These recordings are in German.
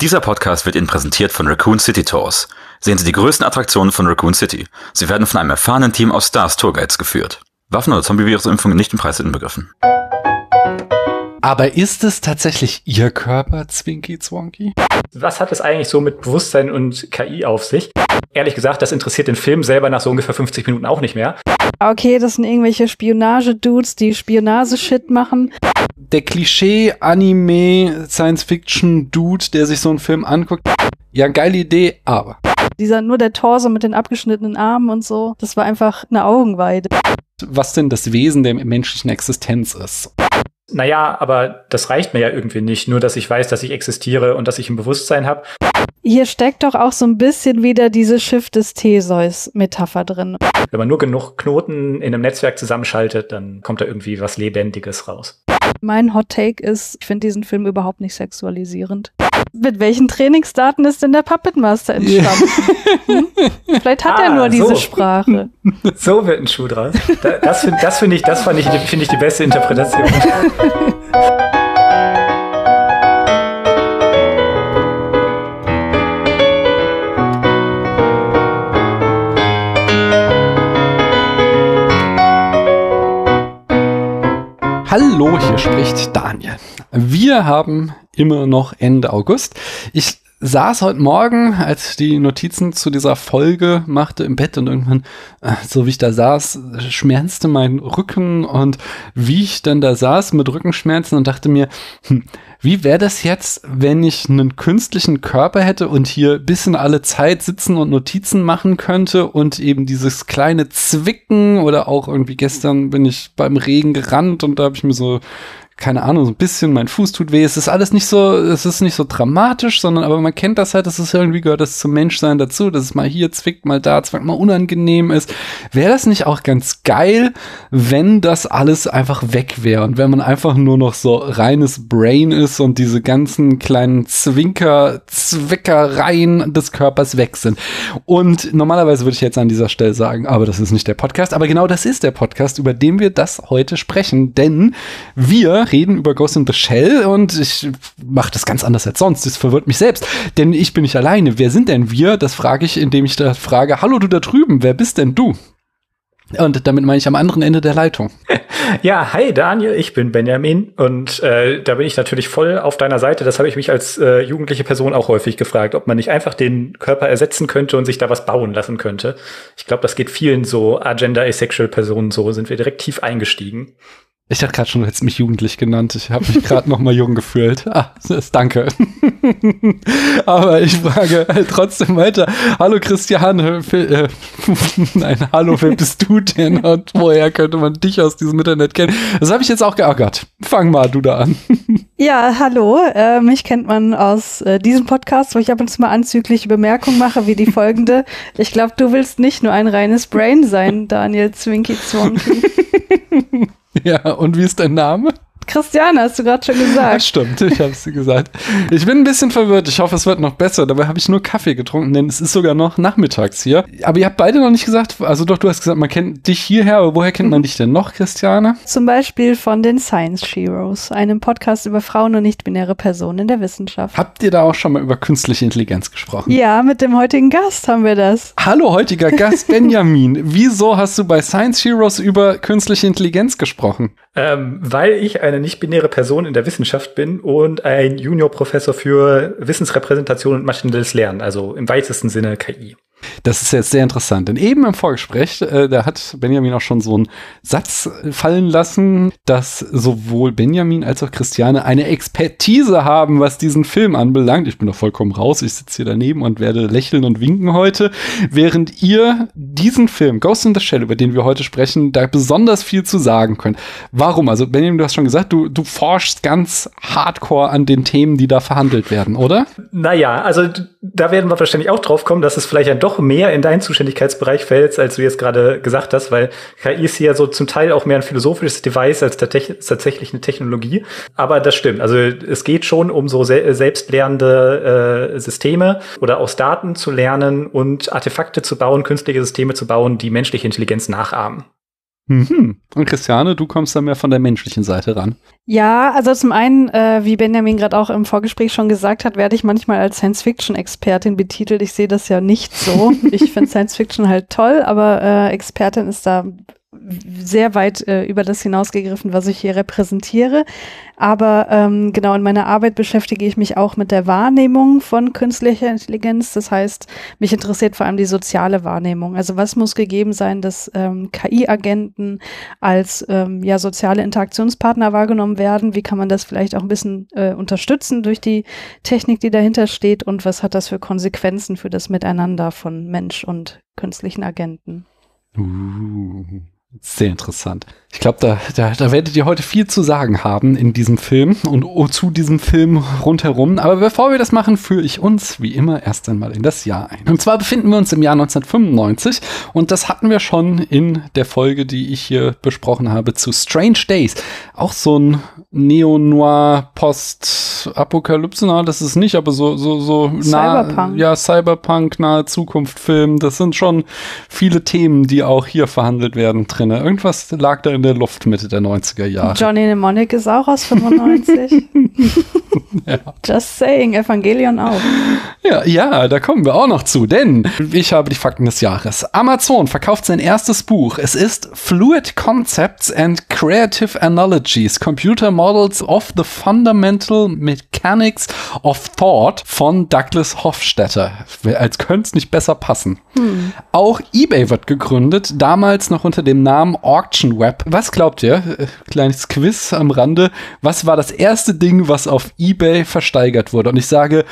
Dieser Podcast wird Ihnen präsentiert von Raccoon City Tours. Sehen Sie die größten Attraktionen von Raccoon City. Sie werden von einem erfahrenen Team aus Stars Tourguides geführt. Waffen- oder Zombie-Virus-Impfungen nicht im Preis inbegriffen. Aber ist es tatsächlich Ihr Körper, Zwinky Zwonky? Was hat es eigentlich so mit Bewusstsein und KI auf sich? Ehrlich gesagt, das interessiert den Film selber nach so ungefähr 50 Minuten auch nicht mehr. Okay, das sind irgendwelche Spionage-Dudes, die Spionage-Shit machen. Der Klischee-Anime-Science-Fiction-Dude, der sich so einen Film anguckt. Ja, geile Idee, aber. Dieser nur der Torso mit den abgeschnittenen Armen und so, das war einfach eine Augenweide. Was denn das Wesen der menschlichen Existenz ist. Naja, aber das reicht mir ja irgendwie nicht. Nur, dass ich weiß, dass ich existiere und dass ich ein Bewusstsein habe. Hier steckt doch auch so ein bisschen wieder diese Schiff des Theseus-Metapher drin. Wenn man nur genug Knoten in einem Netzwerk zusammenschaltet, dann kommt da irgendwie was Lebendiges raus. Mein Hot Take ist, ich finde diesen Film überhaupt nicht sexualisierend. Mit welchen Trainingsdaten ist denn der Puppet Master entstanden? hm? Vielleicht hat Ah, er nur diese so. Sprache. So wird ein Schuh draus. Da- Das finde das find ich, das fand ich, finde ich die beste Interpretation. Hallo, hier spricht Daniel. Wir haben immer noch Ende August. Ich saß heute Morgen, als ich die Notizen zu dieser Folge machte im Bett und irgendwann, äh, so wie ich da saß, schmerzte mein Rücken und wie ich dann da saß mit Rückenschmerzen und dachte mir, hm, wie wäre das jetzt, wenn ich einen künstlichen Körper hätte und hier bis in alle Zeit sitzen und Notizen machen könnte und eben dieses kleine Zwicken oder auch irgendwie gestern bin ich beim Regen gerannt und da habe ich mir so keine Ahnung, so ein bisschen, mein Fuß tut weh. Es ist alles nicht so, es ist nicht so dramatisch, sondern aber man kennt das halt, das ist irgendwie gehört das zum Menschsein dazu, dass es mal hier zwickt, mal da zwickt, mal unangenehm ist. Wäre das nicht auch ganz geil, wenn das alles einfach weg wäre und wenn man einfach nur noch so reines Brain ist und diese ganzen kleinen Zwinker, Zwickereien des Körpers weg sind. Und normalerweise würde ich jetzt an dieser Stelle sagen, aber das ist nicht der Podcast, aber genau das ist der Podcast, über den wir das heute sprechen, denn wir reden über Ghost in the Shell und ich mache das ganz anders als sonst. Das verwirrt mich selbst, denn ich bin nicht alleine. Wer sind denn wir? Das frage ich, indem ich da frage, hallo du da drüben, wer bist denn du? Und damit meine ich am anderen Ende der Leitung. Ja, hi Daniel, ich bin Benjamin und äh, da bin ich natürlich voll auf deiner Seite. Das habe ich mich als äh, jugendliche Person auch häufig gefragt, ob man nicht einfach den Körper ersetzen könnte und sich da was bauen lassen könnte. Ich glaube, das geht vielen so Agenda Asexual Personen so, sind wir direkt tief eingestiegen. Ich dachte gerade schon, du hättest mich jugendlich genannt. Ich habe mich gerade noch mal jung gefühlt. Ah, das, danke. Aber ich frage halt trotzdem weiter. Hallo Christian. äh, äh, Nein, hallo, wer bist du denn? Und woher könnte man dich aus diesem Internet kennen? Das habe ich jetzt auch geärgert. Fang mal du da an. Ja, hallo. Äh, mich kennt man aus äh, diesem Podcast, wo ich ab und zu mal anzügliche Bemerkungen mache, wie die folgende. Ich glaube, du willst nicht nur ein reines Brain sein, Daniel Zwinky Zwonky. Ja, und wie ist dein Name? Christiane, hast du gerade schon Ja, gesagt. stimmt, ich habe es dir gesagt. Ich bin ein bisschen verwirrt. Ich hoffe, es wird noch besser. Dabei habe ich nur Kaffee getrunken, denn es ist sogar noch nachmittags hier. Aber ihr habt beide noch nicht gesagt, also doch, du hast gesagt, man kennt dich hierher, aber woher kennt man dich denn noch, Christiane? Zum Beispiel von den Science Heroes, einem Podcast über Frauen und nicht-binäre Personen in der Wissenschaft. Habt ihr da auch schon mal über künstliche Intelligenz gesprochen? Ja, mit dem heutigen Gast haben wir das. Hallo, heutiger Gast Benjamin. Wieso hast du bei Science Heroes über künstliche Intelligenz gesprochen? Ähm, weil ich eine nicht-binäre Person in der Wissenschaft bin und ein Juniorprofessor für Wissensrepräsentation und maschinelles Lernen, also im weitesten Sinne KI. Das ist jetzt sehr interessant, denn eben im Vorgespräch, äh, da hat Benjamin auch schon so einen Satz fallen lassen, dass sowohl Benjamin als auch Christiane eine Expertise haben, was diesen Film anbelangt. Ich bin doch vollkommen raus, ich sitze hier daneben und werde lächeln und winken heute, während ihr diesen Film, Ghost in the Shell, über den wir heute sprechen, da besonders viel zu sagen könnt. Warum? Also Benjamin, du hast schon gesagt, du, du forschst ganz hardcore an den Themen, die da verhandelt werden, oder? Naja, also da werden wir wahrscheinlich auch drauf kommen, dass es vielleicht dann doch mehr in deinen Zuständigkeitsbereich fällt, als du jetzt gerade gesagt hast, weil KI ist hier so zum Teil auch mehr ein philosophisches Device als tatsächlich eine Technologie. Aber das stimmt. Also es geht schon um so se selbstlernende äh, Systeme oder aus Daten zu lernen und Artefakte zu bauen, künstliche Systeme zu bauen, die menschliche Intelligenz nachahmen. Mhm. Und Christiane, du kommst da mehr von der menschlichen Seite ran. Ja, also zum einen, äh, wie Benjamin gerade auch im Vorgespräch schon gesagt hat, werde ich manchmal als Science-Fiction-Expertin betitelt. Ich sehe das ja nicht so. ich finde Science-Fiction halt toll, aber äh, Expertin ist da sehr weit äh, über das hinausgegriffen, was ich hier repräsentiere. Aber ähm, genau in meiner Arbeit beschäftige ich mich auch mit der Wahrnehmung von künstlicher Intelligenz. Das heißt, mich interessiert vor allem die soziale Wahrnehmung. Also was muss gegeben sein, dass ähm, KI-Agenten als ähm, ja soziale Interaktionspartner wahrgenommen werden? Wie kann man das vielleicht auch ein bisschen äh, unterstützen durch die Technik, die dahinter steht? Und was hat das für Konsequenzen für das Miteinander von Mensch und künstlichen Agenten? Uh. Sehr interessant. Ich glaube, da, da, da werdet ihr heute viel zu sagen haben in diesem Film und oh, zu diesem Film rundherum. Aber bevor wir das machen, führe ich uns wie immer erst einmal in das Jahr ein. Und zwar befinden wir uns im Jahr 1995 und das hatten wir schon in der Folge, die ich hier besprochen habe, zu Strange Days. Auch so ein Neo-Noir Post-Apokalypse, na, das ist nicht, aber so, so, so Cyberpunk. Nah, ja, Cyberpunk, nahe Zukunft-Film. Das sind schon viele Themen, die auch hier verhandelt werden drin. Irgendwas lag da in der Luft Mitte der 90er Jahre. Johnny Mnemonic ist auch aus 95. Ja. Just saying, Evangelion auch. Ja, ja, da kommen wir auch noch zu, denn ich habe die Fakten des Jahres. Amazon verkauft sein erstes Buch. Es ist Fluid Concepts and Creative Analogies, Computer Models of the Fundamental Mechanics of Thought von Douglas Hofstetter. Als könnte es nicht besser passen. Auch eBay wird gegründet, damals noch unter dem Namen Auction Web. Was glaubt ihr? Äh, Kleines Quiz am Rande. Was war das erste Ding, was auf eBay versteigert wurde? Und ich sage,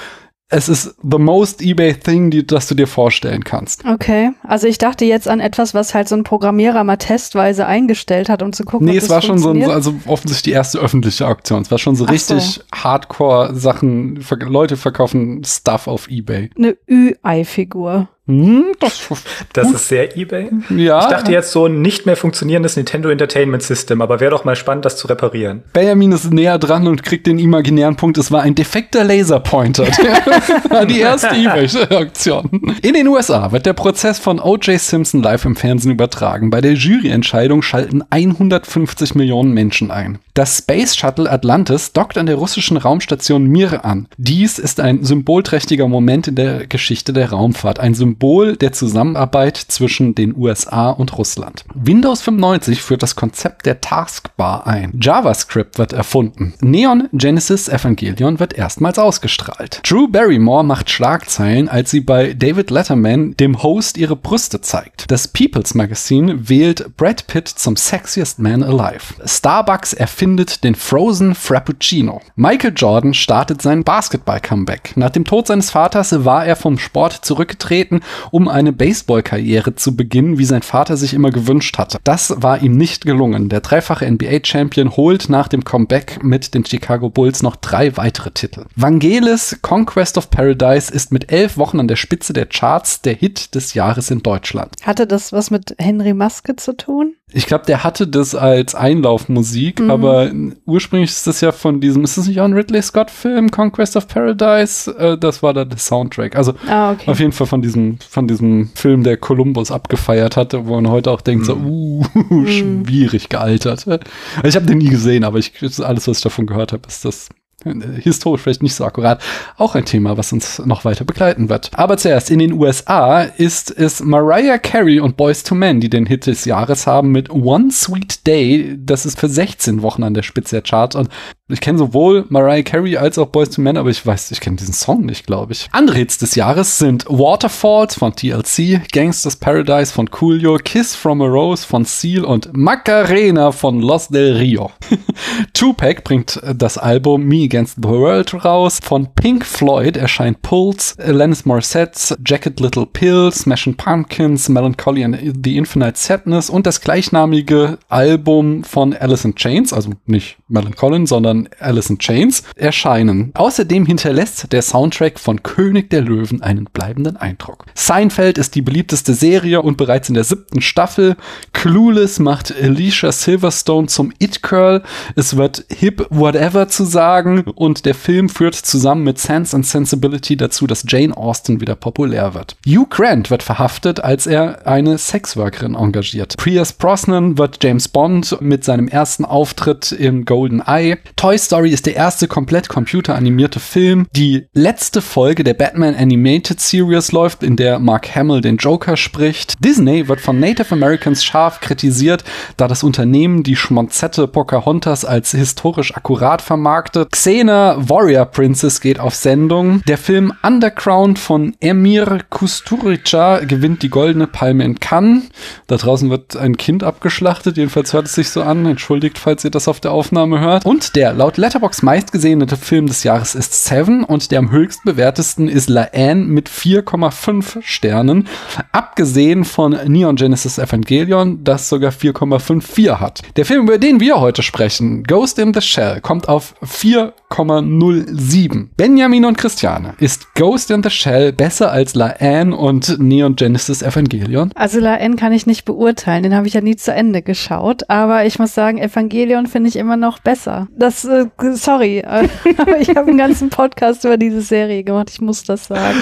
es ist the most eBay thing, die, das du dir vorstellen kannst. Okay, also ich dachte jetzt an etwas, was halt so ein Programmierer mal testweise eingestellt hat, um zu gucken, Nee, es war schon so, ein, also offensichtlich die erste öffentliche Auktion. Es war schon so Ach richtig Hardcore-Sachen. Ver Leute verkaufen Stuff auf Ebay. Eine Ü-Ei-Figur. Hm, das, Das ist sehr eBay. ja. Ich dachte jetzt so ein nicht mehr funktionierendes Nintendo Entertainment System, aber wäre doch mal spannend, das zu reparieren. Benjamin ist näher dran und kriegt den imaginären Punkt. Es war ein defekter Laserpointer. Die erste Ebay-Auktion. In den USA wird der Prozess von O.J. Simpson live im Fernsehen übertragen. Bei der Juryentscheidung schalten 150 Millionen Menschen ein. Das Space Shuttle Atlantis dockt an der russischen Raumstation Mir an. Dies ist ein symbolträchtiger Moment in der Geschichte der Raumfahrt. Ein Symbol der Zusammenarbeit zwischen den USA und Russland. Windows 95 führt das Konzept der Taskbar ein. JavaScript wird erfunden. Neon Genesis Evangelion wird erstmals ausgestrahlt. Drew Barrymore macht Schlagzeilen, als sie bei David Letterman, dem Host, ihre Brüste zeigt. Das People's Magazine wählt Brad Pitt zum sexiest man alive. Starbucks erfindet den Frozen Frappuccino. Michael Jordan startet sein Basketball-Comeback. Nach dem Tod seines Vaters war er vom Sport zurückgetreten, um eine Baseball-Karriere zu beginnen, wie sein Vater sich immer gewünscht hatte. Das war ihm nicht gelungen. Der dreifache NBA-Champion holt nach dem Comeback mit den Chicago Bulls noch drei weitere Titel. Vangelis Conquest of Paradise ist mit elf Wochen an der Spitze der Charts der Hit des Jahres in Deutschland. Hatte das was mit Henry Maske zu tun? Ich glaube, der hatte das als Einlaufmusik, aber ursprünglich ist das ja von diesem, ist das nicht auch ein Ridley Scott-Film, Conquest of Paradise? Äh, das war da der Soundtrack. Also Ah, okay. auf jeden Fall von diesem, von diesem Film, der Columbus abgefeiert hatte, wo man heute auch denkt, so, uh, schwierig gealtert. Also ich habe den nie gesehen, aber ich, alles, was ich davon gehört habe, ist das historisch vielleicht nicht so akkurat. Auch ein Thema, was uns noch weiter begleiten wird. Aber zuerst, in den USA ist es Mariah Carey und Boys to Men, die den Hit des Jahres haben mit One Sweet Day. Das ist für 16 Wochen an der Spitze der Charts und ich kenne sowohl Mariah Carey als auch Boys to Men, aber ich weiß, ich kenne diesen Song nicht, glaube ich. Andere Hits des Jahres sind Waterfalls von TLC, Gangsters Paradise von Coolio, Kiss from a Rose von Seal und Macarena von Los del Rio. Tupac bringt das Album Me Against the World raus. Von Pink Floyd erscheint Pulse, Alanis Morissette's Jacket Little Pill, Smashing Pumpkins, Melancholy and the Infinite Sadness und das gleichnamige Album von Alice in Chains, also nicht Melancholy, sondern von Alice in Chains erscheinen. Außerdem hinterlässt der Soundtrack von König der Löwen einen bleibenden Eindruck. Seinfeld ist die beliebteste Serie und bereits in der siebten Staffel. Clueless macht Alicia Silverstone zum It-Girl. Es wird hip whatever zu sagen und der Film führt zusammen mit Sense and Sensibility dazu, dass Jane Austen wieder populär wird. Hugh Grant wird verhaftet, als er eine Sexworkerin engagiert. Pierce Brosnan wird James Bond mit seinem ersten Auftritt in Golden Eye. Toy Story ist der erste komplett computeranimierte Film. Die letzte Folge der Batman Animated Series läuft, in der Mark Hamill den Joker spricht. Disney wird von Native Americans scharf kritisiert, da das Unternehmen die Schmonzette Pocahontas als historisch akkurat vermarktet. Xena Warrior Princess geht auf Sendung. Der Film Underground von Emir Kusturica gewinnt die Goldene Palme in Cannes. Da draußen wird ein Kind abgeschlachtet, jedenfalls hört es sich so an. Entschuldigt, falls ihr das auf der Aufnahme hört. Und der laut Letterbox meistgesehene Film des Jahres ist Seven und der am höchst bewertesten ist La Anne mit 4,5 Sternen. Abgesehen von Neon Genesis Evangelion, das sogar 4,54 hat. Der Film, über den wir heute sprechen, Ghost in the Shell, kommt auf 4,07. Benjamin und Christiane, ist Ghost in the Shell besser als La Anne und Neon Genesis Evangelion? Also La N kann ich nicht beurteilen, den habe ich ja nie zu Ende geschaut, aber ich muss sagen, Evangelion finde ich immer noch besser. Das, äh, sorry, aber ich habe einen ganzen Podcast über diese Serie gemacht, ich muss das sagen.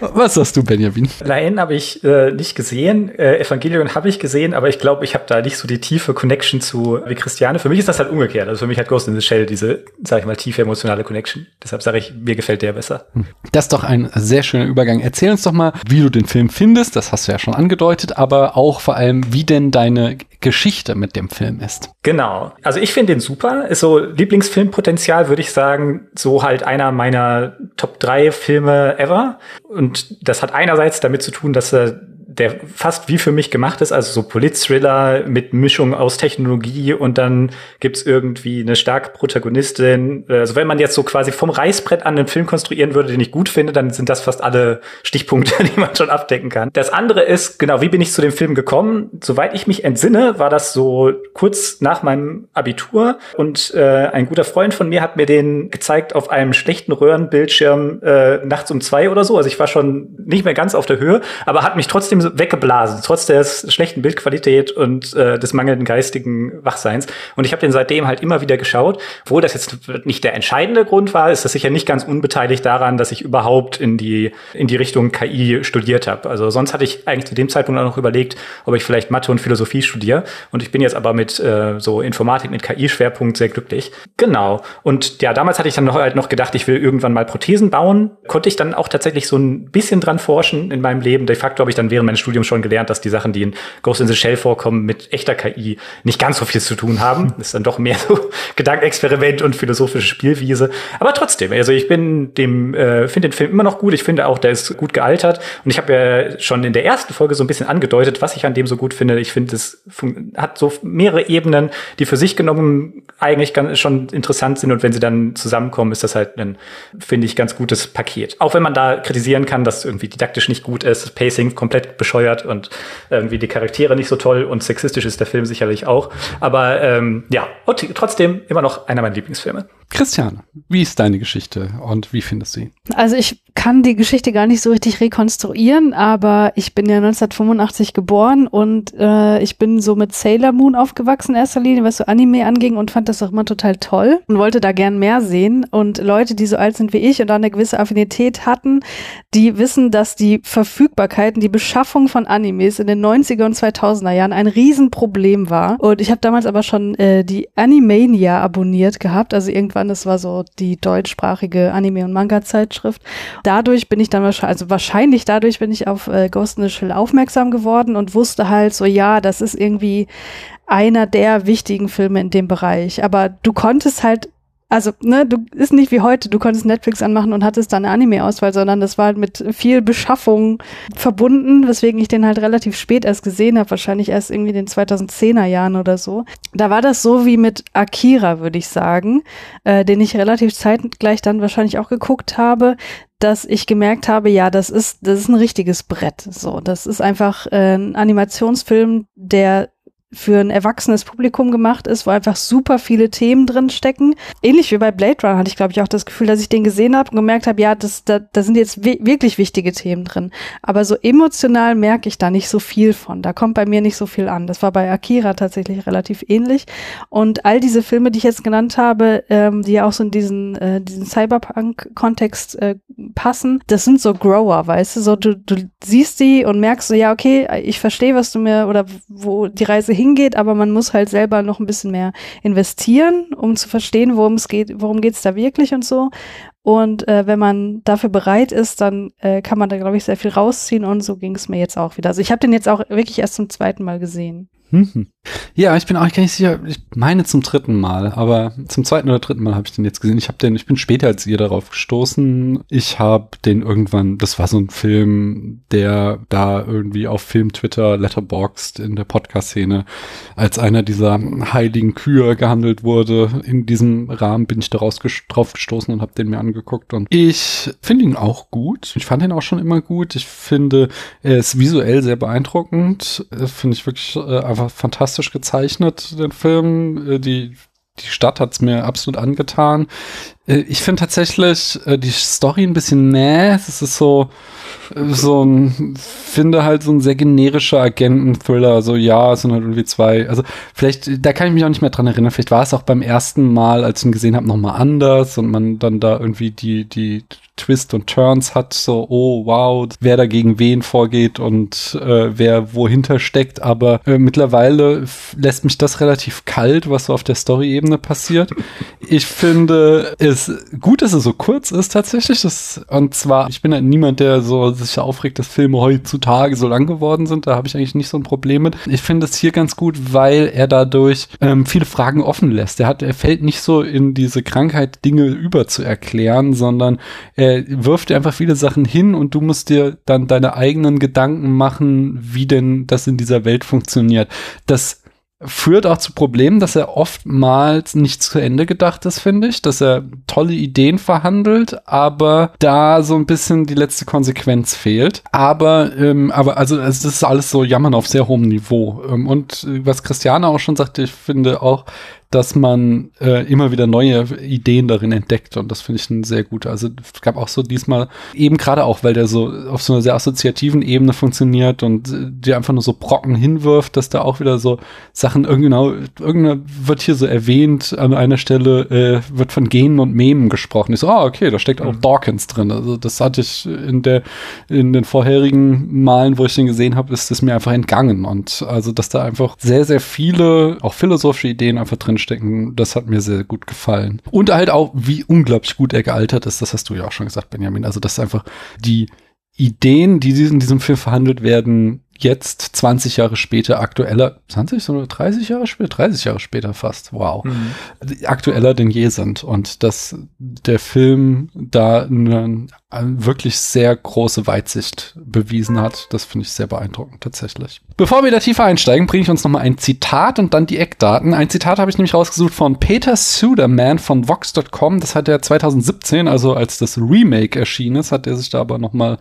Was sagst du, Benjamin? La N habe ich äh, nicht gesehen, äh, Evangelion habe ich gesehen, aber ich glaube, ich habe da nicht so die tiefe Connection zu wie Christiane. Für mich ist das halt umgekehrt. Also für mich hat Ghost in the Shell diese, sag ich mal, tiefe emotionale Connection. Deshalb sage ich, mir gefällt der besser. Das ist doch ein sehr schöner Übergang. Erzähl uns doch mal, wie du den Film findest. Das hast du ja schon angedeutet, aber auch vor allem, wie denn deine Geschichte mit dem Film ist. Genau. Also ich finde den super. Ist so Lieblingsfilmpotenzial, würde ich sagen, so halt einer meiner Top 3 Filme ever. Und das hat einerseits damit zu tun, dass er der fast wie für mich gemacht ist, also so Polit-Thriller mit Mischung aus Technologie und dann gibt's irgendwie eine starke Protagonistin. Also wenn man jetzt so quasi vom Reißbrett an einen Film konstruieren würde, den ich gut finde, dann sind das fast alle Stichpunkte, die man schon abdecken kann. Das andere ist, genau, wie bin ich zu dem Film gekommen? Soweit ich mich entsinne, war das so kurz nach meinem Abitur und äh, ein guter Freund von mir hat mir den gezeigt auf einem schlechten Röhrenbildschirm äh, nachts um zwei oder so. Also ich war schon nicht mehr ganz auf der Höhe, aber hat mich trotzdem so weggeblasen, trotz der schlechten Bildqualität und äh, des mangelnden geistigen Wachseins. Und ich habe den seitdem halt immer wieder geschaut. Obwohl das jetzt nicht der entscheidende Grund war, ist das sicher nicht ganz unbeteiligt daran, dass ich überhaupt in die, in die Richtung KI studiert habe. Also sonst hatte ich eigentlich zu dem Zeitpunkt auch noch überlegt, ob ich vielleicht Mathe und Philosophie studiere. Und ich bin jetzt aber mit äh, so Informatik mit KI-Schwerpunkt sehr glücklich. Genau. Und ja, damals hatte ich dann noch, halt noch gedacht, ich will irgendwann mal Prothesen bauen. Konnte ich dann auch tatsächlich so ein bisschen dran forschen in meinem Leben. De facto habe ich dann während meines Studiums schon gelernt, dass die Sachen, die in Ghost in the Shell vorkommen, mit echter KI nicht ganz so viel zu tun haben. Das ist dann doch mehr so Gedankenexperiment und philosophische Spielwiese. Aber trotzdem, also ich bin dem, äh, finde den Film immer noch gut. Ich finde auch, der ist gut gealtert. Und ich habe ja schon in der ersten Folge so ein bisschen angedeutet, was ich an dem so gut finde. Ich finde, es hat so mehrere Ebenen, die für sich genommen eigentlich ganz, schon interessant sind. Und wenn sie dann zusammenkommen, ist das halt ein, finde ich, ganz gutes Paket. Auch wenn man da kritisieren kann, dass irgendwie didaktisch nicht gut ist, Pacing komplett bescheuert und irgendwie die Charaktere nicht so toll und sexistisch ist der Film sicherlich auch. Aber ähm, ja, und trotzdem immer noch einer meiner Lieblingsfilme. Christiane, wie ist deine Geschichte und wie findest du sie? Also ich kann die Geschichte gar nicht so richtig rekonstruieren, aber ich bin ja 1985 geboren und äh, ich bin so mit Sailor Moon aufgewachsen in erster Linie, was so Anime anging und fand das auch immer total toll und wollte da gern mehr sehen. Und Leute, die so alt sind wie ich und da eine gewisse Affinität hatten, die wissen, dass die Verfügbarkeit und die Beschaffung von Animes in den 90er und 2000er Jahren ein Riesenproblem war. Und ich habe damals aber schon äh, die Animania abonniert gehabt, also irgendwann, das war so die deutschsprachige Anime- und Manga-Zeitschrift dadurch bin ich dann wahrscheinlich, also wahrscheinlich dadurch bin ich auf äh, Ghost in the Shell aufmerksam geworden und wusste halt so, ja, das ist irgendwie einer der wichtigen Filme in dem Bereich. Aber du konntest halt also, ne, du ist nicht wie heute, du konntest Netflix anmachen und hattest dann eine Anime-Auswahl, sondern das war halt mit viel Beschaffung verbunden, weswegen ich den halt relativ spät erst gesehen habe, wahrscheinlich erst irgendwie in den 2010er Jahren oder so. Da war das so wie mit Akira, würde ich sagen, äh, den ich relativ zeitgleich dann wahrscheinlich auch geguckt habe, dass ich gemerkt habe, ja, das ist, das ist ein richtiges Brett. So, das ist einfach äh, ein Animationsfilm, der für ein erwachsenes Publikum gemacht ist, wo einfach super viele Themen drin stecken. Ähnlich wie bei Blade Runner hatte ich, glaube ich, auch das Gefühl, dass ich den gesehen habe und gemerkt habe, ja, das, da, da sind jetzt wirklich wichtige Themen drin. Aber so emotional merke ich da nicht so viel von. Da kommt bei mir nicht so viel an. Das war bei Akira tatsächlich relativ ähnlich. Und all diese Filme, die ich jetzt genannt habe, ähm, die ja auch so in diesen, äh, diesen Cyberpunk-Kontext äh, passen, das sind so Grower, weißt du? So, du, du siehst die und merkst so, ja, okay, ich verstehe, was du mir oder wo die Reise hingeht, aber man muss halt selber noch ein bisschen mehr investieren, um zu verstehen, worum es geht, worum geht es da wirklich und so. Und äh, wenn man dafür bereit ist, dann äh, kann man da, glaube ich, sehr viel rausziehen und so ging es mir jetzt auch wieder. Also ich habe den jetzt auch wirklich erst zum zweiten Mal gesehen. Mhm. Ja, ich bin auch gar nicht sicher. Ich meine zum dritten Mal, aber zum zweiten oder dritten Mal habe ich den jetzt gesehen. Ich habe den, ich bin später als ihr darauf gestoßen. Ich habe den irgendwann, das war so ein Film, der da irgendwie auf Film Twitter Letterboxd in der Podcast-Szene als einer dieser heiligen Kühe gehandelt wurde. In diesem Rahmen bin ich daraus ges drauf gestoßen und habe den mir angeguckt. Und ich finde ihn auch gut. Ich fand ihn auch schon immer gut. Ich finde, er ist visuell sehr beeindruckend. Finde ich wirklich äh, einfach fantastisch gezeichnet, den Film. Äh, die, die Stadt hat's mir absolut angetan. Äh, ich finde tatsächlich äh, die Story ein bisschen näh. Es ist so, so ein, finde halt so ein sehr generischer Agenten-Thriller. So, ja, es sind halt irgendwie zwei. Also, vielleicht, da kann ich mich auch nicht mehr dran erinnern. Vielleicht war es auch beim ersten Mal, als ich ihn gesehen habe, nochmal anders und man dann da irgendwie die, die Twist und Turns hat, so, oh wow, wer da gegen wen vorgeht und äh, wer wohinter steckt. Aber äh, mittlerweile lässt mich das relativ kalt, was so auf der Story-Ebene passiert. Ich finde es gut, dass es so kurz ist tatsächlich. Das, und zwar, ich bin halt niemand, der so sich aufregt, dass Filme heutzutage so lang geworden sind. Da habe ich eigentlich nicht so ein Problem mit. Ich finde es hier ganz gut, weil er dadurch ähm, viele Fragen offen lässt. Er hat, er fällt nicht so in diese Krankheit, Dinge über zu erklären, sondern er er wirft dir einfach viele Sachen hin und du musst dir dann deine eigenen Gedanken machen, wie denn das in dieser Welt funktioniert. Das führt auch zu Problemen, dass er oftmals nicht zu Ende gedacht ist, finde ich, dass er tolle Ideen verhandelt, aber da so ein bisschen die letzte Konsequenz fehlt. Aber, ähm, aber also es ist alles so Jammern auf sehr hohem Niveau. Ähm, und was Christiane auch schon sagte, ich finde auch, dass man äh, immer wieder neue Ideen darin entdeckt und das finde ich ein sehr gut. Also es gab auch so diesmal eben gerade auch, weil der so auf so einer sehr assoziativen Ebene funktioniert und äh, dir einfach nur so Brocken hinwirft, dass da auch wieder so Sachen genau irgendeiner wird hier so erwähnt an einer Stelle äh, wird von Genen und Memen gesprochen. Ich so, ah okay, da steckt auch mhm. Dawkins drin. Also das hatte ich in der in den vorherigen Malen, wo ich den gesehen habe, ist es mir einfach entgangen und also dass da einfach sehr sehr viele auch philosophische Ideen einfach drin drinstecken. Das hat mir sehr gut gefallen. Und halt auch, wie unglaublich gut er gealtert ist. Das hast du ja auch schon gesagt, Benjamin. Also, das ist einfach die Ideen, die in diesem Film verhandelt werden, jetzt 20 Jahre später aktueller, 20, sondern 30 Jahre später, 30 Jahre später fast, wow, mhm. aktueller denn je sind und dass der Film da eine, eine wirklich sehr große Weitsicht bewiesen hat, das finde ich sehr beeindruckend tatsächlich. Bevor wir da tiefer einsteigen, bringe ich uns nochmal ein Zitat und dann die Eckdaten. Ein Zitat habe ich nämlich rausgesucht von Peter Suderman von Vox.com. Das hat er 2017, also als das Remake erschienen ist, hat er sich da aber nochmal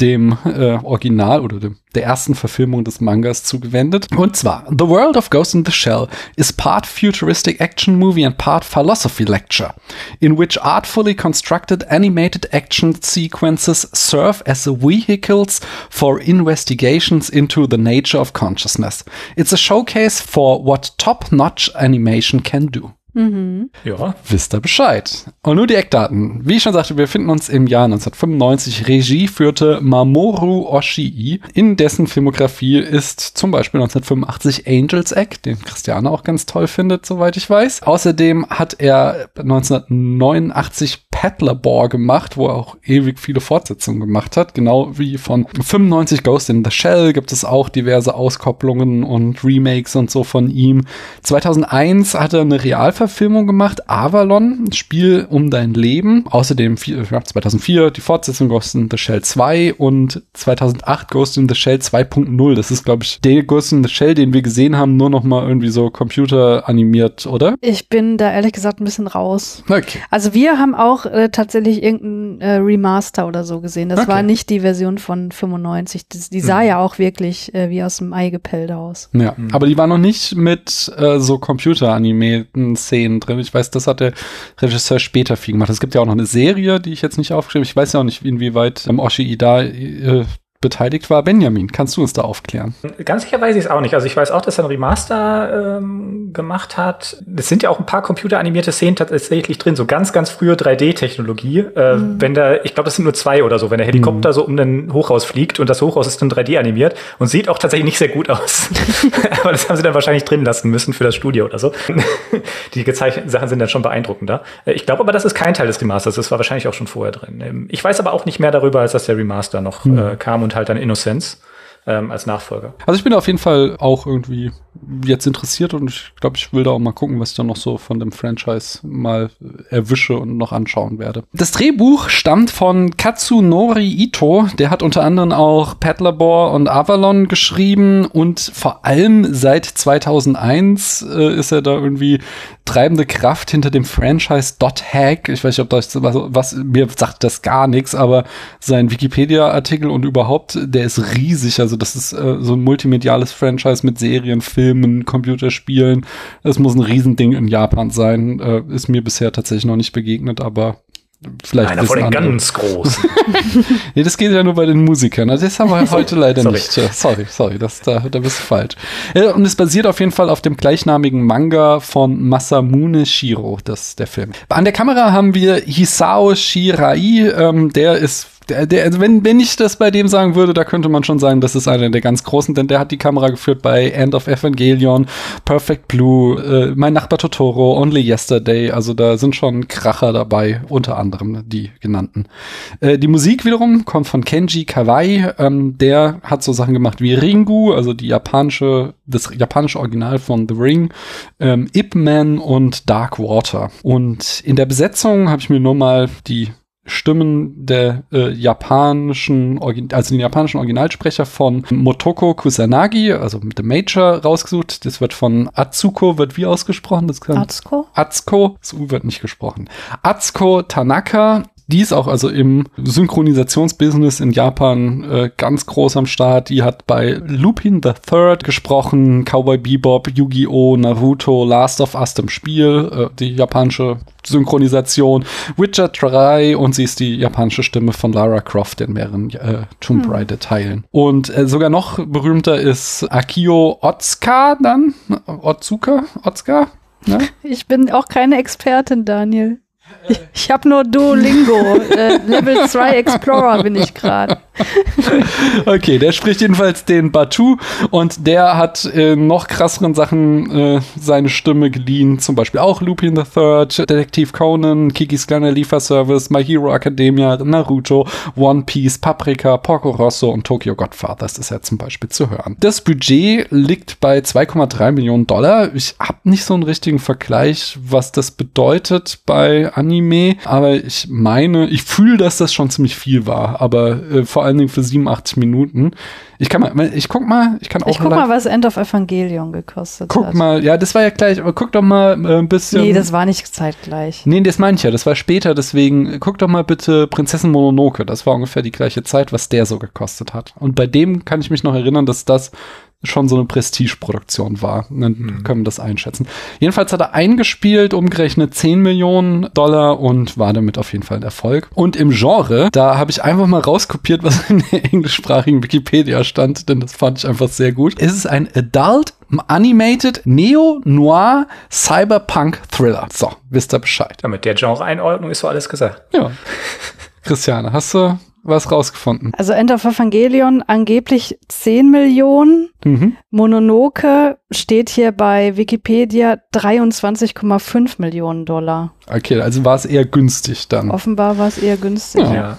dem äh, Original oder dem, der ersten Verfilmung des Mangas zugewendet. Und zwar, The World of Ghost in the Shell is part futuristic action movie and part philosophy lecture, in which artfully constructed animated action sequences serve as vehicles for investigations into the nature of consciousness. It's a showcase for what top-notch animation can do. Mhm. Ja. Wisst ihr Bescheid. Und nur die Eckdaten. Wie ich schon sagte, wir befinden uns im Jahr 1995. Regie führte Mamoru Oshii. In dessen Filmografie ist zum Beispiel 1985 Angel's Egg, den Christiane auch ganz toll findet, soweit ich weiß. Außerdem hat er 1989 Paddlerbore gemacht, wo er auch ewig viele Fortsetzungen gemacht hat. Genau wie von 95 Ghost in the Shell gibt es auch diverse Auskopplungen und Remakes und so von ihm. 2001 hat er eine Realverfilmung Verfilmung gemacht, Avalon, Spiel um dein Leben. Außerdem ja, 2004 die Fortsetzung Ghost in the Shell 2 und 2008 Ghost in the Shell 2.0. Das ist, glaube ich, der Ghost in the Shell, den wir gesehen haben, nur noch mal irgendwie so computeranimiert, oder? Ich bin da ehrlich gesagt ein bisschen raus. Okay. Also wir haben auch äh, tatsächlich irgendein äh, Remaster oder so gesehen. Das Okay. war nicht die Version von 95. Das, die sah Mhm. ja auch wirklich äh, wie aus dem Ei gepellt aus. Ja, Mhm. aber die war noch nicht mit äh, so computeranimierten Szenen drin. Ich weiß, das hat der Regisseur später viel gemacht. Es gibt ja auch noch eine Serie, die ich jetzt nicht aufgeschrieben habe. Ich weiß ja auch nicht, inwieweit ähm, Oshi Ida äh, beteiligt war. Benjamin, kannst du uns da aufklären? Ganz sicher weiß ich es auch nicht. Also ich weiß auch, dass er ein Remaster ähm, gemacht hat. Es sind ja auch ein paar computeranimierte Szenen tatsächlich drin, so ganz, ganz frühe 3D-Technologie. Äh, Wenn da, ich glaube, das sind nur zwei oder so, wenn der Helikopter so um ein Hochhaus fliegt und das Hochhaus ist dann 3D animiert und sieht auch tatsächlich nicht sehr gut aus. Aber das haben sie dann wahrscheinlich drin lassen müssen für das Studio oder so. Die gezeichneten Sachen sind dann schon beeindruckender. Äh, Ich glaube aber, das ist kein Teil des Remasters. Das war wahrscheinlich auch schon vorher drin. Ähm, Ich weiß aber auch nicht mehr darüber, als dass der Remaster noch äh, kam und halt dann Innocence ähm, als Nachfolger. Also ich bin auf jeden Fall auch irgendwie jetzt interessiert und ich glaube, ich will da auch mal gucken, was ich dann noch so von dem Franchise mal erwische und noch anschauen werde. Das Drehbuch stammt von Katsunori Ito, der hat unter anderem auch Paddlerbore und Avalon geschrieben und vor allem seit 2001 äh, ist er da irgendwie treibende Kraft hinter dem Franchise Dot Hack. Ich weiß nicht, ob das was, was mir sagt das gar nichts, aber sein Wikipedia-Artikel und überhaupt, der ist riesig. Also das ist äh, so ein multimediales Franchise mit Serien, Filmen, Computerspielen. Es muss ein Riesending in Japan sein. Äh, ist mir bisher tatsächlich noch nicht begegnet, aber vielleicht Einer von den andere. ganz großen. Nee, das geht ja nur bei den Musikern. Also das haben wir heute leider Sorry. nicht. Äh, Sorry, sorry, das, da, da bist du falsch. Äh, Und es basiert auf jeden Fall auf dem gleichnamigen Manga von Masamune Shiro, das der Film. An der Kamera haben wir Hisao Shirai, ähm, der ist der, der, also wenn, wenn ich das bei dem sagen würde, da könnte man schon sagen, das ist einer der ganz großen, denn der hat die Kamera geführt bei End of Evangelion, Perfect Blue, äh, Mein Nachbar Totoro, Only Yesterday, also da sind schon Kracher dabei, unter anderem die genannten. Äh, die Musik wiederum kommt von Kenji Kawai, ähm, der hat so Sachen gemacht wie Ringu, also die japanische, das japanische Original von The Ring, ähm, Ip Man und Dark Water. Und in der Besetzung habe ich mir nur mal die Stimmen der äh, japanischen, also den japanischen Originalsprecher von Motoko Kusanagi, also mit dem Major rausgesucht. Das wird von Atsuko, wird wie ausgesprochen? Das kann Atsuko? Atsuko, das U wird nicht gesprochen. Atsuko Tanaka, die ist auch also im Synchronisationsbusiness in Japan äh, ganz groß am Start. Die hat bei Lupin the Third gesprochen, Cowboy Bebop, Yu-Gi-Oh!, Naruto, Last of Us im Spiel, äh, die japanische Synchronisation, Witcher 3 und sie ist die japanische Stimme von Lara Croft in mehreren äh, Tomb Raider Teilen. Und äh, sogar noch berühmter ist Akio Otsuka dann, Otsuka, Otsuka, ne? Ich bin auch keine Expertin, Daniel. Ich, ich habe nur Duolingo. äh, Level 2 Explorer bin ich gerade. Okay, der spricht jedenfalls den Batu und der hat in noch krasseren Sachen äh, seine Stimme geliehen, zum Beispiel auch Lupin the Third, Detektiv Conan, Kikis kleiner Lieferservice, My Hero Academia, Naruto, One Piece, Paprika, Porco Rosso und Tokyo Godfathers ist ja zum Beispiel zu hören. Das Budget liegt bei 2,3 Millionen Dollar. Ich habe nicht so einen richtigen Vergleich, was das bedeutet bei Anime, aber ich meine, ich fühle, dass das schon ziemlich viel war, aber äh, vor allen Dingen für 87 Minuten. Ich kann mal, ich guck mal, ich kann auch Ich guck mal, was End of Evangelion gekostet guck hat. mal, ja, das war ja gleich, aber guck doch mal äh, ein bisschen. Nee, das war nicht zeitgleich. Nee, das meine ich ja, das war später, deswegen äh, guck doch mal bitte Prinzessin Mononoke, das war ungefähr die gleiche Zeit, was der so gekostet hat. Und bei dem kann ich mich noch erinnern, dass das schon so eine Prestigeproduktion war. Dann können wir das einschätzen. Jedenfalls hat er eingespielt, umgerechnet 10 Millionen Dollar und war damit auf jeden Fall ein Erfolg. Und im Genre, da habe ich einfach mal rauskopiert, was in der englischsprachigen Wikipedia stand, denn das fand ich einfach sehr gut. Es ist ein Adult Animated Neo-Noir Cyberpunk Thriller. So, wisst ihr Bescheid. Ja, mit der Genre-Einordnung ist so alles gesagt. Ja. Christiane, hast du was rausgefunden? Also End of Evangelion angeblich 10 Millionen. Mhm. Mononoke steht hier bei Wikipedia 23,5 Millionen Dollar. Okay, also war es eher günstig dann. Offenbar war es eher günstig. Ja. Ja.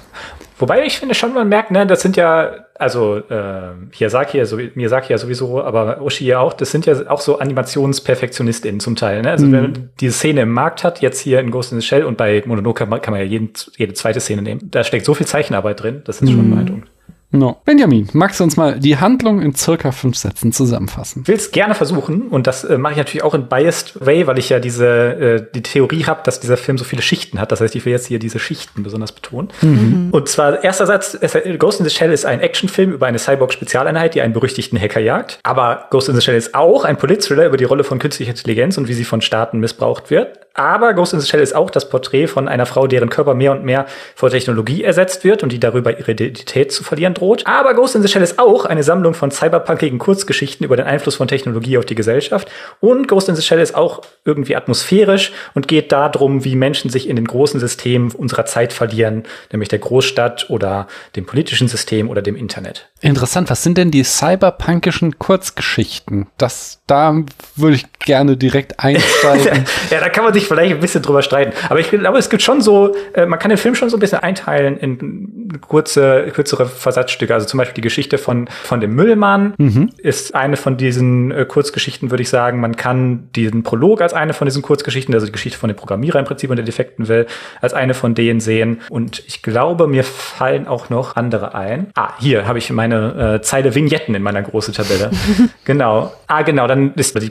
Wobei ich finde schon, man merkt, ne, das sind ja, also äh, Miyazaki ja, so, Miyazaki ja sowieso, aber Oshii ja auch, das sind ja auch so AnimationsperfektionistInnen zum Teil. Ne? Also Mhm. wenn man diese Szene im Markt hat, jetzt hier in Ghost in the Shell und bei Mononoke kann man, kann man ja jeden, jede zweite Szene nehmen, da steckt so viel Zeichenarbeit drin, das ist schon Mhm. beeindruckend. No. Benjamin, magst du uns mal die Handlung in circa fünf Sätzen zusammenfassen? Ich will es gerne versuchen und das äh, mache ich natürlich auch in biased way, weil ich ja diese äh, die Theorie habe, dass dieser Film so viele Schichten hat. Das heißt, ich will jetzt hier diese Schichten besonders betonen. Mhm. Und zwar erster Satz: Ghost in the Shell ist ein Actionfilm über eine Cyborg-Spezialeinheit, die einen berüchtigten Hacker jagt. Aber Ghost in the Shell ist auch ein Politthriller über die Rolle von künstlicher Intelligenz und wie sie von Staaten missbraucht wird. Aber Ghost in the Shell ist auch das Porträt von einer Frau, deren Körper mehr und mehr vor Technologie ersetzt wird und die darüber ihre Identität zu verlieren droht. Aber Ghost in the Shell ist auch eine Sammlung von cyberpunkigen Kurzgeschichten über den Einfluss von Technologie auf die Gesellschaft. Und Ghost in the Shell ist auch irgendwie atmosphärisch und geht darum, wie Menschen sich in den großen Systemen unserer Zeit verlieren, nämlich der Großstadt oder dem politischen System oder dem Internet. Interessant, was sind denn die cyberpunkischen Kurzgeschichten? Das, da würde ich gerne direkt einsteigen. ja, da kann man sich vielleicht ein bisschen drüber streiten. Aber ich glaube, es gibt schon so, äh, man kann den Film schon so ein bisschen einteilen in kurze, kürzere Versatzstücke. Also zum Beispiel die Geschichte von, von dem Müllmann mhm. ist eine von diesen äh, Kurzgeschichten, würde ich sagen. Man kann diesen Prolog als eine von diesen Kurzgeschichten, also die Geschichte von dem Programmierer im Prinzip und der defekten Will, als eine von denen sehen. Und ich glaube, mir fallen auch noch andere ein. Ah, hier habe ich meine äh, Zeile Vignetten in meiner großen Tabelle. genau. Ah, genau, dann ist die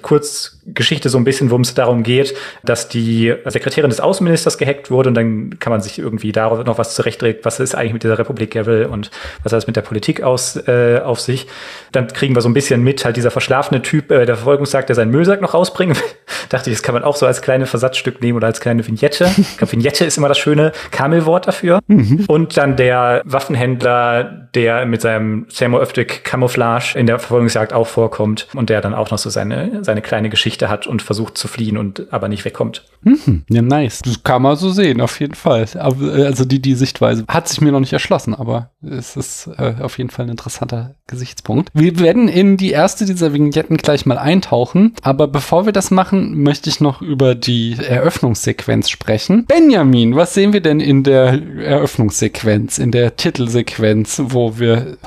Kurzgeschichte so ein bisschen, worum es darum geht, dass die Sekretärin des Außenministers gehackt wurde und dann kann man sich irgendwie darauf noch was zurechtreden, was ist eigentlich mit dieser Republik Gavel und was hat es mit der Politik aus, äh, auf sich. Dann kriegen wir so ein bisschen mit, halt dieser verschlafene Typ, äh, der Verfolgungsjagd, der seinen Müllsack noch rausbringen. Dachte ich, das kann man auch so als kleine Versatzstück nehmen oder als kleine Vignette. Ich glaube, Vignette ist immer das schöne Kamelwort dafür. Mhm. Und dann der Waffenhändler, der mit seinem Samuel Öftig Camouflage in der Verfolgungsjagd auch vorkommt und der dann auch noch so seine, seine kleine Geschichte hat und versucht zu fliehen und aber nicht wegkommt. Mhm. Ja, nice. Das kann man so sehen, auf jeden Fall. Äh, also die, die Sichtweise hat sich mir noch nicht erschlossen, aber es ist äh, auf jeden Fall ein interessanter Gesichtspunkt. Wir werden in die erste dieser Vignetten gleich mal eintauchen, aber bevor wir das machen, möchte ich noch über die Eröffnungssequenz sprechen. Benjamin, was sehen wir denn in der Eröffnungssequenz, in der Titelsequenz, wo wir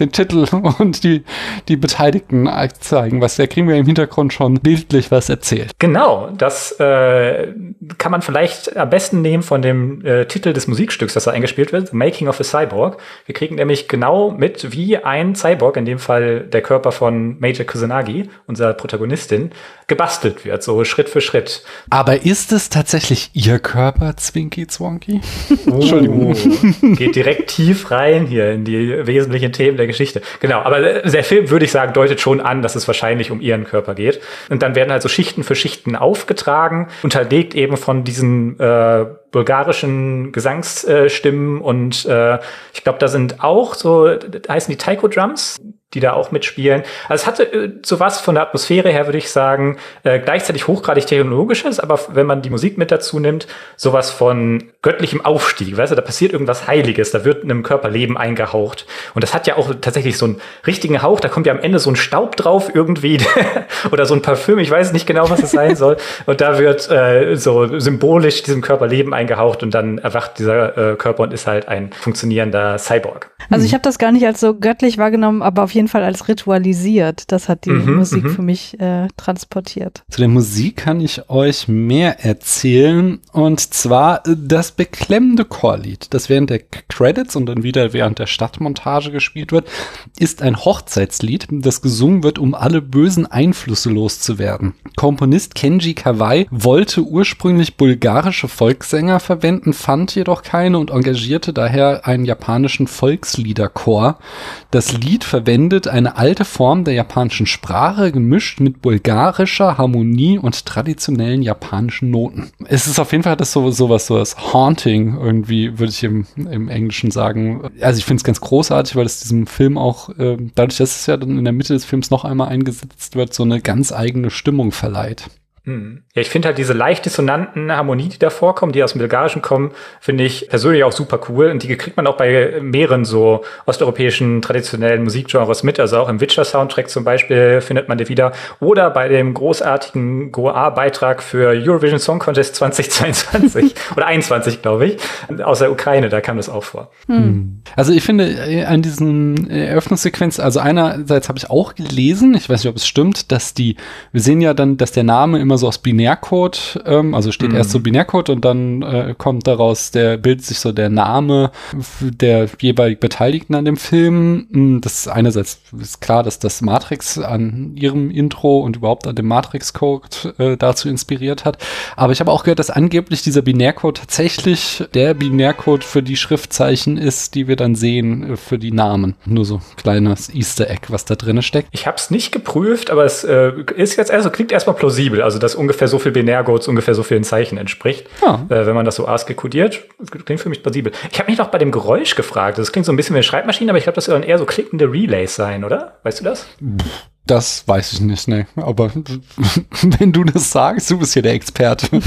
den Titel und die, die Beteiligten zeigen. Was, da kriegen wir im Hintergrund schon bildlich was erzählt. Genau, das äh, kann man vielleicht am besten nehmen von dem äh, Titel des Musikstücks, das da eingespielt wird, The Making of a Cyborg. Wir kriegen nämlich genau mit, wie ein Cyborg, in dem Fall der Körper von Major Kusanagi, unserer Protagonistin, gebastelt wird, so Schritt für Schritt. Aber ist es tatsächlich ihr Körper, Zwinky Zwonky? Oh, Entschuldigung. Geht direkt tief rein hier in die wesentlichen Themen der Geschichte. Genau, aber der Film, würde ich sagen, deutet schon an, dass es wahrscheinlich um ihren Körper geht. Und dann werden halt so Schichten für Schichten aufgetragen, unterlegt eben von diesen äh, bulgarischen Gesangsstimmen und äh, ich glaube, da sind auch so, heißen die Taiko Drums, die da auch mitspielen. Also es hatte äh, sowas von der Atmosphäre her, würde ich sagen, äh, gleichzeitig hochgradig technologisches, aber wenn man die Musik mit dazu nimmt, sowas von göttlichem Aufstieg. Weißt du, da passiert irgendwas Heiliges, da wird einem Körper Leben eingehaucht. Und das hat ja auch tatsächlich so einen richtigen Hauch, da kommt ja am Ende so ein Staub drauf irgendwie oder so ein Parfüm, ich weiß nicht genau, was es sein soll. Und da wird äh, so symbolisch diesem Körper Leben eingehaucht und dann erwacht dieser äh, Körper und ist halt ein funktionierender Cyborg. Also ich habe das gar nicht als so göttlich wahrgenommen, aber auf jeden Fall als ritualisiert. Das hat die mhm, Musik mhm. für mich äh, transportiert. Zu der Musik kann ich euch mehr erzählen. Und zwar das beklemmende Chorlied, das während der Credits und dann wieder während der Stadtmontage gespielt wird, ist ein Hochzeitslied, das gesungen wird, um alle bösen Einflüsse loszuwerden. Komponist Kenji Kawai wollte ursprünglich bulgarische Volkssänger verwenden, fand jedoch keine und engagierte daher einen japanischen Volksliederchor. Das Lied verwendet eine alte Form der japanischen Sprache, gemischt mit bulgarischer Harmonie und traditionellen japanischen Noten. Es ist auf jeden Fall das so sowas so das Haunting irgendwie würde ich im, im Englischen sagen. Also ich finde es ganz großartig, weil es diesem Film auch äh, dadurch, dass es ja dann in der Mitte des Films noch einmal eingesetzt wird, so eine ganz eigene Stimmung verleiht. Hm. Ja, ich finde halt diese leicht dissonanten Harmonien, die da vorkommen, die aus dem Bulgarischen kommen, finde ich persönlich auch super cool. Und die kriegt man auch bei mehreren so osteuropäischen traditionellen Musikgenres mit. Also auch im Witcher-Soundtrack zum Beispiel findet man die wieder. Oder bei dem großartigen Goa-Beitrag für Eurovision Song Contest 2022 oder 21, glaube ich. Aus der Ukraine, da kam das auch vor. Hm. Also ich finde äh, an diesen Eröffnungssequenz, also einerseits habe ich auch gelesen, ich weiß nicht, ob es stimmt, dass die, wir sehen ja dann, dass der Name immer immer so aus Binärcode, ähm, also steht Mhm. erst so Binärcode und dann äh, kommt daraus, der bildet sich so der Name der jeweiligen Beteiligten an dem Film. Mm, Das ist einerseits ist klar, dass das Matrix an ihrem Intro und überhaupt an dem Matrix-Code äh, dazu inspiriert hat. Aber ich habe auch gehört, dass angeblich dieser Binärcode tatsächlich der Binärcode für die Schriftzeichen ist, die wir dann sehen äh, für die Namen. Nur so kleines Easter Egg, was da drin steckt. Ich habe es nicht geprüft, aber es äh, ist jetzt also klingt erstmal plausibel, also dass ungefähr so viel Binärcodes ungefähr so vielen Zeichen entspricht, Ja. äh, wenn man das so ASCII kodiert. Klingt für mich plausibel. Ich habe mich noch bei dem Geräusch gefragt. Das klingt so ein bisschen wie eine Schreibmaschine, aber ich glaube, das sollen eher so klickende Relays sein, oder? Weißt du das? Das weiß ich nicht, ne. Aber wenn du das sagst, du bist ja der Experte.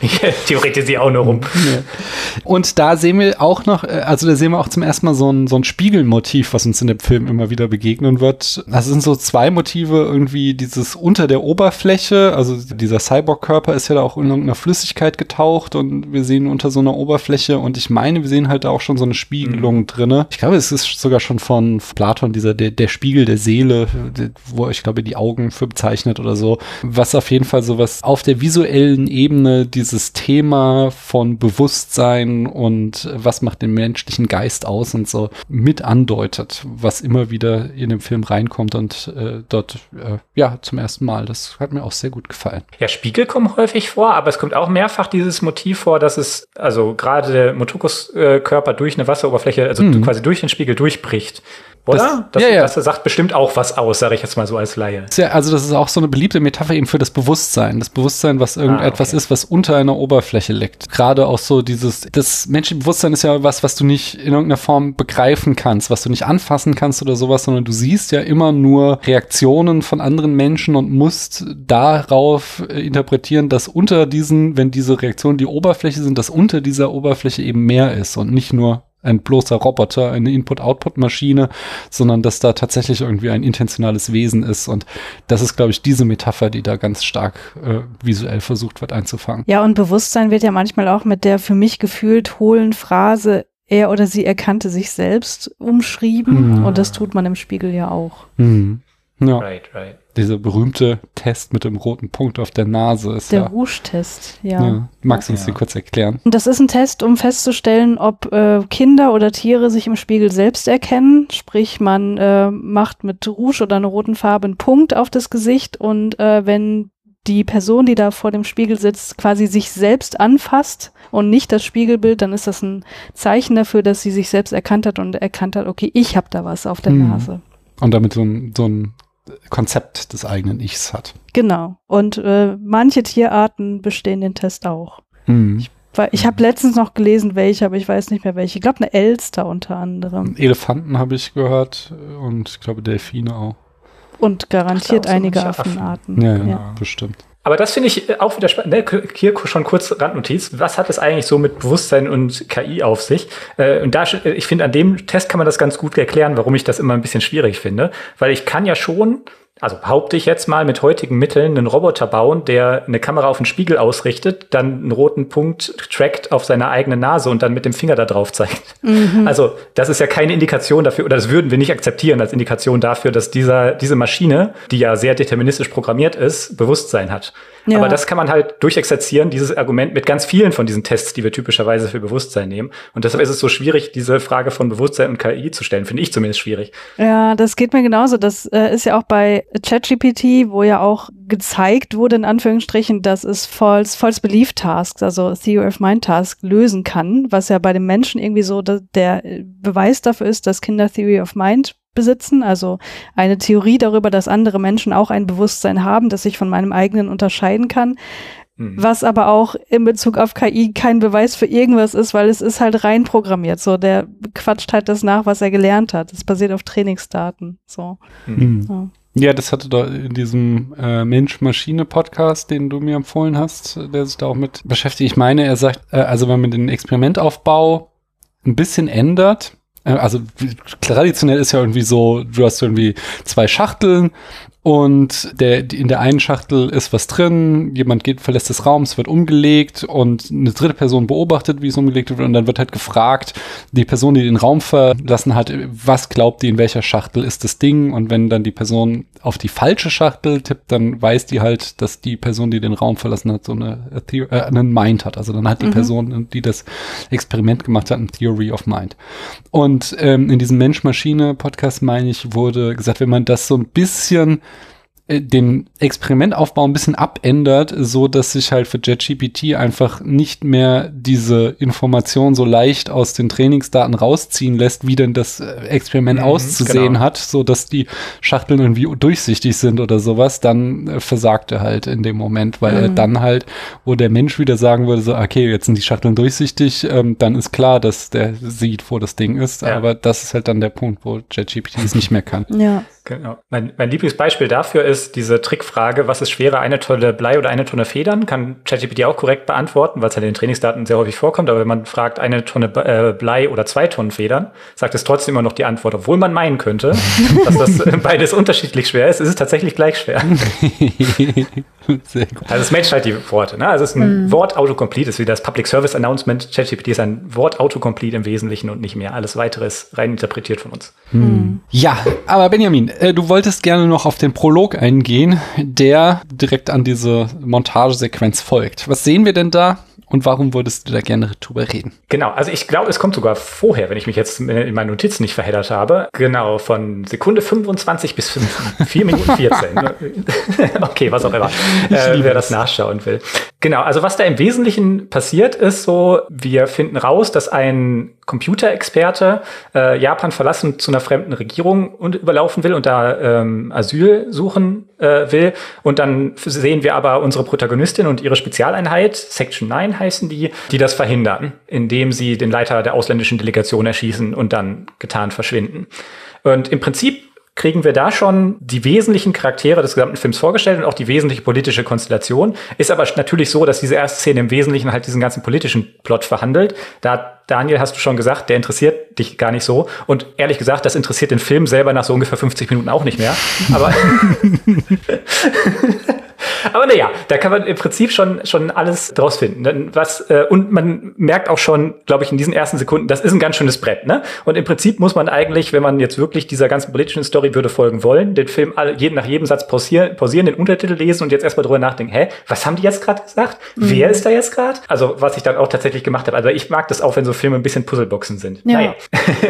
ich theoretisiere auch nur rum. Und da sehen wir auch noch, äh, also da sehen wir auch zum ersten Mal so ein, so ein Spiegelmotiv, was uns in dem Film immer wieder begegnen wird. Das sind so zwei Motive, irgendwie dieses unter der Oberfläche, also dieser Cyborg-Körper ist ja da auch in irgendeiner Flüssigkeit getaucht und wir sehen unter so einer Oberfläche und ich meine, wir sehen halt da auch schon so eine Spiegelung drinne. Ich glaube, es ist sogar schon von Platon, dieser, der, der Spiegel der Seele, wo ich glaube, die Augen für bezeichnet oder so. Was auf jeden Fall sowas auf der visuellen Ebene dieses Thema von Bewusstsein und äh, was macht den menschlichen Geist aus und so mit andeutet, was immer wieder in dem Film reinkommt und äh, dort, äh, ja, zum ersten Mal. Das hat mir auch sehr gut gefallen. Ja, Spiegel kommen häufig vor, aber es kommt auch mehrfach dieses Motiv vor, dass es, also gerade der Motokus-Körper durch eine Wasseroberfläche, also quasi durch den Spiegel durchbricht. Oder? Das- ja, ja. das sagt bestimmt auch was aus, sage ich jetzt mal so als Laie. Ja, also das ist auch so eine beliebte Metapher eben für das Bewusstsein. Das Bewusstsein, was irgendetwas okay. ist, was unter einer Oberfläche liegt. Gerade auch so dieses, das menschliche Bewusstsein ist ja was, was du nicht in irgendeiner Form begreifen kannst, was du nicht anfassen kannst oder sowas, sondern du siehst ja immer nur Reaktionen von anderen Menschen und musst darauf äh, interpretieren, dass unter diesen, wenn diese Reaktionen die Oberfläche sind, dass unter dieser Oberfläche eben mehr ist und nicht nur ein bloßer Roboter, eine Input-Output-Maschine, sondern dass da tatsächlich irgendwie ein intentionales Wesen ist. Und das ist, glaube ich, diese Metapher, die da ganz stark äh, visuell versucht wird einzufangen. Ja, und Bewusstsein wird ja manchmal auch mit der für mich gefühlt hohlen Phrase, er oder sie erkannte sich selbst umschrieben. Mhm. Und das tut man im Spiegel ja auch. Mhm. Ja, Right, right. dieser berühmte Test mit dem roten Punkt auf der Nase ist Der ja. Rouge-Test, ja. ja. Magst du uns Ja. den kurz erklären? Und das ist ein Test, um festzustellen, ob äh, Kinder oder Tiere sich im Spiegel selbst erkennen. Sprich, man äh, macht mit Rouge oder einer roten Farbe einen Punkt auf das Gesicht und äh, wenn die Person, die da vor dem Spiegel sitzt, quasi sich selbst anfasst und nicht das Spiegelbild, dann ist das ein Zeichen dafür, dass sie sich selbst erkannt hat und erkannt hat, okay, ich habe da was auf der Hm. Nase. Und damit so ein, so ein Konzept des eigenen Ichs hat. Genau. Und äh, manche Tierarten bestehen den Test auch. Mhm. Weil ich habe letztens noch gelesen, welche, aber ich weiß nicht mehr welche. Ich glaube, eine Elster unter anderem. Elefanten habe ich gehört und ich glaube Delfine auch. Und garantiert Ach, so einige manche Affen. Affenarten. Ja, ja, Ja. bestimmt. Aber das finde ich äh, auch wieder spannend. Ne? Hier schon kurz Randnotiz. Was hat es eigentlich so mit Bewusstsein und KI auf sich? Äh, Und da, äh, ich finde, an dem Test kann man das ganz gut erklären, warum ich das immer ein bisschen schwierig finde. Weil ich kann ja schon, also behaupte ich jetzt mal, mit heutigen Mitteln einen Roboter bauen, der eine Kamera auf den Spiegel ausrichtet, dann einen roten Punkt trackt auf seiner eigenen Nase und dann mit dem Finger da drauf zeigt. Also, das ist ja keine Indikation dafür, oder das würden wir nicht akzeptieren als Indikation dafür, dass dieser, diese Maschine, die ja sehr deterministisch programmiert ist, Bewusstsein hat. Ja. Aber das kann man halt durchexerzieren, dieses Argument mit ganz vielen von diesen Tests, die wir typischerweise für Bewusstsein nehmen. Und deshalb ist es so schwierig, diese Frage von Bewusstsein und KI zu stellen, finde ich zumindest schwierig. Ja, das geht mir genauso. Das äh, ist ja auch bei ChatGPT, wo ja auch gezeigt wurde, in Anführungsstrichen, dass es False, False Belief Tasks, also Theory of Mind Task, lösen kann, was ja bei den Menschen irgendwie so der äh, Beweis dafür ist, dass Kinder Theory of Mind besitzen, also eine Theorie darüber, dass andere Menschen auch ein Bewusstsein haben, das sich von meinem eigenen unterscheiden kann. Hm. Was aber auch in Bezug auf KI kein Beweis für irgendwas ist, weil es ist halt rein programmiert. So, der quatscht halt das nach, was er gelernt hat. Das basiert auf Trainingsdaten. So. Mhm. Ja. Ja, das hatte da in diesem äh, Mensch-Maschine-Podcast, den du mir empfohlen hast, der sich da auch mit beschäftigt. Ich meine, er sagt, äh, also wenn man den Experimentaufbau ein bisschen ändert, also wie- traditionell ist ja irgendwie so, du hast irgendwie zwei Schachteln und der, in der einen Schachtel ist was drin, jemand geht, verlässt des Raums, wird umgelegt und eine dritte Person beobachtet, wie es umgelegt wird und dann wird halt gefragt, die Person, die den Raum verlassen hat, was glaubt die, in welcher Schachtel ist das Ding und wenn dann die Person auf die falsche Schachtel tippt, dann weiß die halt, dass die Person, die den Raum verlassen hat, so eine, äh, einen Mind hat. Also dann hat die mhm. Person, die das Experiment gemacht hat, ein Theory of Mind. Und ähm, in diesem Mensch-Maschine-Podcast, meine ich, wurde gesagt, wenn man das so ein bisschen den Experimentaufbau ein bisschen abändert, so dass sich halt für JetGPT einfach nicht mehr diese Information so leicht aus den Trainingsdaten rausziehen lässt, wie denn das äh, Experiment mhm, auszusehen genau. hat, so dass die Schachteln irgendwie durchsichtig sind oder sowas, dann äh, versagt er halt in dem Moment, weil mhm. er dann halt, wo der Mensch wieder sagen würde, so, okay, jetzt sind die Schachteln durchsichtig, ähm, dann ist klar, dass der sieht, wo das Ding ist, ja. aber das ist halt dann der Punkt, wo JetGPT es nicht mehr kann. Ja. Genau. Mein, mein Lieblingsbeispiel dafür ist diese Trickfrage, was ist schwerer, eine Tonne Blei oder eine Tonne Federn? Kann ChatGPT auch korrekt beantworten, weil es halt in den Trainingsdaten sehr häufig vorkommt. Aber wenn man fragt, eine Tonne äh, Blei oder zwei Tonnen Federn, sagt es trotzdem immer noch die Antwort, obwohl man meinen könnte, dass das beides unterschiedlich schwer ist, ist es tatsächlich gleich schwer. Sehr gut. Also es matcht halt die Worte. Ne? Also es ist ein mhm. Wort-Autocomplete, ist wie das Public Service Announcement. ChatGPT ist ein Wort-Autocomplete im Wesentlichen und nicht mehr. Alles weitere ist rein interpretiert von uns. Mhm. Ja, aber Benjamin, äh, du wolltest gerne noch auf den Prolog eingehen, der direkt an diese Montagesequenz folgt. Was sehen wir denn da? Und warum würdest du da gerne drüber reden? Genau, also ich glaube, es kommt sogar vorher, wenn ich mich jetzt in meinen Notizen nicht verheddert habe. Genau, von Sekunde 25 bis 5, 4 Minuten 14. okay, was auch immer, äh, wer das nachschauen will. Genau, also was da im Wesentlichen passiert ist so, wir finden raus, dass ein Computerexperte äh, Japan verlassen zu einer fremden Regierung und überlaufen will und da ähm, Asyl suchen äh, will. Und dann sehen wir aber unsere Protagonistin und ihre Spezialeinheit, Section 9 heißen die, die das verhindern, indem sie den Leiter der ausländischen Delegation erschießen und dann getan verschwinden. Und im Prinzip kriegen wir da schon die wesentlichen Charaktere des gesamten Films vorgestellt und auch die wesentliche politische Konstellation. Ist aber natürlich so, dass diese erste Szene im Wesentlichen halt diesen ganzen politischen Plot verhandelt. Da, Daniel, hast du schon gesagt, der interessiert dich gar nicht so. Und ehrlich gesagt, das interessiert den Film selber nach so ungefähr 50 Minuten auch nicht mehr. Aber Aber naja, da kann man im Prinzip schon, schon alles draus finden. Was, äh, und man merkt auch schon, glaube ich, in diesen ersten Sekunden, das ist ein ganz schönes Brett. Ne? Und im Prinzip muss man eigentlich, wenn man jetzt wirklich dieser ganzen politischen Story würde folgen wollen, den Film alle, jeden, nach jedem Satz pausieren, pausieren, den Untertitel lesen und jetzt erstmal drüber nachdenken, hä, was haben die jetzt gerade gesagt? Mhm. Wer ist da jetzt gerade? Also was ich dann auch tatsächlich gemacht habe. Also ich mag das auch, wenn so Filme ein bisschen Puzzleboxen sind. Ja. Naja.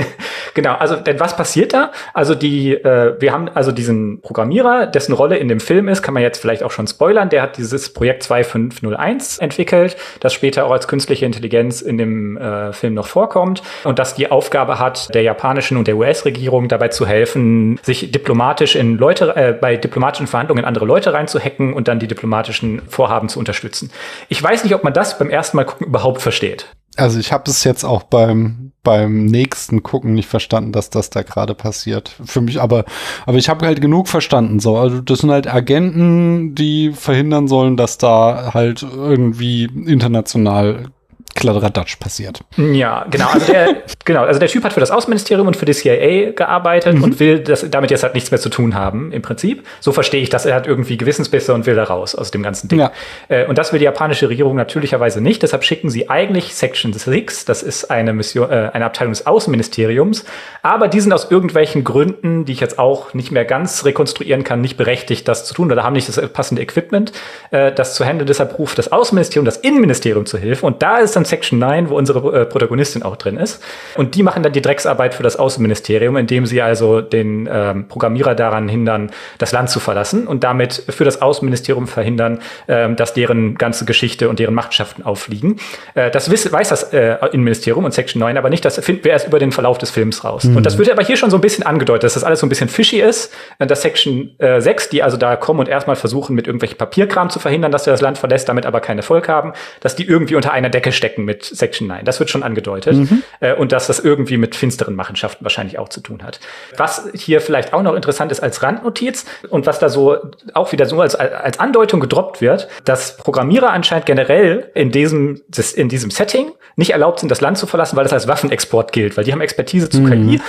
genau, also denn was passiert da? Also die, äh, wir haben also diesen Programmierer, dessen Rolle in dem Film ist, kann man jetzt vielleicht auch schon spoilern spoilern, der hat dieses Projekt 2501 entwickelt, das später auch als künstliche Intelligenz in dem äh, Film noch vorkommt und das die Aufgabe hat, der japanischen und der US-Regierung dabei zu helfen, sich diplomatisch in Leute, äh, bei diplomatischen Verhandlungen andere Leute reinzuhacken und dann die diplomatischen Vorhaben zu unterstützen. Ich weiß nicht, ob man das beim ersten Mal gucken überhaupt versteht. Also ich habe es jetzt auch beim beim nächsten Gucken nicht verstanden, dass das da gerade passiert. Für mich, aber aber ich habe halt genug verstanden. So, also das sind halt Agenten, die verhindern sollen, dass da halt irgendwie international Kladderadatsch passiert. Ja, genau. Also der, genau. Also der Typ hat für das Außenministerium und für die CIA gearbeitet mhm. und will das, damit jetzt halt nichts mehr zu tun haben, im Prinzip. So verstehe ich das. Er hat irgendwie Gewissensbisse und will da raus aus dem ganzen Ding. Ja. Äh, und das will die japanische Regierung natürlicherweise nicht. Deshalb schicken sie eigentlich Section 6. Das ist eine Mission, äh, eine Abteilung des Außenministeriums. Aber die sind aus irgendwelchen Gründen, die ich jetzt auch nicht mehr ganz rekonstruieren kann, nicht berechtigt, das zu tun oder haben nicht das passende Equipment, äh, das zu handeln. Deshalb ruft das Außenministerium das Innenministerium zu Hilfe. Und da ist dann Section 9, wo unsere äh, Protagonistin auch drin ist. Und die machen dann die Drecksarbeit für das Außenministerium, indem sie also den ähm, Programmierer daran hindern, das Land zu verlassen und damit für das Außenministerium verhindern, ähm, dass deren ganze Geschichte und deren Machenschaften auffliegen. Äh, das wiss, weiß das äh, Innenministerium und Section 9 aber nicht. Das finden wir erst über den Verlauf des Films raus. Mhm. Und das wird aber hier schon so ein bisschen angedeutet, dass das alles so ein bisschen fishy ist. Äh, dass Section äh, 6, die also da kommen und erstmal versuchen, mit irgendwelchen Papierkram zu verhindern, dass er das Land verlässt, damit aber keinen Erfolg haben, dass die irgendwie unter einer Decke stecken stecken mit Section 9. Das wird schon angedeutet. Mhm. Äh, und dass das irgendwie mit finsteren Machenschaften wahrscheinlich auch zu tun hat. Was hier vielleicht auch noch interessant ist als Randnotiz und was da so auch wieder so als, als Andeutung gedroppt wird, dass Programmierer anscheinend generell in diesem, in diesem Setting nicht erlaubt sind, das Land zu verlassen, weil das als Waffenexport gilt, weil die haben Expertise zu KI mhm.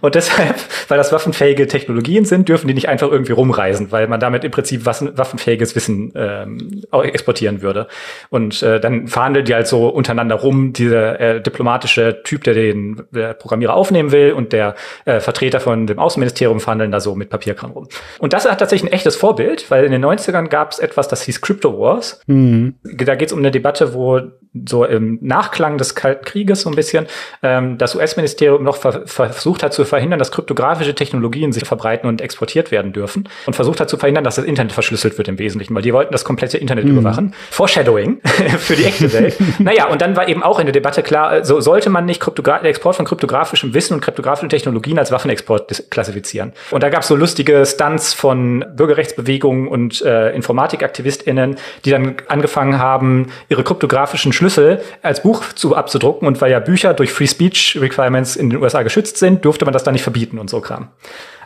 und deshalb, weil das waffenfähige Technologien sind, dürfen die nicht einfach irgendwie rumreisen, weil man damit im Prinzip waffenfähiges Wissen ähm, exportieren würde. Und äh, dann verhandeln die halt so untereinander rum, dieser äh, diplomatische Typ, der den der Programmierer aufnehmen will und der äh, Vertreter von dem Außenministerium verhandeln da so mit Papierkram rum. Und das hat tatsächlich ein echtes Vorbild, weil in den 90ern gab es etwas, das hieß Crypto Wars. Mhm. Da geht es um eine Debatte, wo so im Nachklang des Kalten Krieges so ein bisschen ähm, das US-Ministerium noch ver versucht hat zu verhindern, dass kryptografische Technologien sich verbreiten und exportiert werden dürfen und versucht hat zu verhindern, dass das Internet verschlüsselt wird im Wesentlichen, weil die wollten das komplette Internet mhm. überwachen. Foreshadowing für die echte Welt. naja, und dann war eben auch in der Debatte klar, so sollte man nicht Kryptogra Export von kryptografischem Wissen und kryptografischen Technologien als Waffenexport klassifizieren. Und da gab es so lustige Stunts von Bürgerrechtsbewegungen und äh, InformatikaktivistInnen, die dann angefangen haben, ihre kryptografischen Schlüssel als Buch zu abzudrucken und weil ja Bücher durch Free Speech Requirements in den USA geschützt sind, durfte man das dann nicht verbieten und so Kram.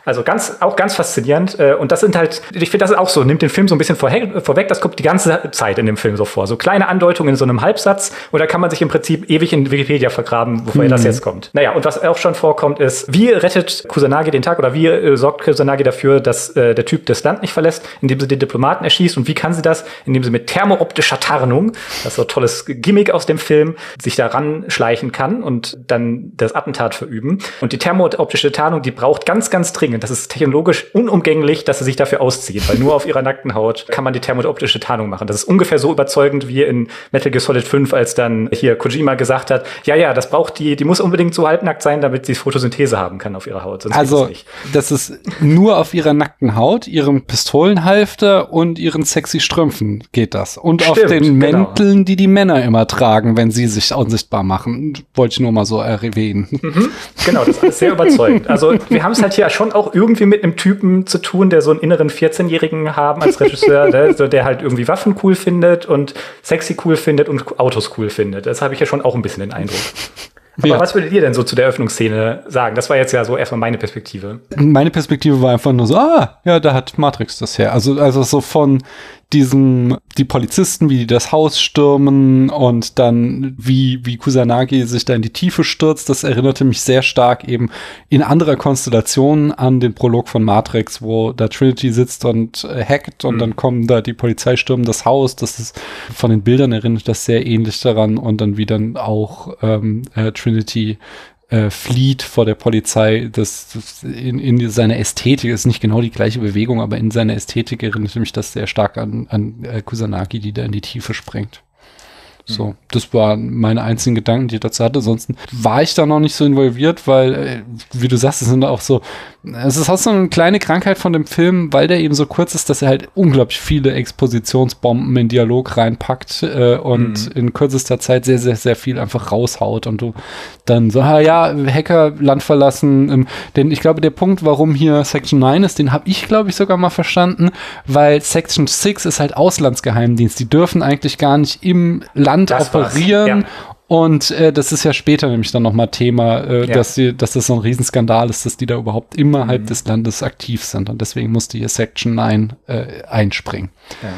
Also ganz, auch ganz faszinierend. Äh, und das sind halt, ich finde das ist auch so, nimmt den Film so ein bisschen vorweg, das kommt die ganze Zeit in dem Film so vor. So kleine Andeutungen in so einem Halbsatz und da kann man sich im Prinzip ewig in Wikipedia vergraben, bevor mhm. das jetzt kommt. Naja, und was auch schon vorkommt ist, wie rettet Kusanagi den Tag oder wie äh, sorgt Kusanagi dafür, dass äh, der Typ das Land nicht verlässt, indem sie den Diplomaten erschießt und wie kann sie das, indem sie mit thermooptischer Tarnung, das ist so ein tolles Gimmick aus dem Film, sich daran schleichen kann und dann das Attentat verüben. Und die thermooptische Tarnung, die braucht ganz, ganz dringend das ist technologisch unumgänglich, dass sie sich dafür auszieht, weil nur auf ihrer nackten Haut kann man die thermooptische Tarnung machen. Das ist ungefähr so überzeugend wie in Metal Gear Solid 5, als dann hier Kojima gesagt hat, ja, ja, das braucht die, die muss unbedingt so halbnackt sein, damit sie Photosynthese haben kann auf ihrer Haut. Sonst also, das ist nur auf ihrer nackten Haut, ihrem Pistolenhalfter und ihren sexy Strümpfen geht das. Und Stimmt, auf den genau. Mänteln, die die Männer immer tragen, wenn sie sich unsichtbar machen. Wollte ich nur mal so erwähnen. Mhm, genau, das ist sehr überzeugend. Also, wir haben es halt hier schon auch auch irgendwie mit einem Typen zu tun, der so einen inneren 14-Jährigen haben als Regisseur, der, so, der halt irgendwie Waffen cool findet und sexy cool findet und Autos cool findet. Das habe ich ja schon auch ein bisschen den Eindruck. Aber ja. was würdet ihr denn so zu der Öffnungsszene sagen? Das war jetzt ja so erstmal meine Perspektive. Meine Perspektive war einfach nur so, ah, ja, da hat Matrix das her. Also, also so von diesem, die Polizisten, wie die das Haus stürmen und dann wie, wie Kusanagi sich da in die Tiefe stürzt, das erinnerte mich sehr stark eben in anderer Konstellation an den Prolog von Matrix, wo da Trinity sitzt und äh, hackt und mhm. dann kommen da die Polizei stürmen das Haus, das ist von den Bildern erinnert das sehr ähnlich daran und dann wie dann auch ähm, äh, Trinity äh, flieht vor der Polizei. Das, das in, in seiner Ästhetik ist nicht genau die gleiche Bewegung, aber in seiner Ästhetik erinnert mich das sehr stark an, an äh, Kusanagi, die da in die Tiefe springt. So, das waren meine einzigen Gedanken, die ich dazu hatte. Ansonsten war ich da noch nicht so involviert, weil, äh, wie du sagst, es sind auch so, es ist auch so eine kleine Krankheit von dem Film, weil der eben so kurz ist, dass er halt unglaublich viele Expositionsbomben in Dialog reinpackt äh, und mhm. in kürzester Zeit sehr, sehr, sehr viel einfach raushaut und du dann so, ah ja, Hacker, Land verlassen. Ähm, denn ich glaube, der Punkt, warum hier Section 9 ist, den habe ich, glaube ich, sogar mal verstanden, weil Section 6 ist halt Auslandsgeheimdienst. Die dürfen eigentlich gar nicht im Land Land das operieren. Ja. Und äh, das ist ja später nämlich dann nochmal Thema, äh, ja. dass, sie, dass das so ein Riesenskandal ist, dass die da überhaupt innerhalb mhm. des Landes aktiv sind. Und deswegen musste hier Section 9 äh, einspringen. Ja.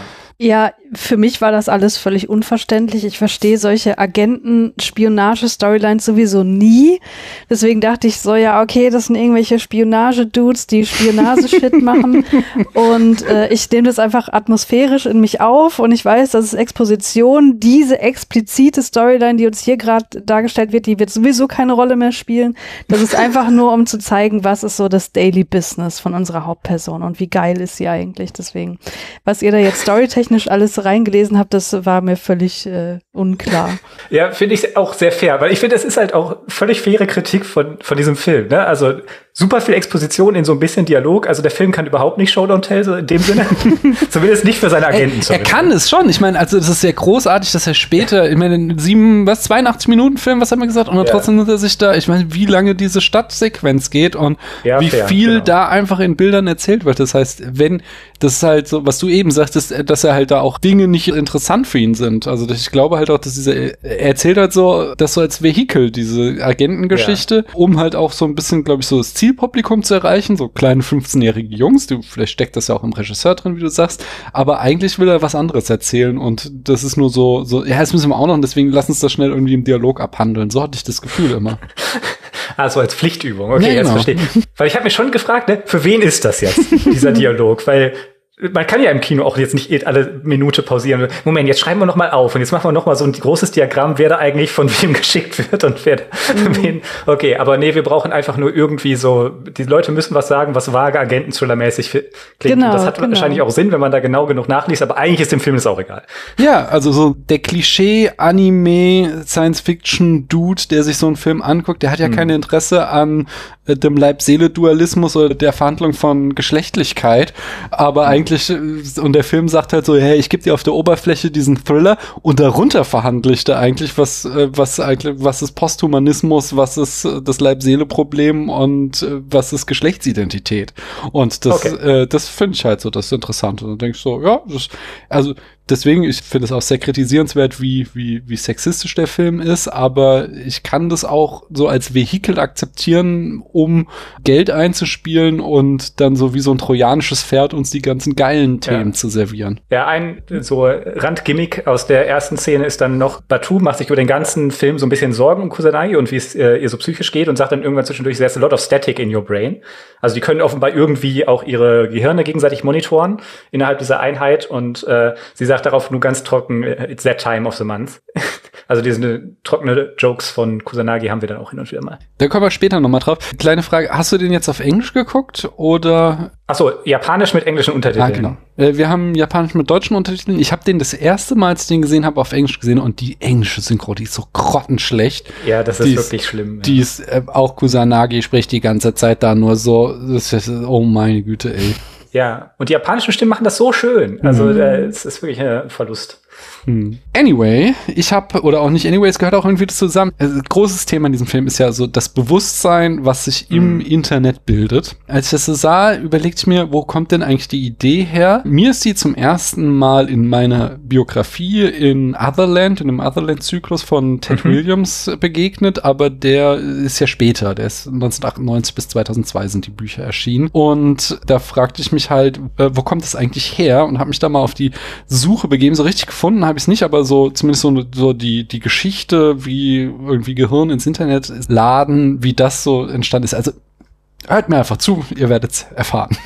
Ja, für mich war das alles völlig unverständlich. Ich verstehe solche Agenten-Spionage-Storylines sowieso nie. Deswegen dachte ich so, ja, okay, das sind irgendwelche Spionage-Dudes, die Spionage-Shit machen. Und äh, ich nehme das einfach atmosphärisch in mich auf und ich weiß, dass es Exposition, diese explizite Storyline, die uns hier gerade dargestellt wird, die wird sowieso keine Rolle mehr spielen. Das ist einfach nur, um zu zeigen, was ist so das Daily Business von unserer Hauptperson und wie geil ist sie eigentlich. Deswegen, was ihr da jetzt storytechnisch technisch alles reingelesen habe, das war mir völlig äh, unklar. Ja, finde ich auch sehr fair, weil ich finde, das ist halt auch völlig faire Kritik von, von diesem Film. Ne? Also super viel Exposition in so ein bisschen Dialog. Also der Film kann überhaupt nicht Showdown Tell, so in dem Sinne. Zumindest nicht für seine Agenten. Er, er kann es schon. Ich meine, also das ist sehr großartig, dass er später, ich meine, sieben, was, 82 Minuten Film, was hat man gesagt? Und ja. trotzdem nimmt er sich da, ich meine, wie lange diese Stadtsequenz geht und ja, wie fair, viel genau. da einfach in Bildern erzählt wird. Das heißt, wenn, das ist halt so, was du eben sagtest, dass er halt da auch Dinge nicht interessant für ihn sind. Also ich glaube halt halt auch, dass dieser, er erzählt halt so, das so als Vehikel, diese Agentengeschichte, ja. um halt auch so ein bisschen, glaube ich, so das Zielpublikum zu erreichen, so kleine 15-jährige Jungs, du, vielleicht steckt das ja auch im Regisseur drin, wie du sagst, aber eigentlich will er was anderes erzählen und das ist nur so, so, ja, das müssen wir auch noch und deswegen lass uns das schnell irgendwie im Dialog abhandeln. So hatte ich das Gefühl immer. Also als Pflichtübung. Okay, ja, genau. jetzt verstehe. Weil ich habe mich schon gefragt, ne, für wen ist das jetzt, dieser Dialog? Weil man kann ja im Kino auch jetzt nicht alle Minute pausieren. Moment, jetzt schreiben wir noch mal auf und jetzt machen wir noch mal so ein großes Diagramm, wer da eigentlich von wem geschickt wird und wer mhm. wen. Okay, aber nee, wir brauchen einfach nur irgendwie so, die Leute müssen was sagen, was vage Agenten-Thriller-mäßig klingt. Genau, das hat genau. wahrscheinlich auch Sinn, wenn man da genau genug nachliest, aber eigentlich ist dem Film das auch egal. Ja, also so der Klischee-Anime-Science-Fiction-Dude, der sich so einen Film anguckt, der hat ja mhm. kein Interesse an dem Leib-Seele-Dualismus oder der Verhandlung von Geschlechtlichkeit, aber mhm. eigentlich, äh, und der Film sagt halt so, hey, ich gebe dir auf der Oberfläche diesen Thriller und darunter verhandle ich da eigentlich, was, äh, was eigentlich, was ist Posthumanismus, was ist das Leib-Seele-Problem und was ist Geschlechtsidentität. Und das, okay. äh, das finde ich halt so das Interessante. Und dann denkst du so, ja, das, also deswegen, ich finde es auch sehr kritisierenswert, wie, wie, wie sexistisch der Film ist, aber ich kann das auch so als Vehikel akzeptieren, um Geld einzuspielen und dann so wie so ein trojanisches Pferd uns die ganzen geilen Themen ja. zu servieren. Ja, ein so Randgimmick aus der ersten Szene ist dann noch, Batu macht sich über den ganzen Film so ein bisschen Sorgen um Kusanagi und wie es äh, ihr so psychisch geht und sagt dann irgendwann zwischendurch, there's a lot of static in your brain. Also die können offenbar irgendwie auch ihre Gehirne gegenseitig monitoren innerhalb dieser Einheit und äh, sie sagt darauf nur ganz trocken, äh, it's that time of the month. Also diese trockene Jokes von Kusanagi haben wir dann auch hin und wieder mal. Da kommen wir später nochmal drauf. Kleine Frage, hast du den jetzt auf Englisch geguckt oder? Achso, Japanisch mit englischen Untertiteln. Ah, genau. Äh, wir haben Japanisch mit deutschen Untertiteln. Ich habe den das erste Mal, als ich den gesehen habe, auf Englisch gesehen und die englische Synchro, die ist so grottenschlecht. Ja, das ist wirklich schlimm. Die ist, äh, auch Kusanagi spricht die ganze Zeit da nur so, ist, oh meine Güte, ey. Ja, und die japanischen Stimmen machen das so schön. Also mhm. äh, es ist wirklich ein Verlust. Hm. Anyway, ich habe, oder auch nicht anyway, es gehört auch irgendwie zusammen. Also, großes Thema in diesem Film ist ja so das Bewusstsein, was sich im mhm. Internet bildet. Als ich das so sah, überlegte ich mir, wo kommt denn eigentlich die Idee her? Mir ist die zum ersten Mal in meiner Biografie in Otherland, in dem Otherland-Zyklus von Ted mhm. Williams begegnet, aber der ist ja später, der ist 1998 bis 2002 sind die Bücher erschienen. Und da fragte ich mich halt, äh, wo kommt das eigentlich her? Und habe mich da mal auf die Suche begeben. So richtig gefunden habe ich es nicht, aber so zumindest so, so die, die Geschichte, wie irgendwie Gehirn ins Internet laden, wie das so entstanden ist. Also hört mir einfach zu, ihr werdet es erfahren.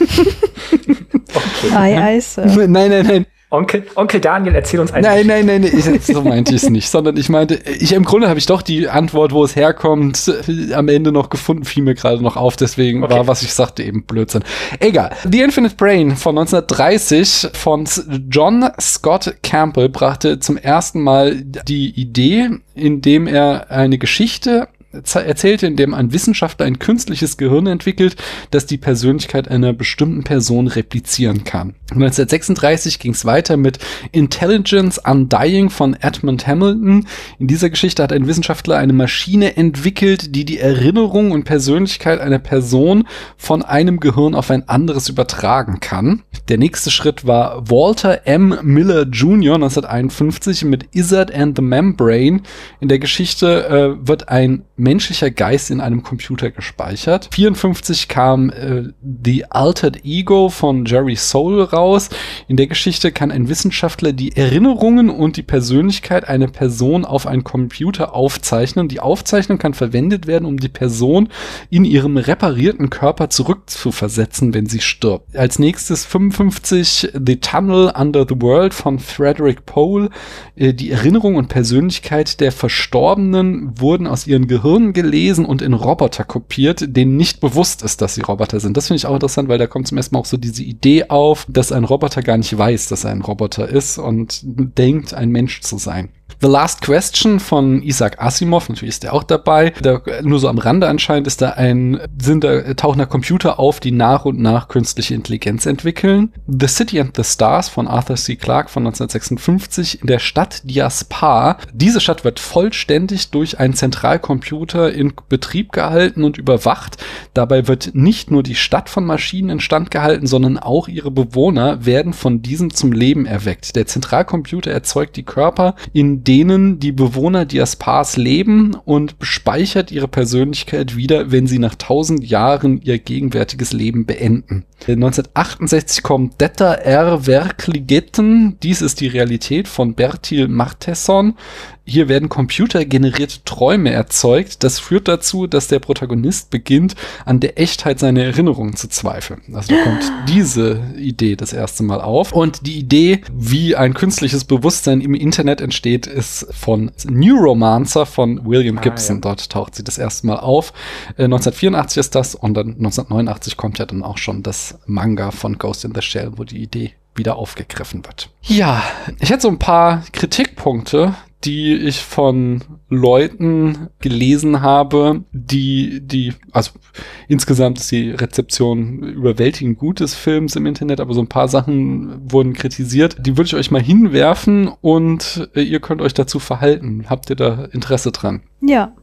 okay. Ei, ei, Nein, nein, nein. Onkel, Onkel Daniel, erzähl uns einen. Nein, nein, nein, nein ich, so meinte ich es nicht, sondern ich meinte, ich im Grunde habe ich doch die Antwort, wo es herkommt, am Ende noch gefunden, fiel mir gerade noch auf, deswegen okay. war, was ich sagte, eben Blödsinn. Egal. The Infinite Brain von 1930 von John Scott Campbell brachte zum ersten Mal die Idee, indem er eine Geschichte erzählte, in dem ein Wissenschaftler ein künstliches Gehirn entwickelt, das die Persönlichkeit einer bestimmten Person replizieren kann. 1936 ging es weiter mit Intelligence Undying von Edmund Hamilton. In dieser Geschichte hat ein Wissenschaftler eine Maschine entwickelt, die die Erinnerung und Persönlichkeit einer Person von einem Gehirn auf ein anderes übertragen kann. Der nächste Schritt war Walter M. Miller Jr. 1951 mit Izzard and the Membrane. In der Geschichte äh, wird ein menschlicher Geist in einem Computer gespeichert. 54 kam äh, The Altered Ego von Jerry Soule raus. In der Geschichte kann ein Wissenschaftler die Erinnerungen und die Persönlichkeit einer Person auf einen Computer aufzeichnen. Die Aufzeichnung kann verwendet werden, um die Person in ihrem reparierten Körper zurückzuversetzen, wenn sie stirbt. Als nächstes 55 The Tunnel Under the World von Frederick Pohl. Äh, die Erinnerung und Persönlichkeit der Verstorbenen wurden aus ihren Gehirn Gehirn gelesen und in Roboter kopiert, denen nicht bewusst ist, dass sie Roboter sind. Das finde ich auch interessant, weil da kommt zum ersten Mal auch so diese Idee auf, dass ein Roboter gar nicht weiß, dass er ein Roboter ist und denkt, ein Mensch zu sein. The Last Question von Isaac Asimov, natürlich ist der auch dabei. Da, nur so am Rande anscheinend ist da ein, sind da, tauchen da Computer auf, die nach und nach künstliche Intelligenz entwickeln. The City and the Stars von Arthur C. Clarke von 1956 in der Stadt Diaspar. Diese Stadt wird vollständig durch einen Zentralcomputer in Betrieb gehalten und überwacht. Dabei wird nicht nur die Stadt von Maschinen instand gehalten, sondern auch ihre Bewohner werden von diesem zum Leben erweckt. Der Zentralcomputer erzeugt die Körper, in in denen die Bewohner Diaspars leben und speichert ihre Persönlichkeit wieder, wenn sie nach tausend Jahren ihr gegenwärtiges Leben beenden. 1968 kommt Detta R. Verkligetten. Dies ist die Realität von Bertil Martesson. Hier werden computergenerierte Träume erzeugt. Das führt dazu, dass der Protagonist beginnt, an der Echtheit seiner Erinnerungen zu zweifeln. Also da kommt diese Idee das erste Mal auf. Und die Idee, wie ein künstliches Bewusstsein im Internet entsteht, ist von Neuromancer von William Gibson. Ah, ja. Dort taucht sie das erste Mal auf. Äh, 1984 ist das und dann 1989 kommt ja dann auch schon das Manga von Ghost in the Shell, wo die Idee wieder aufgegriffen wird. Ja, ich hätte so ein paar Kritikpunkte, die ich von Leuten gelesen habe, die, die, also insgesamt ist die Rezeption überwältigend gut des Films im Internet, aber so ein paar Sachen wurden kritisiert. Die würde ich euch mal hinwerfen und äh, ihr könnt euch dazu verhalten. Habt ihr da Interesse dran? Ja.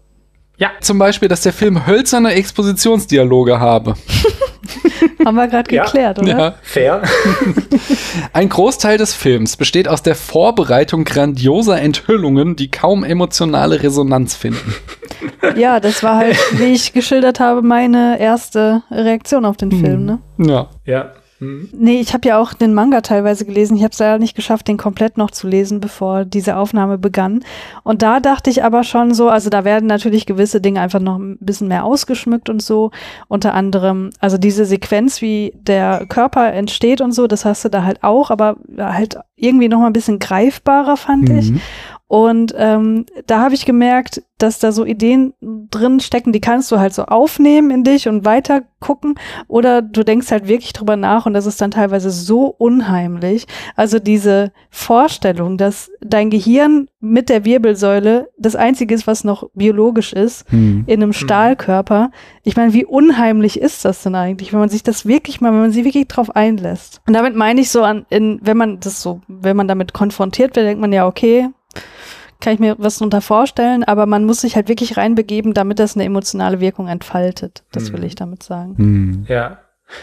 Ja. Zum Beispiel, dass der Film hölzerne Expositionsdialoge habe. Haben wir gerade geklärt, ja, oder? Ja. Fair. Ein Großteil des Films besteht aus der Vorbereitung grandioser Enthüllungen, die kaum emotionale Resonanz finden. Ja, das war halt, wie ich geschildert habe, meine erste Reaktion auf den Film, ne? Ja. Ja. Mhm. Nee, ich habe ja auch den Manga teilweise gelesen. Ich habe es leider nicht geschafft, den komplett noch zu lesen, bevor diese Aufnahme begann. Und da dachte ich aber schon so, also da werden natürlich gewisse Dinge einfach noch ein bisschen mehr ausgeschmückt und so. Unter anderem, also diese Sequenz, wie der Körper entsteht und so, das hast du da halt auch, aber halt irgendwie noch mal ein bisschen greifbarer, fand mhm. ich. Und ähm, da habe ich gemerkt, dass da so Ideen drin stecken, die kannst du halt so aufnehmen in dich und weiter gucken. Oder du denkst halt wirklich drüber nach und das ist dann teilweise so unheimlich. Also diese Vorstellung, dass dein Gehirn mit der Wirbelsäule das Einzige ist, was noch biologisch ist, hm. in einem hm. Stahlkörper. Ich meine, wie unheimlich ist das denn eigentlich, wenn man sich das wirklich mal, wenn man sich wirklich drauf einlässt? Und damit meine ich so an, in, wenn man das so, wenn man damit konfrontiert wird, denkt man ja, okay, kann ich mir was darunter vorstellen, aber man muss sich halt wirklich reinbegeben, damit das eine emotionale Wirkung entfaltet. Das will hm. ich damit sagen. Mhm. Ja.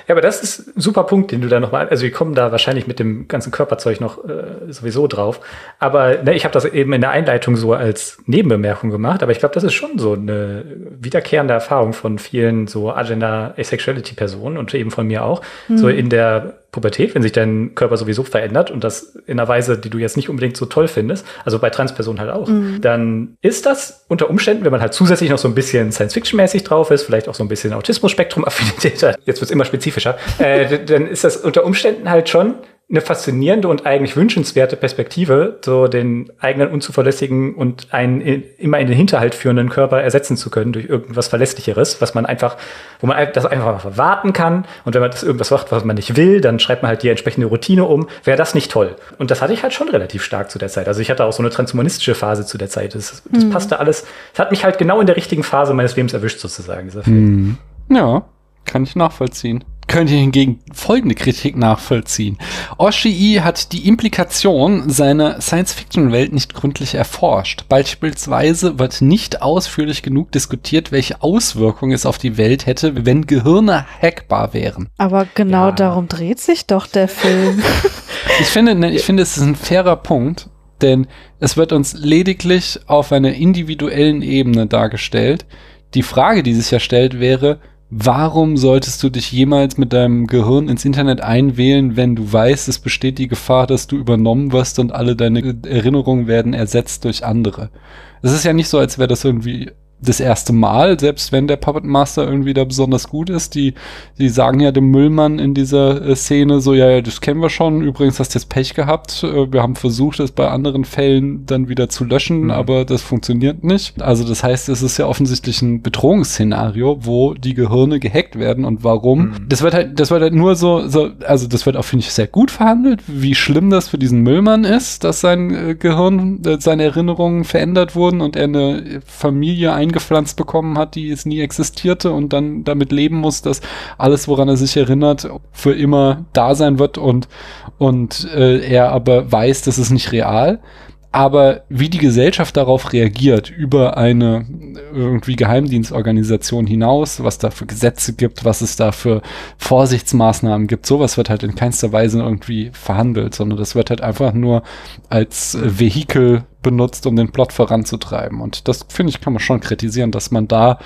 Ja, aber das ist ein super Punkt, den du da nochmal, also wir kommen da wahrscheinlich mit dem ganzen Körperzeug noch äh, sowieso drauf. Aber ne, ich habe das eben in der Einleitung so als Nebenbemerkung gemacht, aber ich glaube, das ist schon so eine wiederkehrende Erfahrung von vielen so Agenda Asexuality Personen und eben von mir auch. Mhm. So in der Pubertät, wenn sich dein Körper sowieso verändert und das in einer Weise, die du jetzt nicht unbedingt so toll findest, also bei Transpersonen halt auch, mhm. dann ist das unter Umständen, wenn man halt zusätzlich noch so ein bisschen Science-Fiction-mäßig drauf ist, vielleicht auch so ein bisschen Autismus-Spektrum-Affinität hat, jetzt wird's immer spezifischer, äh, dann ist das unter Umständen halt schon eine faszinierende und eigentlich wünschenswerte Perspektive, so den eigenen unzuverlässigen und einen immer in den Hinterhalt führenden Körper ersetzen zu können durch irgendwas Verlässlicheres, was man einfach, wo man das einfach warten kann. Und wenn man das irgendwas macht, was man nicht will, dann schreibt man halt die entsprechende Routine um. Wäre das nicht toll? Und das hatte ich halt schon relativ stark zu der Zeit. Also ich hatte auch so eine transhumanistische Phase zu der Zeit. Das, das mhm. passte alles. Es hat mich halt genau in der richtigen Phase meines Lebens erwischt, sozusagen, dieser Film. Mhm. Ja, kann ich nachvollziehen könnt ihr hingegen folgende Kritik nachvollziehen. Oshii hat die Implikation seiner Science-Fiction-Welt nicht gründlich erforscht. Beispielsweise wird nicht ausführlich genug diskutiert, welche Auswirkungen es auf die Welt hätte, wenn Gehirne hackbar wären. Aber genau ja. darum dreht sich doch der Film. ich finde, ne, ich finde, es ist ein fairer Punkt, denn es wird uns lediglich auf einer individuellen Ebene dargestellt. Die Frage, die sich ja stellt, wäre, Warum solltest du dich jemals mit deinem Gehirn ins Internet einwählen, wenn du weißt, es besteht die Gefahr, dass du übernommen wirst und alle deine Erinnerungen werden ersetzt durch andere? Es ist ja nicht so, als wäre das irgendwie das erste Mal, selbst wenn der Puppet Master irgendwie da besonders gut ist. Die, die sagen ja dem Müllmann in dieser äh, Szene so, ja, ja, das kennen wir schon. Übrigens hast du jetzt Pech gehabt. Äh, wir haben versucht, es bei anderen Fällen dann wieder zu löschen, mhm. aber das funktioniert nicht. Also das heißt, es ist ja offensichtlich ein Bedrohungsszenario, wo die Gehirne gehackt werden und warum. Mhm. Das wird halt, das wird halt nur so, so also das wird auch, finde ich, sehr gut verhandelt, wie schlimm das für diesen Müllmann ist, dass sein äh, Gehirn, äh, seine Erinnerungen verändert wurden und er eine Familie ein eingepflanzt bekommen hat, die es nie existierte und dann damit leben muss, dass alles, woran er sich erinnert, für immer da sein wird und, und äh, er aber weiß, das ist nicht real. Aber wie die Gesellschaft darauf reagiert, über eine irgendwie Geheimdienstorganisation hinaus, was da für Gesetze gibt, was es da für Vorsichtsmaßnahmen gibt, sowas wird halt in keinster Weise irgendwie verhandelt, sondern das wird halt einfach nur als Vehikel benutzt, um den Plot voranzutreiben. Und das finde ich, kann man schon kritisieren, dass man da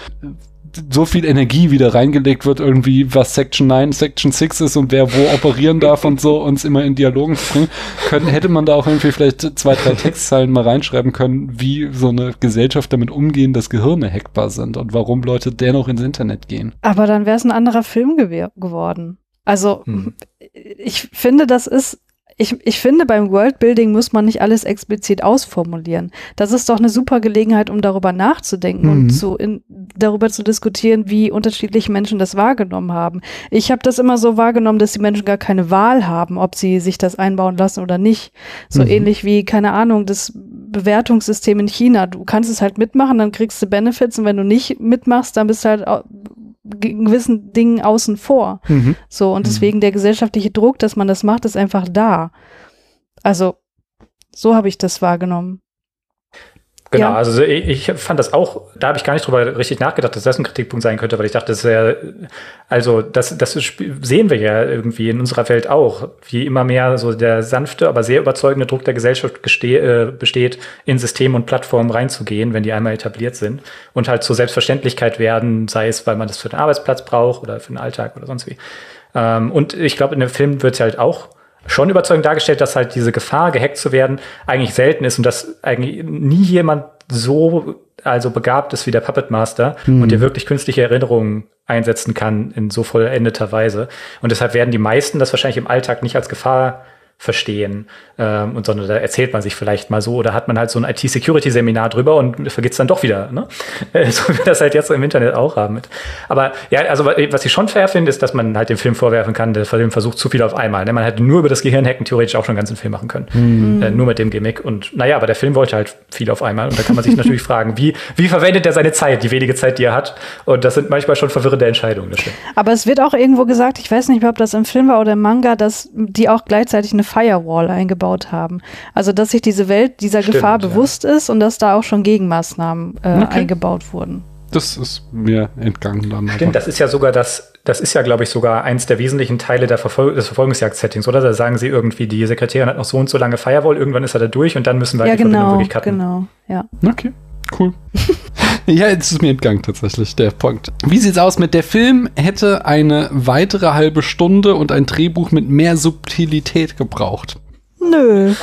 so viel Energie wieder reingelegt wird, irgendwie, was Section 9, Section 6 ist und wer wo operieren darf und so, uns immer in Dialogen zu bringen, können, hätte man da auch irgendwie vielleicht zwei, drei Textzeilen mal reinschreiben können, wie so eine Gesellschaft damit umgehen, dass Gehirne hackbar sind und warum Leute dennoch ins Internet gehen. Aber dann wäre es ein anderer Film geworden. Also, hm. ich finde, das ist ich, ich finde, beim Worldbuilding muss man nicht alles explizit ausformulieren. Das ist doch eine super Gelegenheit, um darüber nachzudenken mhm. und zu in, darüber zu diskutieren, wie unterschiedliche Menschen das wahrgenommen haben. Ich habe das immer so wahrgenommen, dass die Menschen gar keine Wahl haben, ob sie sich das einbauen lassen oder nicht. So mhm. ähnlich wie, keine Ahnung, das Bewertungssystem in China. Du kannst es halt mitmachen, dann kriegst du Benefits und wenn du nicht mitmachst, dann bist du halt gewissen Dingen außen vor. Mhm. So, und mhm. deswegen mhm. der gesellschaftliche Druck, dass man das macht, ist einfach da. Also, so habe ich das wahrgenommen. Genau, ja. also ich, ich, fand das auch, da habe ich gar nicht drüber richtig nachgedacht, dass das ein Kritikpunkt sein könnte, weil ich dachte, das wäre, also das, das sehen wir ja irgendwie in unserer Welt auch, wie immer mehr so der sanfte, aber sehr überzeugende Druck der Gesellschaft geste, äh, besteht, in Systeme und Plattformen reinzugehen, wenn die einmal etabliert sind und halt zur Selbstverständlichkeit werden, sei es, weil man das für den Arbeitsplatz braucht oder für den Alltag oder sonst wie. Ähm, und ich glaube, in dem Film wird es halt auch schon überzeugend dargestellt, dass halt diese Gefahr, gehackt zu werden, eigentlich selten ist und dass eigentlich nie jemand so also begabt ist wie der Puppet Master mhm. und der wirklich künstliche Erinnerungen einsetzen kann in so vollendeter Weise. Und deshalb werden die meisten das wahrscheinlich im Alltag nicht als Gefahr verstehen ähm, und sondern da erzählt man sich vielleicht mal so oder hat man halt so ein IT-Security-Seminar drüber und vergisst dann doch wieder, ne? so wie wir das halt jetzt im Internet auch haben. Mit. Aber ja, also was ich schon fair finde, ist, dass man halt dem Film vorwerfen kann, der Film versucht zu viel auf einmal. Ne? Man hätte nur über das Gehirn hacken theoretisch auch schon einen ganzen Film machen können. Mhm. Äh, nur mit dem Gimmick. Und naja, aber der Film wollte halt viel auf einmal. Und da kann man sich natürlich fragen, wie, wie verwendet er seine Zeit, die wenige Zeit, die er hat? Und das sind manchmal schon verwirrende Entscheidungen. Aber es wird auch irgendwo gesagt, ich weiß nicht mehr, ob das im Film war oder im Manga, dass die auch gleichzeitig eine Firewall eingebaut haben. Also, dass sich diese Welt dieser Stimmt, Gefahr bewusst ist und dass da auch schon Gegenmaßnahmen äh, okay. eingebaut wurden. Das ist mir entgangen dann. Stimmt, das ist ja sogar das, das ist ja, glaube ich, sogar eins der wesentlichen Teile der Verfol des Verfolgungsjagd-Settings, oder? Da sagen sie irgendwie, die Sekretärin hat noch so und so lange Firewall, irgendwann ist er da durch und dann müssen wir ja, die genau, Verbindung wirklich cutten. Genau, ja. Okay, cool. ja, jetzt ist mir entgangen tatsächlich der Punkt. Wie sieht's aus mit der Film hätte eine weitere halbe Stunde und ein Drehbuch mit mehr Subtilität gebraucht. Nö.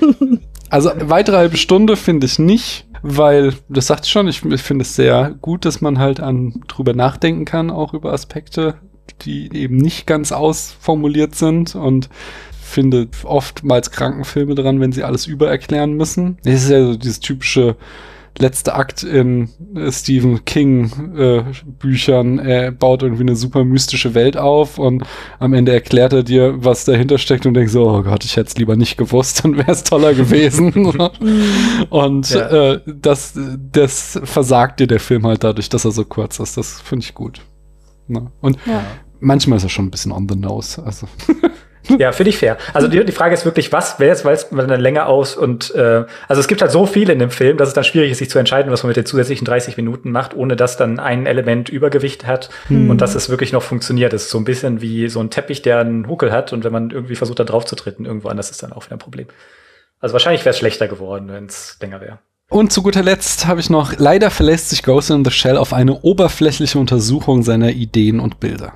also weitere halbe Stunde finde ich nicht, weil das sagt schon, ich, ich finde es sehr gut, dass man halt an drüber nachdenken kann, auch über Aspekte, die eben nicht ganz ausformuliert sind und finde oftmals Krankenfilme dran, wenn sie alles übererklären müssen. Es ist ja so dieses typische letzte Akt in äh, Stephen King äh, Büchern. Er baut irgendwie eine super mystische Welt auf und am Ende erklärt er dir, was dahinter steckt und denkst so, oh Gott, ich hätte es lieber nicht gewusst, dann wäre es toller gewesen. und ja. äh, das, das versagt dir der Film halt dadurch, dass er so kurz ist. Das finde ich gut. Na? Ne? Und ja. manchmal ist er schon ein bisschen on the nose. Also Ja, finde ich fair. Also die, die Frage ist wirklich, was wäre es, weil es man dann länger aus und äh, also es gibt halt so viel in dem Film, dass es dann schwierig ist, sich zu entscheiden, was man mit den zusätzlichen 30 Minuten macht, ohne dass dann ein Element Übergewicht hat hm. und dass es wirklich noch funktioniert. Es ist so ein bisschen wie so ein Teppich, der einen Huckel hat und wenn man irgendwie versucht, da drauf zu treten, irgendwo anders ist dann auch wieder ein Problem. Also wahrscheinlich wäre es schlechter geworden, wenn es länger wäre. Und zu guter Letzt habe ich noch, leider verlässt sich Ghost in the Shell auf eine oberflächliche Untersuchung seiner Ideen und Bilder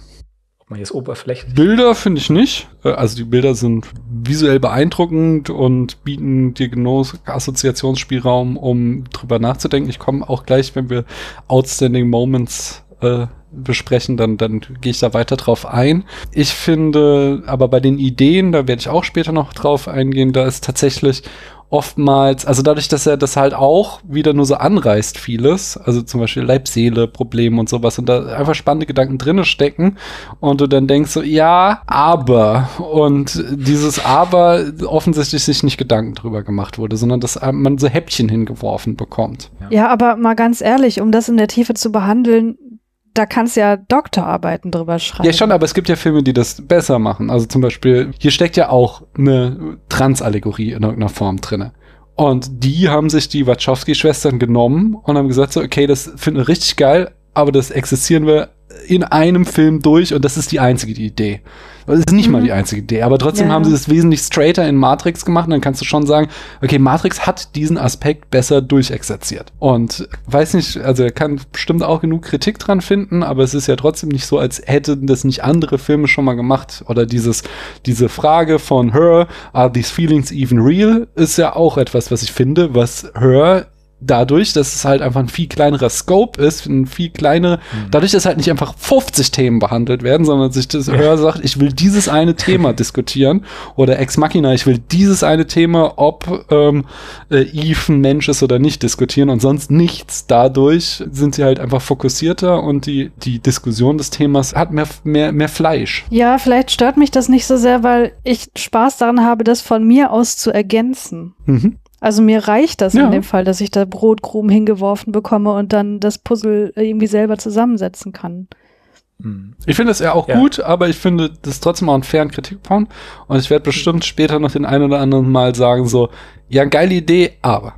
man jetzt oberflächlich. Bilder finde ich nicht. Äh, also die Bilder sind visuell beeindruckend und bieten dir genug Assoziationsspielraum, um drüber nachzudenken. Ich komme auch gleich, wenn wir Outstanding Moments äh, besprechen, dann, dann gehe ich da weiter drauf ein. Ich finde aber bei den Ideen, da werde ich auch später noch drauf eingehen, da ist tatsächlich oftmals, also dadurch, dass er das halt auch wieder nur so anreißt, vieles, also zum Beispiel Leib-Seele-Probleme und sowas und da einfach spannende Gedanken drinne stecken und du dann denkst so, ja, aber und dieses aber offensichtlich sich nicht Gedanken drüber gemacht wurde, sondern dass man so Häppchen hingeworfen bekommt. Ja, aber mal ganz ehrlich, um das in der Tiefe zu behandeln, da kannst ja Doktorarbeiten drüber schreiben. Ja, schon, aber es gibt ja Filme, die das besser machen. Also zum Beispiel, hier steckt ja auch eine Transallegorie in irgendeiner Form drinne. Und die haben sich die Wachowski-Schwestern genommen und haben gesagt so, okay, das finden wir richtig geil, aber das existieren wir in einem Film durch und das ist die einzige Idee. Das ist nicht mhm. mal die einzige Idee, aber trotzdem ja. haben sie das wesentlich straighter in Matrix gemacht und dann kannst du schon sagen, okay, Matrix hat diesen Aspekt besser durchexerziert. Und weiß nicht, also er kann bestimmt auch genug Kritik dran finden, aber es ist ja trotzdem nicht so, als hätten das nicht andere Filme schon mal gemacht. Oder dieses, diese Frage von Her, are these feelings even real, ist ja auch etwas, was ich finde, was Her dadurch, dass es halt einfach ein viel kleinerer Scope ist, ein viel kleinere, mhm. dadurch, dass halt nicht einfach 50 Themen behandelt werden, sondern sich das Hörer sagt, ich will dieses eine Thema diskutieren oder Ex Machina, ich will dieses eine Thema, ob ähm, äh, Eve ein Mensch ist oder nicht, diskutieren und sonst nichts. Dadurch sind sie halt einfach fokussierter und die, die Diskussion des Themas hat mehr, mehr, mehr Fleisch. Ja, vielleicht stört mich das nicht so sehr, weil ich Spaß daran habe, das von mir aus zu ergänzen. Mhm. Also mir reicht das ja. in dem Fall, dass ich da Brotkrumen hingeworfen bekomme und dann das Puzzle irgendwie selber zusammensetzen kann. Hm. Ich finde es ja auch ja. gut, aber ich finde das trotzdem auch einen fairen Kritikpunkt. Und ich werde bestimmt später noch den einen oder anderen Mal sagen, so, ja, geile Idee, aber.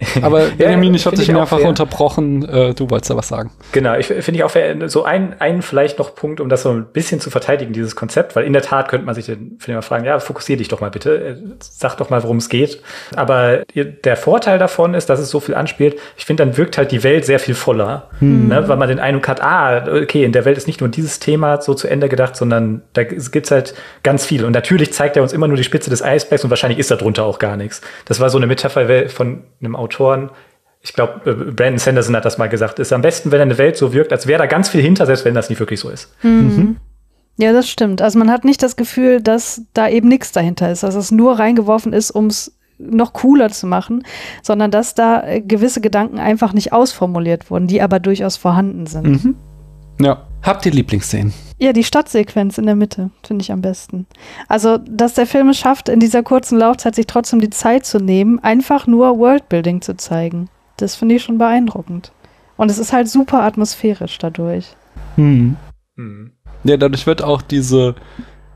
Aber Benjamin, ich habe dich mehrfach unterbrochen. Äh, du wolltest da was sagen. Genau, ich finde ich auch fair. So ein, ein vielleicht noch Punkt, um das so ein bisschen zu verteidigen, dieses Konzept, weil in der Tat könnte man sich den Film mal fragen, ja, fokussier dich doch mal bitte, äh, sag doch mal, worum es geht. Aber der Vorteil davon ist, dass es so viel anspielt. Ich finde, dann wirkt halt die Welt sehr viel voller, hm. ne, weil man den Eindruck hat, ah, okay, in der Welt ist nicht nur dieses Thema so zu Ende gedacht, sondern da gibt's halt ganz viel. Und natürlich zeigt er uns immer nur die Spitze des Eisbergs und wahrscheinlich ist da drunter auch gar nichts. Das war so eine Metapher von einem Autor Autoren, ich glaube, äh, Brandon Sanderson hat das mal gesagt, ist am besten, wenn eine Welt so wirkt, als wäre da ganz viel hinter, selbst wenn das nicht wirklich so ist. Mhm. Mhm. Ja, das stimmt. Also man hat nicht das Gefühl, dass da eben nichts dahinter ist, dass es nur reingeworfen ist, um es noch cooler zu machen, sondern dass da äh, gewisse Gedanken einfach nicht ausformuliert wurden, die aber durchaus vorhanden sind. Mhm. Ja. Habt ihr Lieblingsszenen? Ja, die Stadtsequenz in der Mitte finde ich am besten. Also, dass der Film es schafft, in dieser kurzen Laufzeit sich trotzdem die Zeit zu nehmen, einfach nur Worldbuilding zu zeigen. Das finde ich schon beeindruckend. Und es ist halt super atmosphärisch dadurch. Hm. hm. Ja, dadurch wird auch diese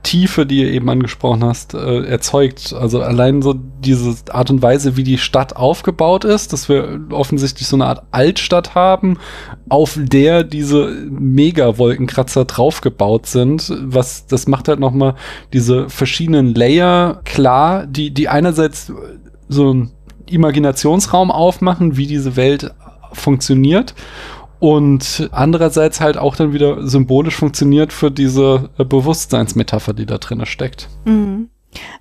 Tiefe, die ihr eben angesprochen hast, äh, erzeugt. Also allein so diese Art und Weise, wie die Stadt aufgebaut ist, dass wir offensichtlich so eine Art Altstadt haben, auf der diese Mega-Wolkenkratzer draufgebaut sind. Was, das macht halt nochmal diese verschiedenen Layer klar, die, die einerseits so einen Imaginationsraum aufmachen, wie diese Welt funktioniert und andererseits halt auch dann wieder symbolisch funktioniert für diese äh, Bewusstseinsmetapher, die da drin steckt. Mhm.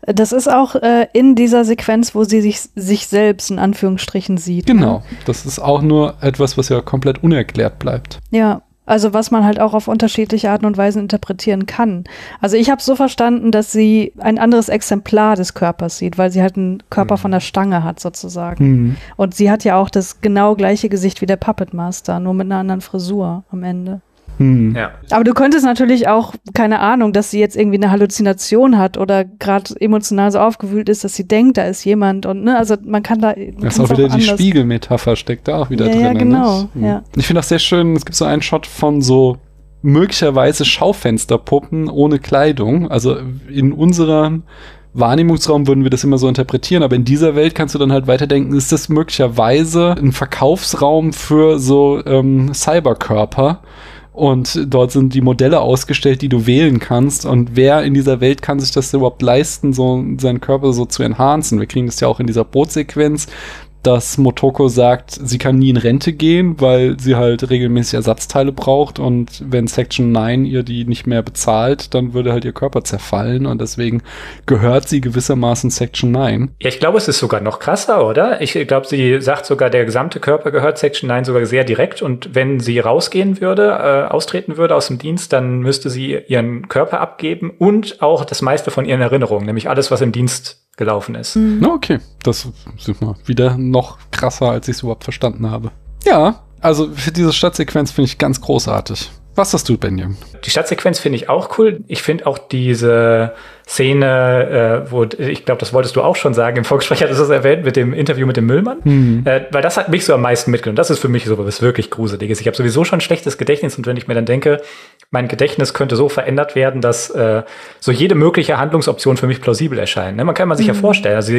Das ist auch äh, in dieser Sequenz, wo sie sich, sich selbst in Anführungsstrichen sieht. Ne? Genau, ne? das ist auch nur etwas, was ja komplett unerklärt bleibt. Ja, also was man halt auch auf unterschiedliche Arten und Weisen interpretieren kann. Also ich habe so verstanden, dass sie ein anderes Exemplar des Körpers sieht, weil sie halt einen Körper mhm. von der Stange hat sozusagen. Mhm. Und sie hat ja auch das genau gleiche Gesicht wie der Puppet Master, nur mit einer anderen Frisur am Ende. Hm. Ja. Aber du könntest natürlich auch, keine Ahnung, dass sie jetzt irgendwie eine Halluzination hat oder gerade emotional so aufgewühlt ist, dass sie denkt, da ist jemand und ne, also man kann da. Man das ist auch wieder auch die Spiegelmetapher steckt da auch wieder ja, drin. Ja, genau. Ne? Ja. Ich finde das sehr schön. Es gibt so einen Shot von so möglicherweise Schaufensterpuppen ohne Kleidung. Also in unserem Wahrnehmungsraum würden wir das immer so interpretieren, aber in dieser Welt kannst du dann halt weiterdenken, ist das möglicherweise ein Verkaufsraum für so ähm, Cyberkörper, und dort sind die Modelle ausgestellt, die du wählen kannst. Und wer in dieser Welt kann sich das überhaupt leisten, so seinen Körper so zu enhancen? Wir kriegen das ja auch in dieser Bootsequenz, dass Motoko sagt, sie kann nie in Rente gehen, weil sie halt regelmäßig Ersatzteile braucht und wenn Section 9 ihr die nicht mehr bezahlt, dann würde halt ihr Körper zerfallen und deswegen gehört sie gewissermaßen Section 9. Ja, ich glaube, es ist sogar noch krasser, oder? Ich glaube, sie sagt sogar, der gesamte Körper gehört Section 9 sogar sehr direkt und wenn sie rausgehen würde, äh, austreten würde aus dem Dienst, dann müsste sie ihren Körper abgeben und auch das meiste von ihren Erinnerungen, nämlich alles, was im Dienst gelaufen ist. Mhm. Okay, das ist mal wieder noch krasser, als ich es überhaupt verstanden habe. Ja, also für diese Stadtsequenz finde ich ganz großartig. Was hast du, Benjamin? Die Stadtsequenz finde ich auch cool. Ich finde auch diese Szene, äh, wo ich glaube, das wolltest du auch schon sagen, im Vorgespräch hattest du das erwähnt mit dem Interview mit dem Müllmann, mhm. äh, weil das hat mich so am meisten mitgenommen. Das ist für mich so was wirklich Gruseliges. Ich habe sowieso schon schlechtes Gedächtnis und wenn ich mir dann denke, mein Gedächtnis könnte so verändert werden, dass äh, so jede mögliche Handlungsoption für mich plausibel erscheint. Ne? Man kann man sich mhm. ja vorstellen, also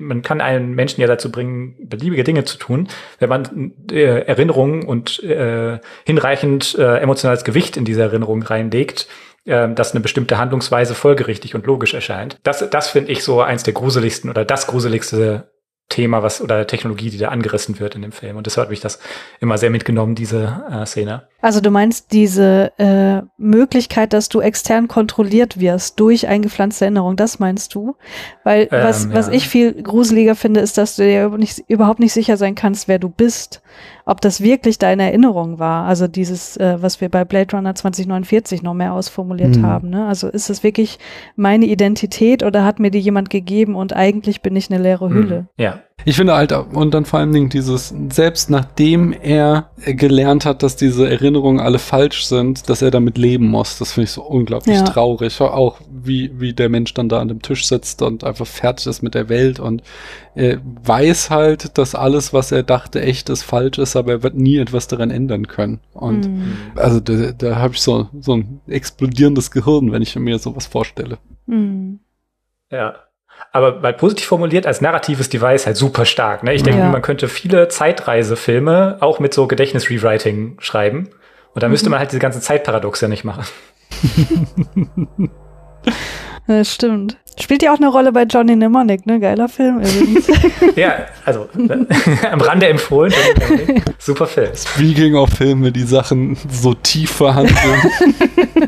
man kann einen Menschen ja dazu bringen, beliebige Dinge zu tun, wenn man äh, Erinnerungen und äh, hinreichend äh, emotionales Gewicht in diese Erinnerung reinlegt, äh, dass eine bestimmte Handlungsweise folgerichtig und logisch erscheint. Das, das finde ich so eins der gruseligsten oder das gruseligste Thema, was oder Technologie, die da angerissen wird in dem Film. Und deshalb hat mich das immer sehr mitgenommen, diese äh, Szene. Also du meinst diese äh, Möglichkeit, dass du extern kontrolliert wirst durch eingepflanzte Erinnerung, das meinst du? Weil Ähm, was, was ja. ich viel gruseliger finde, ist, dass du dir nicht, überhaupt nicht sicher sein kannst, wer du bist. Ob das wirklich deine Erinnerung war. Also dieses, äh, was wir bei Blade Runner 2049 noch mehr ausformuliert Mhm. haben. Ne? Also ist es wirklich meine Identität oder hat mir die jemand gegeben und eigentlich bin ich eine leere Hülle? Hm. Ja. Ich finde halt, und dann vor allen Dingen dieses, selbst nachdem er gelernt hat, dass diese Erinnerungen alle falsch sind, dass er damit leben muss, das finde ich so unglaublich Ja. traurig. Auch wie, wie der Mensch dann da an dem Tisch sitzt und einfach fertig ist mit der Welt und er weiß halt, dass alles, was er dachte, echt ist, falsch ist, aber er wird nie etwas daran ändern können. Und Hm. also da, da habe ich so, so ein explodierendes Gehirn, wenn ich mir sowas vorstelle. Hm. Ja. Aber weil positiv formuliert als narratives Device halt super stark. Ne? Ich denke, Ja. man könnte viele Zeitreisefilme auch mit so Gedächtnis-Rewriting schreiben. Und dann müsste man halt diese ganzen Zeitparadoxe nicht machen. Das stimmt. Spielt ja auch eine Rolle bei Johnny Mnemonic, ne? Geiler Film übrigens. ja, also ne? am Rande empfohlen. super Film. Speaking of Filme, die Sachen so tief verhandeln.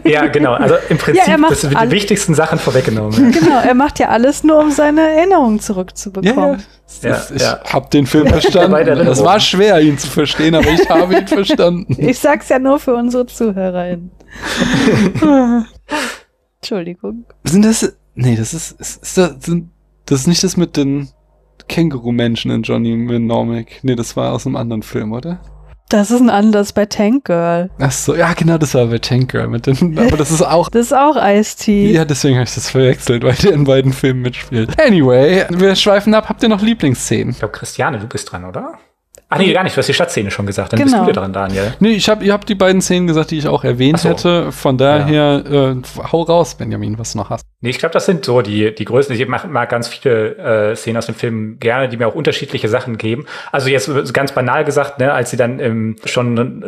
Ja, genau. Also im Prinzip, er macht das sind die wichtigsten Sachen vorweggenommen. Ja. genau, er macht ja alles nur, um seine Erinnerungen zurückzubekommen. Ja, Das- ich ja. habe den Film verstanden. Es war schwer, ihn zu verstehen, aber ich habe ihn verstanden. Ich sag's ja nur für unsere ZuhörerInnen. Entschuldigung. Sind das. Nee, das ist. ist, ist das, sind, das ist nicht das mit den Känguru-Menschen in Johnny Mnemonic. Nee, das war aus einem anderen Film, oder? Das ist ein Anlass bei Tank Girl. Ach so, ja, genau, das war bei Tank Girl mit den. Aber das ist auch. Das ist auch Ice-T. Ja, deswegen habe ich das verwechselt, weil der in beiden Filmen mitspielt. Anyway, wir schweifen ab. Habt ihr noch Lieblingsszenen? Ich glaube, Christiane, du bist dran, oder? Ach nee, gar nicht. Du hast die Stadtszene schon gesagt. Dann Genau. bist du wieder dran, Daniel. Nee, ich hab, ihr habt die beiden Szenen gesagt, die ich auch erwähnt so. hätte. Von daher, äh, hau raus, Benjamin, was du noch hast. Nee, ich glaube, das sind so die, die größten. Ich mag, mag ganz viele äh, Szenen aus dem Film gerne, die mir auch unterschiedliche Sachen geben. Also jetzt ganz banal gesagt, ne, als sie dann ähm, schon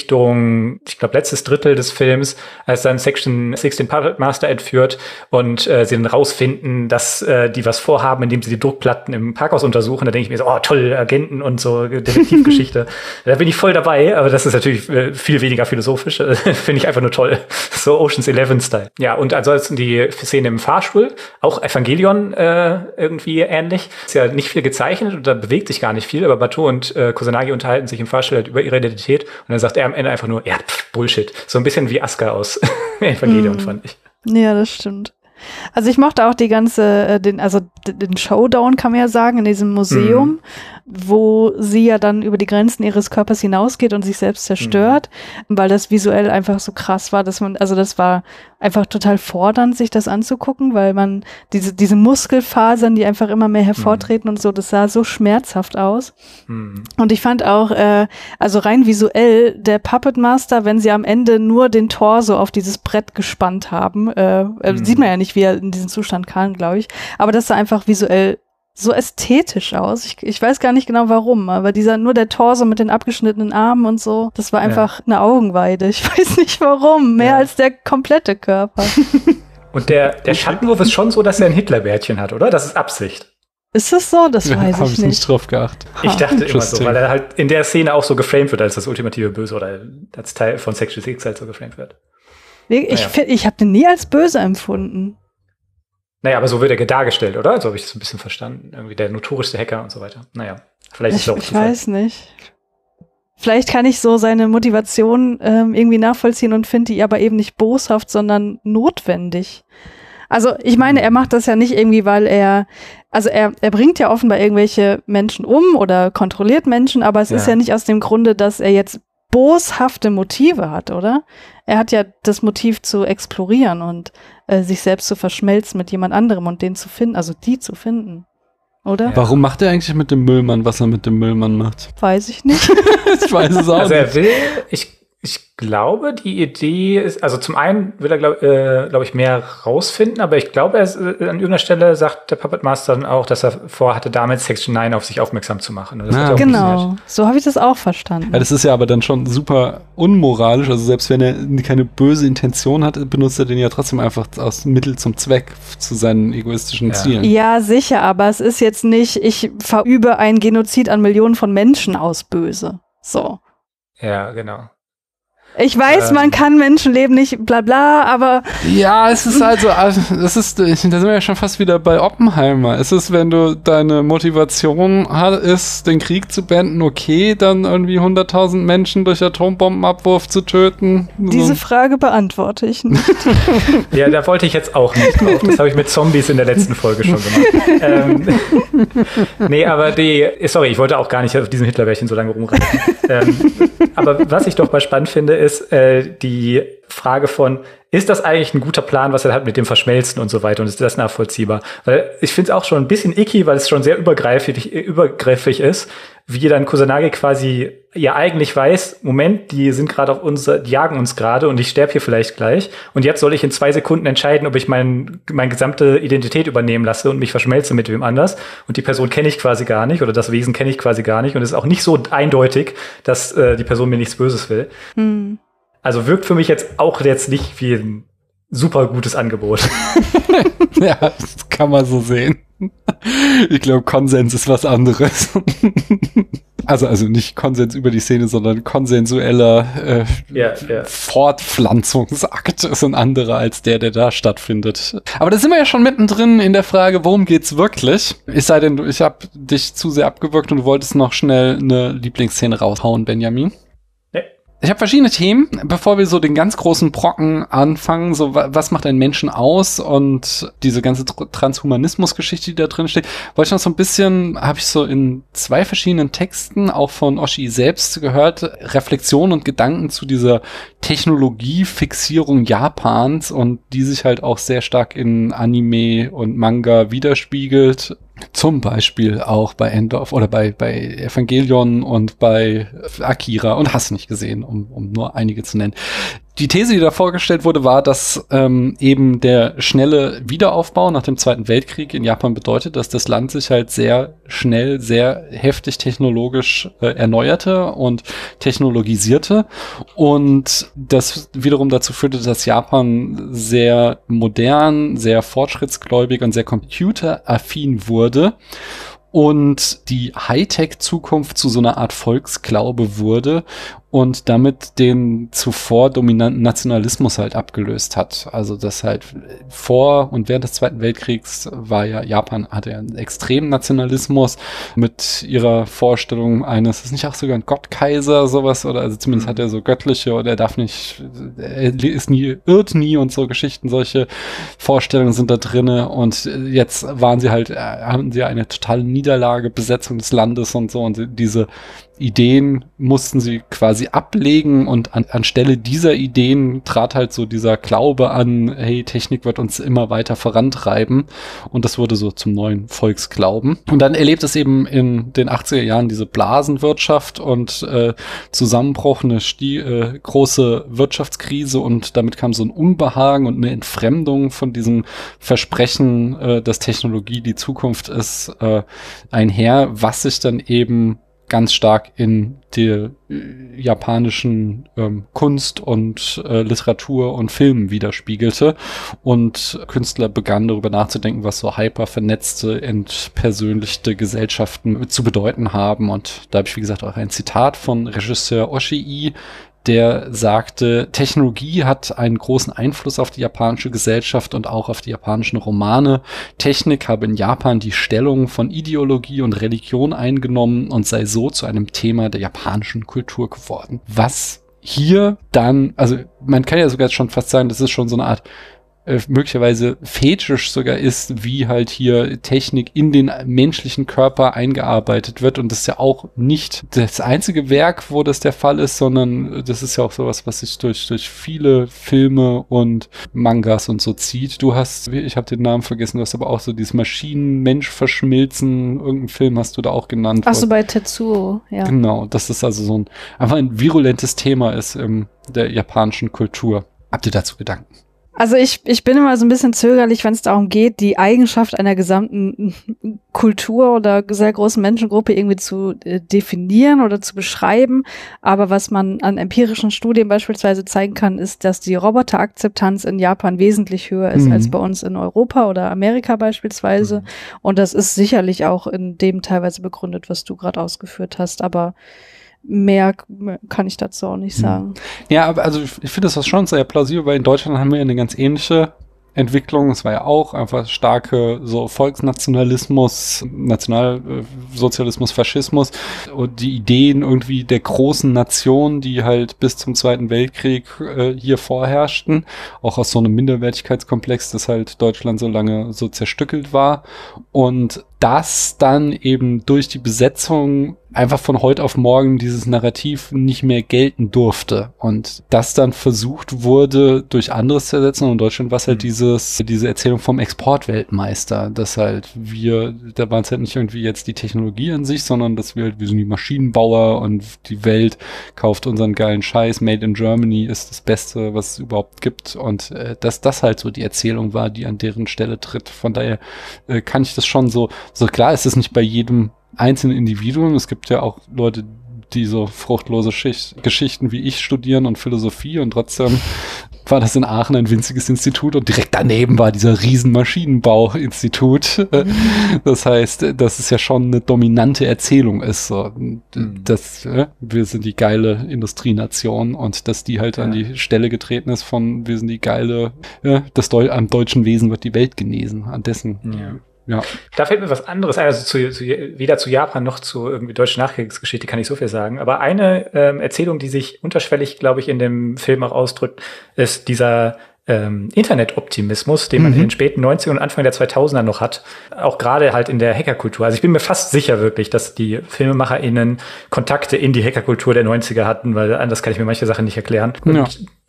Richtung, ich glaube, letztes Drittel des Films, als dann Section 16 Puppet Master entführt und äh, sie dann rausfinden, dass äh, die was vorhaben, indem sie die Druckplatten im Parkhaus untersuchen, da denke ich mir so, oh toll, Agenten und so Detektivgeschichte. da bin ich voll dabei, aber das ist natürlich äh, viel weniger philosophisch. Finde ich einfach nur toll. So Oceans 11-Style. Ja, und ansonsten die Szene im Fahrstuhl, auch Evangelion äh, irgendwie ähnlich. Ist ja nicht viel gezeichnet und da bewegt sich gar nicht viel, aber Bato und äh, Kusanagi unterhalten sich im Fahrstuhl halt über ihre Identität und dann sagt er am Ende einfach nur, ja, pff, Bullshit. So ein bisschen wie Asuka aus Evangelion, Mhm. fand ich. Ja, das stimmt. Also ich mochte auch die ganze, äh, den, also den Showdown kann man ja sagen, in diesem Museum, wo sie ja dann über die Grenzen ihres Körpers hinausgeht und sich selbst zerstört, weil das visuell einfach so krass war, dass man, also das war einfach total fordernd, sich das anzugucken, weil man diese, diese Muskelfasern, die einfach immer mehr hervortreten und so, das sah so schmerzhaft aus. Hm. Und ich fand auch, äh, also rein visuell, der Puppet Master, wenn sie am Ende nur den Torso auf dieses Brett gespannt haben, äh, äh, Mhm. sieht man ja nicht, wie er in diesen Zustand kam, glaube ich. Aber das sah einfach visuell so ästhetisch aus. Ich, ich weiß gar nicht genau warum, aber dieser nur der Torso mit den abgeschnittenen Armen und so, das war einfach eine Augenweide. Ich weiß nicht warum, mehr Ja. als der komplette Körper. Und der, der Schattenwurf ist schon so, dass er ein Hitlerbärtchen hat, oder? Das ist Absicht. Ist das so? Das weiß Hab ich ich nicht. nicht drauf geachtet. Ich dachte immer so, weil er halt in der Szene auch so geframed wird als das ultimative Böse oder als Teil von Section 6 halt so geframed wird. Ich, Naja. ich habe den nie als böse empfunden. Naja, aber so wird er dargestellt, oder? So habe ich das ein bisschen verstanden. Irgendwie der notorischste Hacker und so weiter. Naja, vielleicht ist Ich, es auch ich weiß nicht. Vielleicht kann ich so seine Motivation ähm, irgendwie nachvollziehen und finde die aber eben nicht boshaft, sondern notwendig. Also ich meine, er macht das ja nicht irgendwie, weil er, also er, er bringt ja offenbar irgendwelche Menschen um oder kontrolliert Menschen, aber es ist Ja. ja nicht aus dem Grunde, dass er jetzt boshafte Motive hat, oder? Er hat ja das Motiv zu explorieren und äh, sich selbst zu verschmelzen mit jemand anderem und den zu finden, also die zu finden. Oder? Ja. Warum macht er eigentlich mit dem Müllmann, was er mit dem Müllmann macht? Weiß ich nicht. ich weiß es auch Also nicht. er will, ich, Ich glaube, die Idee ist, also zum einen will er, glaube äh, glaub ich, mehr rausfinden, aber ich glaube, er ist, äh, an irgendeiner Stelle sagt der Puppet Master dann auch, dass er vorhatte, damit Section 9 auf sich aufmerksam zu machen. Und das Ah. Genau, so habe ich das auch verstanden. Ja, das ist ja aber dann schon super unmoralisch. Also selbst wenn er keine böse Intention hat, benutzt er den ja trotzdem einfach aus Mittel zum Zweck zu seinen egoistischen Ja. Zielen. Ja, sicher, aber es ist jetzt nicht, ich verübe ein Genozid an Millionen von Menschen aus böse. So. Ja, genau. Ich weiß, Ähm. man kann Menschenleben nicht bla bla, aber Ja, es ist also, also, es ist, da sind wir ja schon fast wieder bei Oppenheimer. Es ist, wenn du deine Motivation ha- ist, den Krieg zu beenden, okay, dann irgendwie 100.000 Menschen durch Atombombenabwurf zu töten. diese So. Frage beantworte ich nicht. Ja, da wollte ich jetzt auch nicht drauf. Das habe ich mit Zombies in der letzten Folge schon gemacht. ähm, nee, aber die, sorry, ich wollte auch gar nicht auf diesem Hitlerbärchen so lange rumreiten. ähm, aber was ich doch mal spannend finde, ist äh, die Frage von, ist das eigentlich ein guter Plan, was er hat mit dem Verschmelzen und so weiter und ist das nachvollziehbar? Weil ich finde es auch schon ein bisschen icky, weil es schon sehr übergreifig, übergriffig ist, wie dann Kusanagi quasi ja eigentlich weiß, Moment, die sind gerade auf uns, die jagen uns gerade und ich sterbe hier vielleicht gleich. Und jetzt soll ich in zwei Sekunden entscheiden, ob ich mein, meine gesamte Identität übernehmen lasse und mich verschmelze mit wem anders. Und die Person kenne ich quasi gar nicht oder das Wesen kenne ich quasi gar nicht. Und es ist auch nicht so eindeutig, dass äh, die Person mir nichts Böses will. Hm. Also wirkt für mich jetzt auch jetzt nicht wie ein super gutes Angebot. Ja, das kann man so sehen. Ich glaube, Konsens ist was anderes. Also, also nicht Konsens über die Szene, sondern konsensueller äh, Ja, ja. Fortpflanzungsakt ist ein anderer als der, der da stattfindet. Aber da sind wir ja schon mittendrin in der Frage, worum geht's wirklich? Es sei denn, du- ich habe dich zu sehr abgewürgt und du wolltest noch schnell eine Lieblingsszene raushauen, Benjamin. Ich habe verschiedene Themen, bevor wir so den ganz großen Brocken anfangen. So, wa- was macht einen Menschen aus und diese ganze Tr- Transhumanismus-Geschichte, die da drin steht, wollte ich noch so ein bisschen, habe ich so in zwei verschiedenen Texten, auch von Oshi selbst gehört, Reflexionen und Gedanken zu dieser Technologiefixierung Japans und die sich halt auch sehr stark in Anime und Manga widerspiegelt. Zum Beispiel auch bei End of oder bei, bei Evangelion und bei Akira und hast nicht gesehen, um, um nur einige zu nennen. Die These, die da vorgestellt wurde, war, dass ähm, eben der schnelle Wiederaufbau nach dem Zweiten Weltkrieg in Japan bedeutet, dass das Land sich halt sehr schnell, sehr heftig technologisch äh, erneuerte und technologisierte. Und das wiederum dazu führte, dass Japan sehr modern, sehr fortschrittsgläubig und sehr computeraffin wurde und die Hightech-Zukunft zu so einer Art Volksglaube wurde und damit den zuvor dominanten Nationalismus halt abgelöst hat. Also das halt vor und während des Zweiten Weltkriegs war ja Japan hatte ja einen extremen Nationalismus mit ihrer Vorstellung eines, ist nicht auch sogar ein Gottkaiser sowas oder also zumindest Mhm. hat er so göttliche oder er darf nicht, er ist nie, irrt nie und so Geschichten, solche Vorstellungen sind da drinne und jetzt waren sie halt, äh, haben sie eine totale Niederlage, Besetzung des Landes und so und diese Ideen mussten sie quasi ablegen und an, anstelle dieser Ideen trat halt so dieser Glaube an, hey, Technik wird uns immer weiter vorantreiben und das wurde so zum neuen Volksglauben. Und dann erlebt es eben in den 80er Jahren diese Blasenwirtschaft und äh, Zusammenbruch, eine sti äh, große Wirtschaftskrise und damit kam so ein Unbehagen und eine Entfremdung von diesem Versprechen, äh, dass Technologie die Zukunft ist, äh, einher, was sich dann eben ganz stark in der äh, japanischen ähm, Kunst und äh, Literatur und Filmen widerspiegelte. Und Künstler begannen darüber nachzudenken, was so hyper vernetzte, entpersönlichte Gesellschaften zu bedeuten haben. Und da habe ich wie gesagt auch ein Zitat von Regisseur Oshii, der sagte, Technologie hat einen großen Einfluss auf die japanische Gesellschaft und auch auf die japanischen Romane. Technik habe in Japan die Stellung von Ideologie und Religion eingenommen und sei so zu einem Thema der japanischen Kultur geworden. Was hier dann, also man kann ja sogar schon fast sagen, das ist schon so eine Art äh, möglicherweise fetisch sogar ist, wie halt hier Technik in den menschlichen Körper eingearbeitet wird. Und das ist ja auch nicht das einzige Werk, wo das der Fall ist, sondern das ist ja auch sowas, was sich durch, durch viele Filme und Mangas und so zieht. Du hast, ich habe den Namen vergessen, du hast aber auch so dieses Maschinen-Mensch-Verschmilzen, irgendeinen Film hast du da auch genannt. Ach so, bei Tetsuo, ja. Genau, das ist also so ein, einfach ein virulentes Thema ist in der japanischen Kultur. Habt ihr dazu Gedanken? Also ich, ich bin immer so ein bisschen zögerlich, wenn es darum geht, die Eigenschaft einer gesamten Kultur oder sehr großen Menschengruppe irgendwie zu äh, definieren oder zu beschreiben. Aber was man an empirischen Studien beispielsweise zeigen kann, ist, dass die Roboterakzeptanz in Japan wesentlich höher ist mhm. als bei uns in Europa oder Amerika beispielsweise. Mhm. Und das ist sicherlich auch in dem teilweise begründet, was du gerade ausgeführt hast. Aber mehr kann ich dazu auch nicht hm. sagen. Ja, aber also ich finde das schon sehr plausibel, weil in Deutschland haben wir ja eine ganz ähnliche Entwicklung. Es war ja auch einfach starke so Volksnationalismus, Nationalsozialismus, Faschismus und die Ideen irgendwie der großen Nation, die halt bis zum Zweiten Weltkrieg äh, hier vorherrschten, auch aus so einem Minderwertigkeitskomplex, das halt Deutschland so lange so zerstückelt war und das dann eben durch die Besetzung einfach von heute auf morgen dieses Narrativ nicht mehr gelten durfte und das dann versucht wurde durch anderes zu ersetzen und in Deutschland war es halt mhm. dieses diese Erzählung vom Exportweltmeister, dass halt wir da waren es halt nicht irgendwie jetzt die Technologie an sich, sondern dass wir halt wir sind die Maschinenbauer und die Welt kauft unseren geilen Scheiß, Made in Germany ist das Beste, was es überhaupt gibt und äh, dass das halt so die Erzählung war, die an deren Stelle tritt. Von daher äh, kann ich das schon so so klar ist es nicht bei jedem einzelnen Individuum. Es gibt ja auch Leute, die so fruchtlose Schicht, Geschichten wie ich studieren und Philosophie und trotzdem war das in Aachen ein winziges Institut und direkt daneben war dieser riesen Maschinenbauinstitut. Das heißt, dass es ja schon eine dominante Erzählung ist, so, mhm. dass äh, wir sind die geile Industrienation und dass die halt ja. an die Stelle getreten ist von wir sind die geile, äh, das Deu am deutschen Wesen wird die Welt genesen. An dessen ja. Ja. Da fällt mir was anderes ein, also zu, zu, weder zu Japan noch zu irgendwie deutschen Nachkriegsgeschichte kann ich so viel sagen. Aber eine ähm, Erzählung, die sich unterschwellig, glaube ich, in dem Film auch ausdrückt, ist dieser ähm, Internetoptimismus, den man mhm. in den späten 90ern und Anfang der 2000er noch hat, auch gerade halt in der Hackerkultur. Also ich bin mir fast sicher wirklich, dass die FilmemacherInnen Kontakte in die Hackerkultur der 90er hatten, weil anders kann ich mir manche Sachen nicht erklären. Ja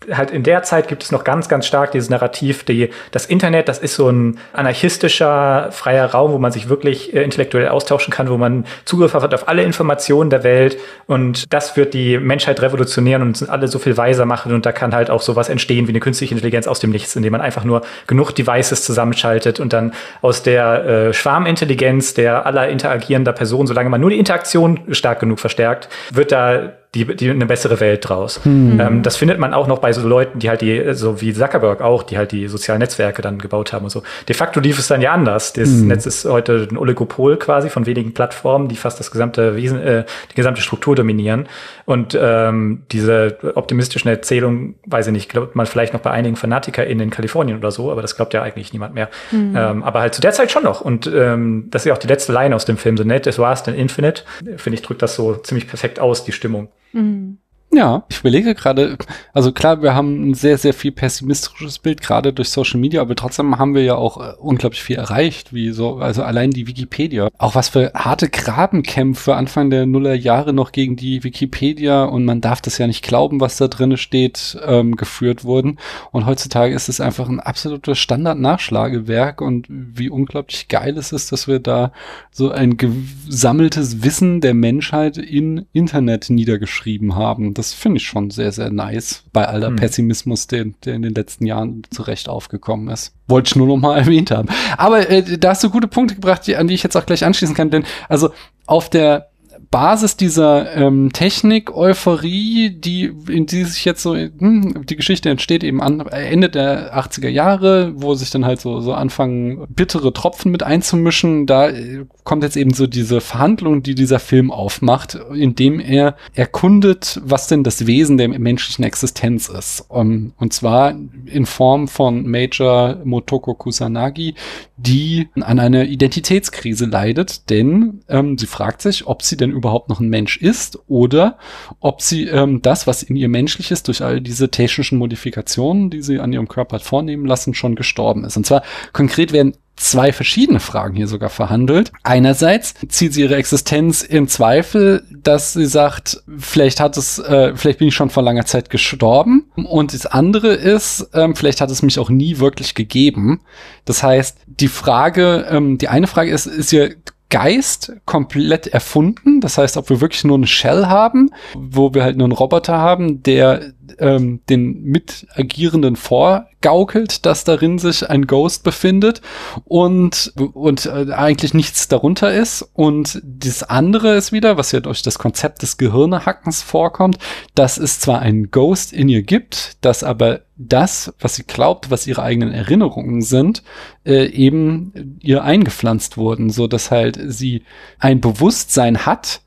halt in der Zeit gibt es noch ganz, ganz stark dieses Narrativ, die, das Internet, das ist so ein anarchistischer, freier Raum, wo man sich wirklich äh, intellektuell austauschen kann, wo man Zugriff hat auf alle Informationen der Welt. Und das wird die Menschheit revolutionieren und sind alle so viel weiser machen. Und da kann halt auch sowas entstehen wie eine künstliche Intelligenz aus dem Nichts, indem man einfach nur genug Devices zusammenschaltet und dann aus der äh, Schwarmintelligenz der aller interagierender Personen, solange man nur die Interaktion stark genug verstärkt, wird da die, die eine bessere Welt draus. Hm. Ähm, das findet man auch noch bei so Leuten, die halt die, so wie Zuckerberg auch, die halt die sozialen Netzwerke dann gebaut haben und so. De facto lief es dann ja anders. Das hm. Netz ist heute ein Oligopol quasi von wenigen Plattformen, die fast das gesamte Wesen, äh, die gesamte Struktur dominieren. Und ähm, diese optimistischen Erzählungen, weiß ich nicht, glaubt man vielleicht noch bei einigen FanatikerInnen in Kalifornien oder so, aber das glaubt ja eigentlich niemand mehr. Hm. Ähm, aber halt zu der Zeit schon noch. Und ähm, das ist ja auch die letzte Line aus dem Film, The Net is Vast and Infinite. Finde ich, drückt das so ziemlich perfekt aus, die Stimmung. Mhm. Ja, ich überlege gerade, also klar, wir haben ein sehr, sehr viel pessimistisches Bild, gerade durch Social Media, aber trotzdem haben wir ja auch äh, unglaublich viel erreicht, wie so, also allein die Wikipedia. Auch was für harte Grabenkämpfe Anfang der Nullerjahre noch gegen die Wikipedia und man darf das ja nicht glauben, was da drin steht, ähm, geführt wurden. Und heutzutage ist es einfach ein absolutes Standard-Nachschlagewerk und wie unglaublich geil es ist, dass wir da so ein gesammeltes Wissen der Menschheit in Internet niedergeschrieben haben das finde ich schon sehr, sehr nice bei all der hm. Pessimismus, der, der in den letzten Jahren zurecht aufgekommen ist. Wollte ich nur noch mal erwähnt haben. Aber äh, da hast du gute Punkte gebracht, die, an die ich jetzt auch gleich anschließen kann, denn also auf der Basis dieser ähm, Technik-Euphorie, die, in die sich jetzt so, hm, die Geschichte entsteht eben an Ende der 80er Jahre, wo sich dann halt so, so anfangen, bittere Tropfen mit einzumischen. Da äh, kommt jetzt eben so diese Verhandlung, die dieser Film aufmacht, indem er erkundet, was denn das Wesen der menschlichen Existenz ist. Um, und zwar in Form von Major Motoko Kusanagi, die an einer Identitätskrise leidet, denn ähm, sie fragt sich, ob sie denn überhaupt noch ein Mensch ist oder ob sie ähm, das, was in ihr menschlich ist, durch all diese technischen Modifikationen, die sie an ihrem Körper hat vornehmen lassen, schon gestorben ist. Und zwar konkret werden zwei verschiedene Fragen hier sogar verhandelt. Einerseits zieht sie ihre Existenz in Zweifel, dass sie sagt, vielleicht hat es, äh, vielleicht bin ich schon vor langer Zeit gestorben. Und das andere ist, ähm, vielleicht hat es mich auch nie wirklich gegeben. Das heißt, die Frage, ähm, die eine Frage ist, ist ihr Geist komplett erfunden. Das heißt, ob wir wirklich nur eine Shell haben, wo wir halt nur einen Roboter haben, der ähm, den Mitagierenden vorgaukelt, dass darin sich ein Ghost befindet und, und äh, eigentlich nichts darunter ist. Und das andere ist wieder, was ja durch das Konzept des Gehirnehackens vorkommt, dass es zwar ein Ghost in ihr gibt, dass aber das, was sie glaubt, was ihre eigenen Erinnerungen sind, äh, eben ihr eingepflanzt wurden, so dass halt sie ein Bewusstsein hat,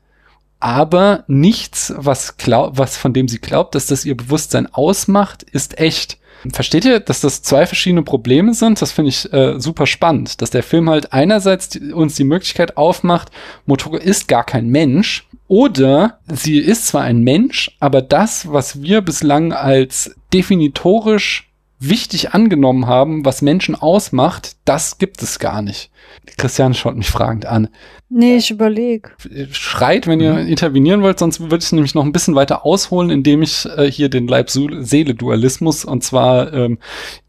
aber nichts, was, glaub, was von dem sie glaubt, dass das ihr Bewusstsein ausmacht, ist echt. Versteht ihr, dass das zwei verschiedene Probleme sind? Das finde ich äh, super spannend, dass der Film halt einerseits die, uns die Möglichkeit aufmacht, Motoko ist gar kein Mensch, oder sie ist zwar ein Mensch, aber das, was wir bislang als definitorisch wichtig angenommen haben, was Menschen ausmacht, das gibt es gar nicht. Christian schaut mich fragend an. Nee, ich überlege. Schreit, wenn ihr mhm. intervenieren wollt, sonst würde ich nämlich noch ein bisschen weiter ausholen, indem ich äh, hier den Leib-Seele-Dualismus und zwar ähm,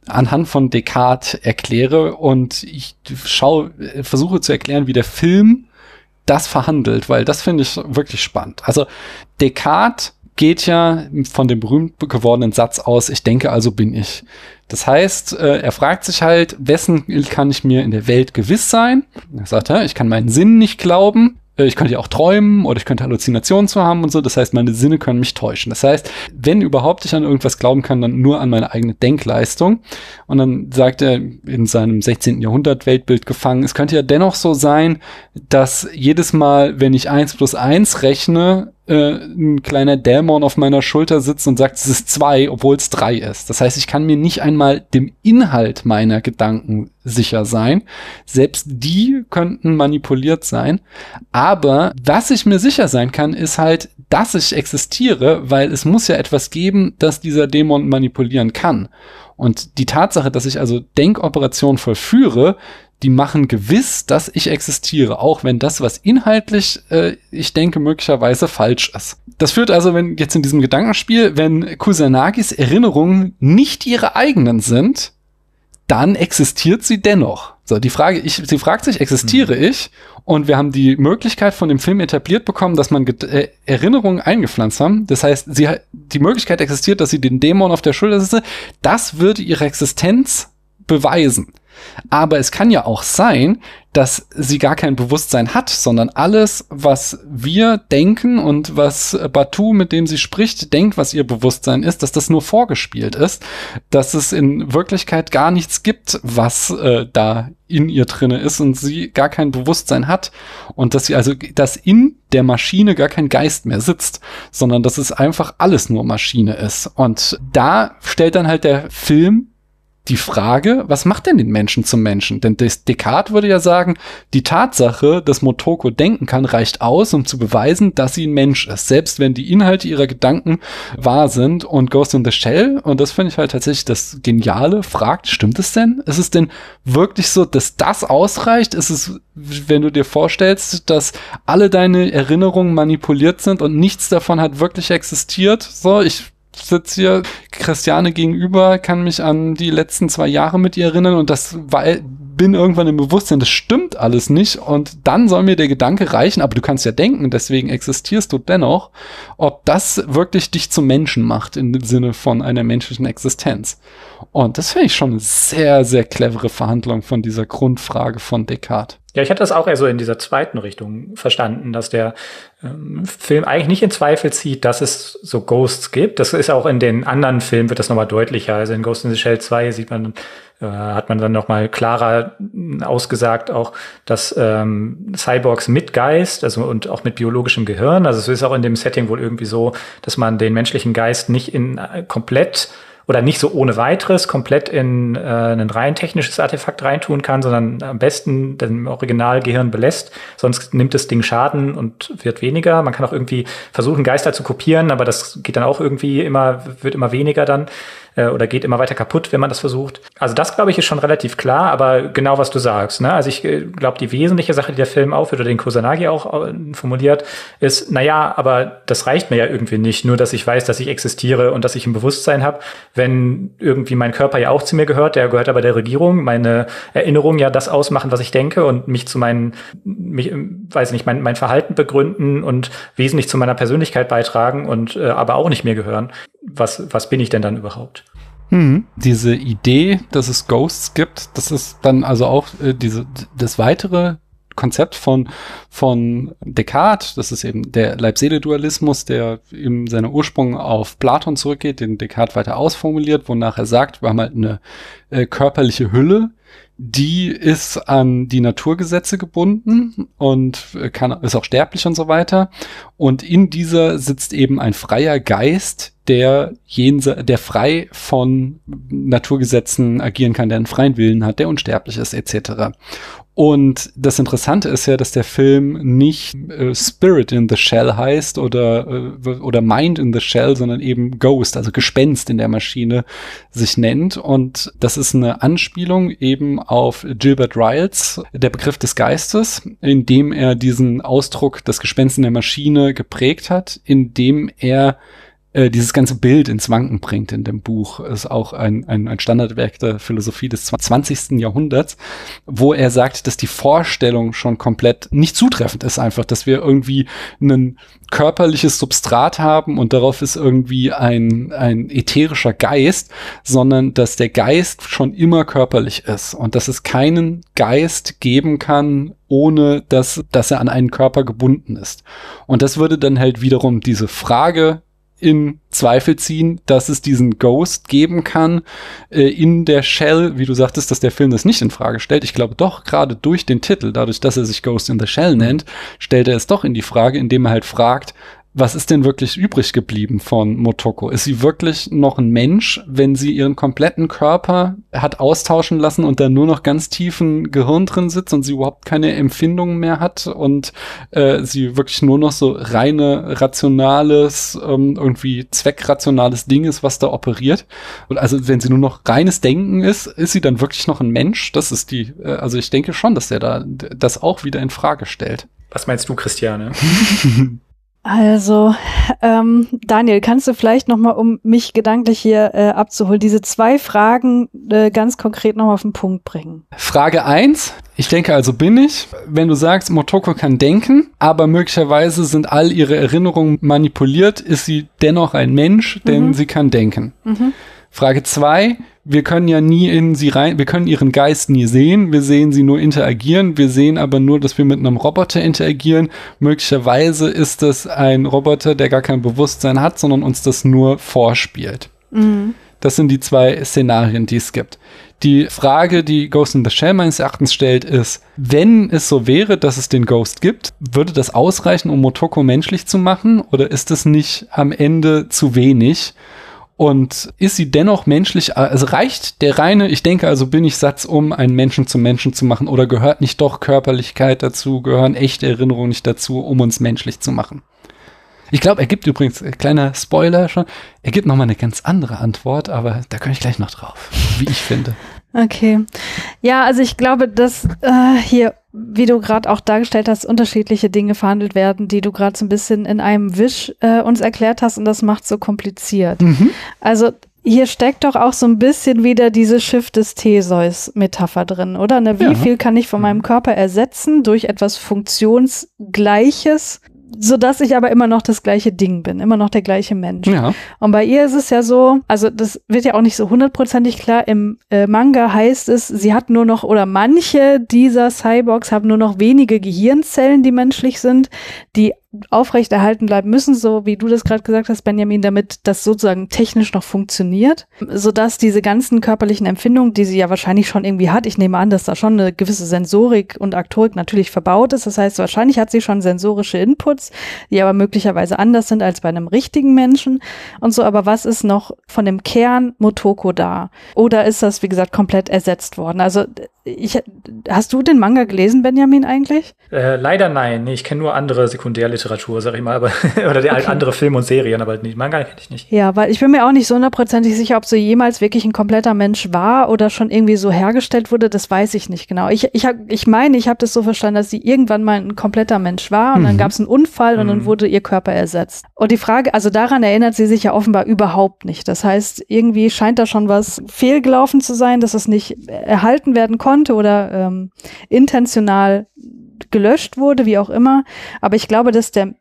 anhand von Descartes erkläre und ich schaue, äh, versuche zu erklären, wie der Film das verhandelt, weil das finde ich wirklich spannend. Also Descartes geht ja von dem berühmt gewordenen Satz aus, ich denke, also bin ich. Das heißt, äh, er fragt sich halt, wessen kann ich mir in der Welt gewiss sein? Er sagt, ich kann meinen Sinn nicht glauben. Äh, ich könnte ja auch träumen oder ich könnte Halluzinationen zu haben und so. Das heißt, meine Sinne können mich täuschen. Das heißt, wenn überhaupt ich an irgendwas glauben kann, dann nur an meine eigene Denkleistung. Und dann sagt er in seinem 16. Jahrhundert Weltbild gefangen, es könnte ja dennoch so sein, dass jedes Mal, wenn ich eins plus eins rechne, äh, ein kleiner Dämon auf meiner Schulter sitzt und sagt, es ist zwei, obwohl es drei ist. Das heißt, ich kann mir nicht einmal dem Inhalt meiner Gedanken sicher sein. Selbst die könnten manipuliert sein. Aber was ich mir sicher sein kann, ist halt, dass ich existiere, weil es muss ja etwas geben, das dieser Dämon manipulieren kann. Und die Tatsache, dass ich also Denkoperationen vollführe, die machen gewiss, dass ich existiere, auch wenn das, was inhaltlich äh, ich denke, möglicherweise falsch ist. Das führt also, wenn jetzt in diesem Gedankenspiel, wenn Kusanagis Erinnerungen nicht ihre eigenen sind, dann existiert sie dennoch. So, die Frage, ich, sie fragt sich, existiere mhm. ich? Und wir haben die Möglichkeit von dem Film etabliert bekommen, dass man äh, Erinnerungen eingepflanzt haben. Das heißt, sie, die Möglichkeit existiert, dass sie den Dämon auf der Schulter sitze. Das würde ihre Existenz beweisen. Aber es kann ja auch sein, dass sie gar kein Bewusstsein hat, sondern alles, was wir denken und was Batu, mit dem sie spricht, denkt, was ihr Bewusstsein ist, dass das nur vorgespielt ist, dass es in Wirklichkeit gar nichts gibt, was äh, da in ihr drinne ist und sie gar kein Bewusstsein hat und dass sie also, dass in der Maschine gar kein Geist mehr sitzt, sondern dass es einfach alles nur Maschine ist. Und da stellt dann halt der Film die Frage, was macht denn den Menschen zum Menschen? Denn Descartes würde ja sagen, die Tatsache, dass Motoko denken kann, reicht aus, um zu beweisen, dass sie ein Mensch ist. Selbst wenn die Inhalte ihrer Gedanken wahr sind und Ghost in the Shell, und das finde ich halt tatsächlich das Geniale, fragt, stimmt es denn? Ist es denn wirklich so, dass das ausreicht? Ist es, wenn du dir vorstellst, dass alle deine Erinnerungen manipuliert sind und nichts davon hat wirklich existiert? So, ich sitze hier Christiane gegenüber, kann mich an die letzten zwei Jahre mit ihr erinnern und das war, bin irgendwann im Bewusstsein, das stimmt alles nicht und dann soll mir der Gedanke reichen, aber du kannst ja denken, deswegen existierst du dennoch, ob das wirklich dich zum Menschen macht im Sinne von einer menschlichen Existenz. Und das finde ich schon eine sehr, sehr clevere Verhandlung von dieser Grundfrage von Descartes. Ja, ich hatte das auch eher so in dieser zweiten Richtung verstanden, dass der ähm, Film eigentlich nicht in Zweifel zieht, dass es so Ghosts gibt. Das ist auch in den anderen Filmen wird das nochmal deutlicher. Also in Ghost in the Shell 2 sieht man, äh, hat man dann nochmal klarer ausgesagt auch, dass ähm, Cyborgs mit Geist, also und auch mit biologischem Gehirn, also es ist auch in dem Setting wohl irgendwie so, dass man den menschlichen Geist nicht in äh, komplett oder nicht so ohne weiteres komplett in äh, ein rein technisches Artefakt reintun kann, sondern am besten dem Originalgehirn belässt. Sonst nimmt das Ding Schaden und wird weniger. Man kann auch irgendwie versuchen, Geister zu kopieren, aber das geht dann auch irgendwie immer, wird immer weniger dann äh, oder geht immer weiter kaputt, wenn man das versucht. Also das, glaube ich, ist schon relativ klar, aber genau, was du sagst. Ne? Also ich äh, glaube, die wesentliche Sache, die der Film aufführt oder den Kusanagi auch äh, formuliert, ist, naja, aber das reicht mir ja irgendwie nicht, nur dass ich weiß, dass ich existiere und dass ich ein Bewusstsein habe, wenn irgendwie mein Körper ja auch zu mir gehört, der gehört aber der Regierung, meine Erinnerungen ja das ausmachen, was ich denke und mich zu meinen, mich, weiß nicht, mein, mein Verhalten begründen und wesentlich zu meiner Persönlichkeit beitragen und äh, aber auch nicht mir gehören. Was, was bin ich denn dann überhaupt? Mhm. Diese Idee, dass es Ghosts gibt, das ist dann also auch äh, diese, das weitere Konzept von, von Descartes, das ist eben der Leib-Seele-Dualismus, der in seiner Ursprung auf Platon zurückgeht, den Descartes weiter ausformuliert, wonach er sagt, wir haben halt eine äh, körperliche Hülle, die ist an die Naturgesetze gebunden und kann, ist auch sterblich und so weiter. Und in dieser sitzt eben ein freier Geist, der jense, der frei von Naturgesetzen agieren kann, der einen freien Willen hat, der unsterblich ist, etc. Und das Interessante ist ja, dass der Film nicht äh, Spirit in the Shell heißt oder, äh, oder Mind in the Shell, sondern eben Ghost, also Gespenst in der Maschine sich nennt. Und das ist eine Anspielung eben auf Gilbert Riles, der Begriff des Geistes, indem er diesen Ausdruck des Gespenst in der Maschine geprägt hat, indem er äh, dieses ganze Bild ins Wanken bringt in dem Buch. Ist auch ein, ein, ein Standardwerk der Philosophie des 20. Jahrhunderts, wo er sagt, dass die Vorstellung schon komplett nicht zutreffend ist einfach, dass wir irgendwie ein körperliches Substrat haben und darauf ist irgendwie ein, ein ätherischer Geist, sondern dass der Geist schon immer körperlich ist und dass es keinen Geist geben kann, ohne dass, dass er an einen Körper gebunden ist. Und das würde dann halt wiederum diese Frage in Zweifel ziehen, dass es diesen Ghost geben kann äh, in der Shell, wie du sagtest, dass der Film das nicht in Frage stellt. Ich glaube doch, gerade durch den Titel, dadurch, dass er sich Ghost in the Shell nennt, stellt er es doch in die Frage, indem er halt fragt, was ist denn wirklich übrig geblieben von Motoko? Ist sie wirklich noch ein Mensch, wenn sie ihren kompletten Körper hat austauschen lassen und da nur noch ganz tiefen Gehirn drin sitzt und sie überhaupt keine Empfindungen mehr hat und äh, sie wirklich nur noch so reine rationales, ähm, irgendwie zweckrationales Ding ist, was da operiert? Und also wenn sie nur noch reines Denken ist, ist sie dann wirklich noch ein Mensch? Das ist die, äh, also ich denke schon, dass der da das auch wieder in Frage stellt. Was meinst du, Christiane? Also, ähm, Daniel, kannst du vielleicht noch mal, um mich gedanklich hier äh, abzuholen, diese zwei Fragen äh, ganz konkret noch mal auf den Punkt bringen? Frage eins: Ich denke also bin ich. Wenn du sagst, Motoko kann denken, aber möglicherweise sind all ihre Erinnerungen manipuliert, ist sie dennoch ein Mensch, denn mhm. sie kann denken. Mhm. Frage zwei: wir können ja nie in sie rein, wir können ihren Geist nie sehen, wir sehen sie nur interagieren, wir sehen aber nur, dass wir mit einem Roboter interagieren. Möglicherweise ist es ein Roboter, der gar kein Bewusstsein hat, sondern uns das nur vorspielt. Mhm. Das sind die zwei Szenarien, die es gibt. Die Frage, die Ghost in the Shell meines Erachtens stellt, ist, wenn es so wäre, dass es den Ghost gibt, würde das ausreichen, um Motoko menschlich zu machen? Oder ist es nicht am Ende zu wenig? Und ist sie dennoch menschlich, also reicht der reine, ich denke also bin ich Satz, um einen Menschen zum Menschen zu machen oder gehört nicht doch Körperlichkeit dazu, gehören echte Erinnerungen nicht dazu, um uns menschlich zu machen? Ich glaube, er gibt übrigens, äh, kleiner Spoiler schon, er gibt nochmal eine ganz andere Antwort, aber da komme ich gleich noch drauf, wie ich finde. Okay. Ja, also ich glaube, dass äh, hier, wie du gerade auch dargestellt hast, unterschiedliche Dinge verhandelt werden, die du gerade so ein bisschen in einem Wisch äh, uns erklärt hast und das macht so kompliziert. Mhm. Also hier steckt doch auch so ein bisschen wieder diese Schiff des Theseus-Metapher drin, oder? Ne, wie ja. viel kann ich von meinem Körper ersetzen durch etwas Funktionsgleiches, so dass ich aber immer noch das gleiche Ding bin, immer noch der gleiche Mensch. Ja. Und bei ihr ist es ja so, also das wird ja auch nicht so hundertprozentig klar. Im äh, Manga heißt es, sie hat nur noch oder manche dieser Cyborgs haben nur noch wenige Gehirnzellen, die menschlich sind. Die aufrechterhalten bleiben müssen, so wie du das gerade gesagt hast, Benjamin, damit das sozusagen technisch noch funktioniert, sodass diese ganzen körperlichen Empfindungen, die sie ja wahrscheinlich schon irgendwie hat, ich nehme an, dass da schon eine gewisse Sensorik und Aktorik natürlich verbaut ist. Das heißt, wahrscheinlich hat sie schon sensorische Inputs, die aber möglicherweise anders sind als bei einem richtigen Menschen und so. Aber was ist noch von dem Kern Motoko da? Oder ist das, wie gesagt, komplett ersetzt worden? Also ich, hast du den Manga gelesen, Benjamin, eigentlich? Äh, leider nein. Ich kenne nur andere Sekundärliteratur, sag ich mal, aber oder die okay. andere Filme und Serien, aber nicht. Manga kenne ich nicht. Ja, weil ich bin mir auch nicht so hundertprozentig sicher, ob so jemals wirklich ein kompletter Mensch war oder schon irgendwie so hergestellt wurde. Das weiß ich nicht genau. Ich, ich, hab, ich meine, ich habe das so verstanden, dass sie irgendwann mal ein kompletter Mensch war und mhm. dann gab es einen Unfall und mhm. dann wurde ihr Körper ersetzt. Und die Frage, also daran erinnert sie sich ja offenbar überhaupt nicht. Das heißt, irgendwie scheint da schon was fehlgelaufen zu sein, dass es nicht erhalten werden konnte konnte oder ähm, intentional gelöscht wurde, wie auch immer. Aber ich glaube, dass der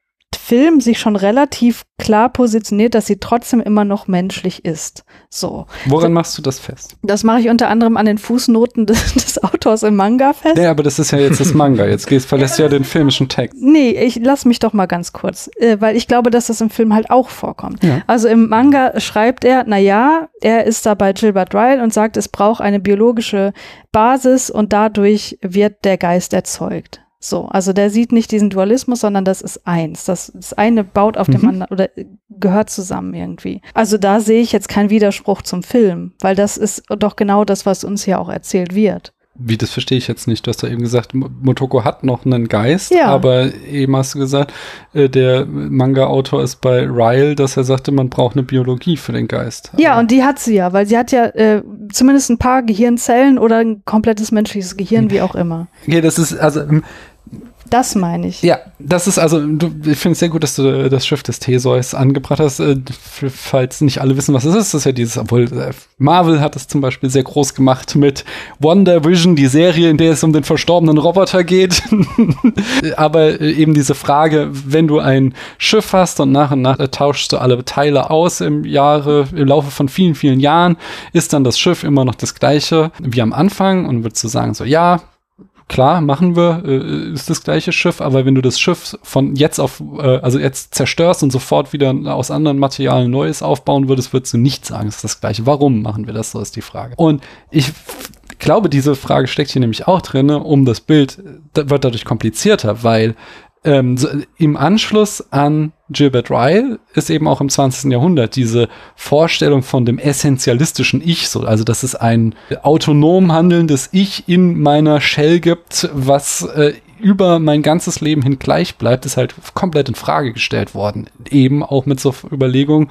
Film sich schon relativ klar positioniert, dass sie trotzdem immer noch menschlich ist. So. Woran machst du das fest? Das mache ich unter anderem an den Fußnoten des, des Autors im Manga fest. Ja, aber das ist ja jetzt das Manga. Jetzt gehst, verlässt ja, ja den filmischen Text. Nee, ich lass mich doch mal ganz kurz, äh, weil ich glaube, dass das im Film halt auch vorkommt. Ja. Also im Manga schreibt er, na ja, er ist da bei Gilbert Ryle und sagt, es braucht eine biologische Basis und dadurch wird der Geist erzeugt. So, also der sieht nicht diesen Dualismus, sondern das ist eins. Das, das eine baut auf mhm. dem anderen oder gehört zusammen irgendwie. Also da sehe ich jetzt keinen Widerspruch zum Film, weil das ist doch genau das, was uns hier auch erzählt wird. Wie, das verstehe ich jetzt nicht. Du hast ja eben gesagt, Motoko hat noch einen Geist, ja. aber eben hast du gesagt, äh, der Manga-Autor ist bei Ryle, dass er sagte, man braucht eine Biologie für den Geist. Ja, aber und die hat sie ja, weil sie hat ja äh, zumindest ein paar Gehirnzellen oder ein komplettes menschliches Gehirn, wie auch immer. Okay, das ist, also das meine ich. Ja, das ist also, du, ich finde es sehr gut, dass du äh, das Schiff des Theseus angebracht hast. Äh, falls nicht alle wissen, was es ist, das ist ja dieses, obwohl äh, Marvel hat es zum Beispiel sehr groß gemacht mit Wonder Vision, die Serie, in der es um den verstorbenen Roboter geht. Aber eben diese Frage, wenn du ein Schiff hast und nach und nach tauschst du alle Teile aus im Jahre, im Laufe von vielen, vielen Jahren, ist dann das Schiff immer noch das gleiche wie am Anfang und würdest du sagen, so ja, klar, machen wir, äh, ist das gleiche Schiff, aber wenn du das Schiff von jetzt auf, äh, also jetzt zerstörst und sofort wieder aus anderen Materialien Neues aufbauen würdest, würdest du nicht sagen, es ist das gleiche. Warum machen wir das? So ist die Frage. Und ich glaube, diese Frage steckt hier nämlich auch drin, um das Bild wird dadurch komplizierter, weil ähm, so, im Anschluss an Gilbert Ryle ist eben auch im 20. Jahrhundert diese Vorstellung von dem essentialistischen Ich, so, also dass es ein autonom handelndes Ich in meiner Shell gibt, was äh, über mein ganzes Leben hin gleich bleibt, ist halt komplett in Frage gestellt worden. Eben auch mit so Überlegungen,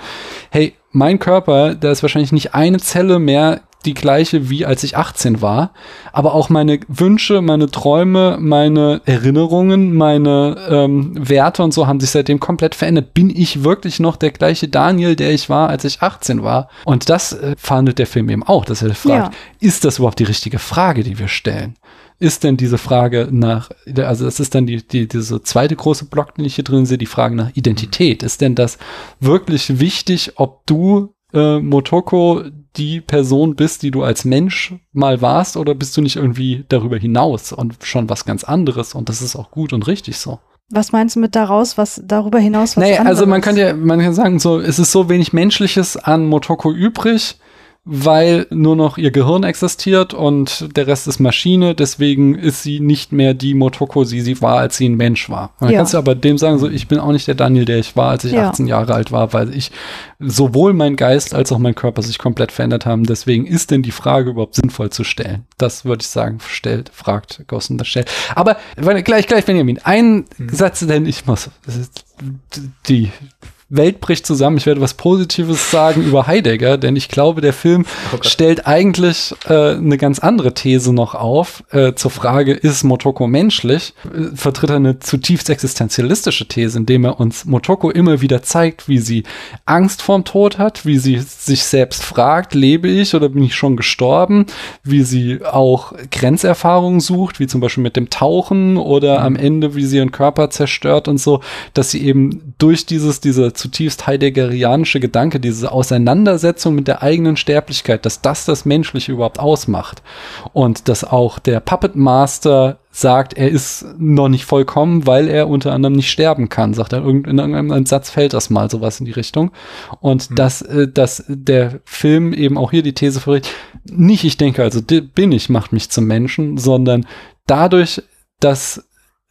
hey, mein Körper, da ist wahrscheinlich nicht eine Zelle mehr die gleiche wie als ich 18 war. Aber auch meine Wünsche, meine Träume, meine Erinnerungen, meine ähm, Werte und so haben sich seitdem komplett verändert. Bin ich wirklich noch der gleiche Daniel, der ich war, als ich 18 war? Und das äh, verhandelt der Film eben auch, dass er fragt, ja. ist das überhaupt die richtige Frage, die wir stellen? Ist denn diese Frage nach, also das ist dann die, die, diese zweite große Block, den ich hier drin sehe, die Frage nach Identität. Ist denn das wirklich wichtig, ob du äh, Motoko die Person bist, die du als Mensch mal warst, oder bist du nicht irgendwie darüber hinaus und schon was ganz anderes? Und das ist auch gut und richtig so. Was meinst du mit daraus, was darüber hinaus was nee, anderes? Also man kann ja, man kann sagen, so, es ist so wenig Menschliches an Motoko übrig, weil nur noch ihr Gehirn existiert und der Rest ist Maschine. Deswegen ist sie nicht mehr die Motoko, die sie war, als sie ein Mensch war. Und dann ja. kannst du aber dem sagen, so, ich bin auch nicht der Daniel, der ich war, als ich ja. 18 Jahre alt war, weil ich sowohl mein Geist als auch mein Körper sich komplett verändert haben. Deswegen ist denn die Frage überhaupt sinnvoll zu stellen? Das würde ich sagen, stellt, fragt Ghost in the Shell. Aber gleich, gleich, Benjamin, ein mhm. Satz, denn ich muss, die Welt bricht zusammen. Ich werde was Positives sagen über Heidegger, denn ich glaube, der Film oh stellt eigentlich äh, eine ganz andere These noch auf äh, zur Frage, ist Motoko menschlich? Äh, vertritt er eine zutiefst existenzialistische These, indem er uns Motoko immer wieder zeigt, wie sie Angst vorm Tod hat, wie sie sich selbst fragt, lebe ich oder bin ich schon gestorben, wie sie auch Grenzerfahrungen sucht, wie zum Beispiel mit dem Tauchen oder mhm. am Ende, wie sie ihren Körper zerstört und so, dass sie eben durch dieses, diese zutiefst heideggerianische Gedanke, diese Auseinandersetzung mit der eigenen Sterblichkeit, dass das das Menschliche überhaupt ausmacht. Und dass auch der Puppet Master sagt, er ist noch nicht vollkommen, weil er unter anderem nicht sterben kann, sagt er. In irgendeinem Satz fällt das mal sowas in die Richtung. Und mhm. dass, äh, dass der Film eben auch hier die These verricht, nicht ich denke, also bin ich, macht mich zum Menschen, sondern dadurch, dass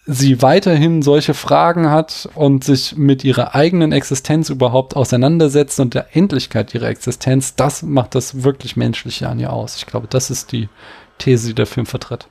sie weiterhin solche Fragen hat und sich mit ihrer eigenen Existenz überhaupt auseinandersetzt und der Endlichkeit ihrer Existenz, das macht das wirklich Menschliche an ihr aus. Ich glaube, das ist die These, die der Film vertritt.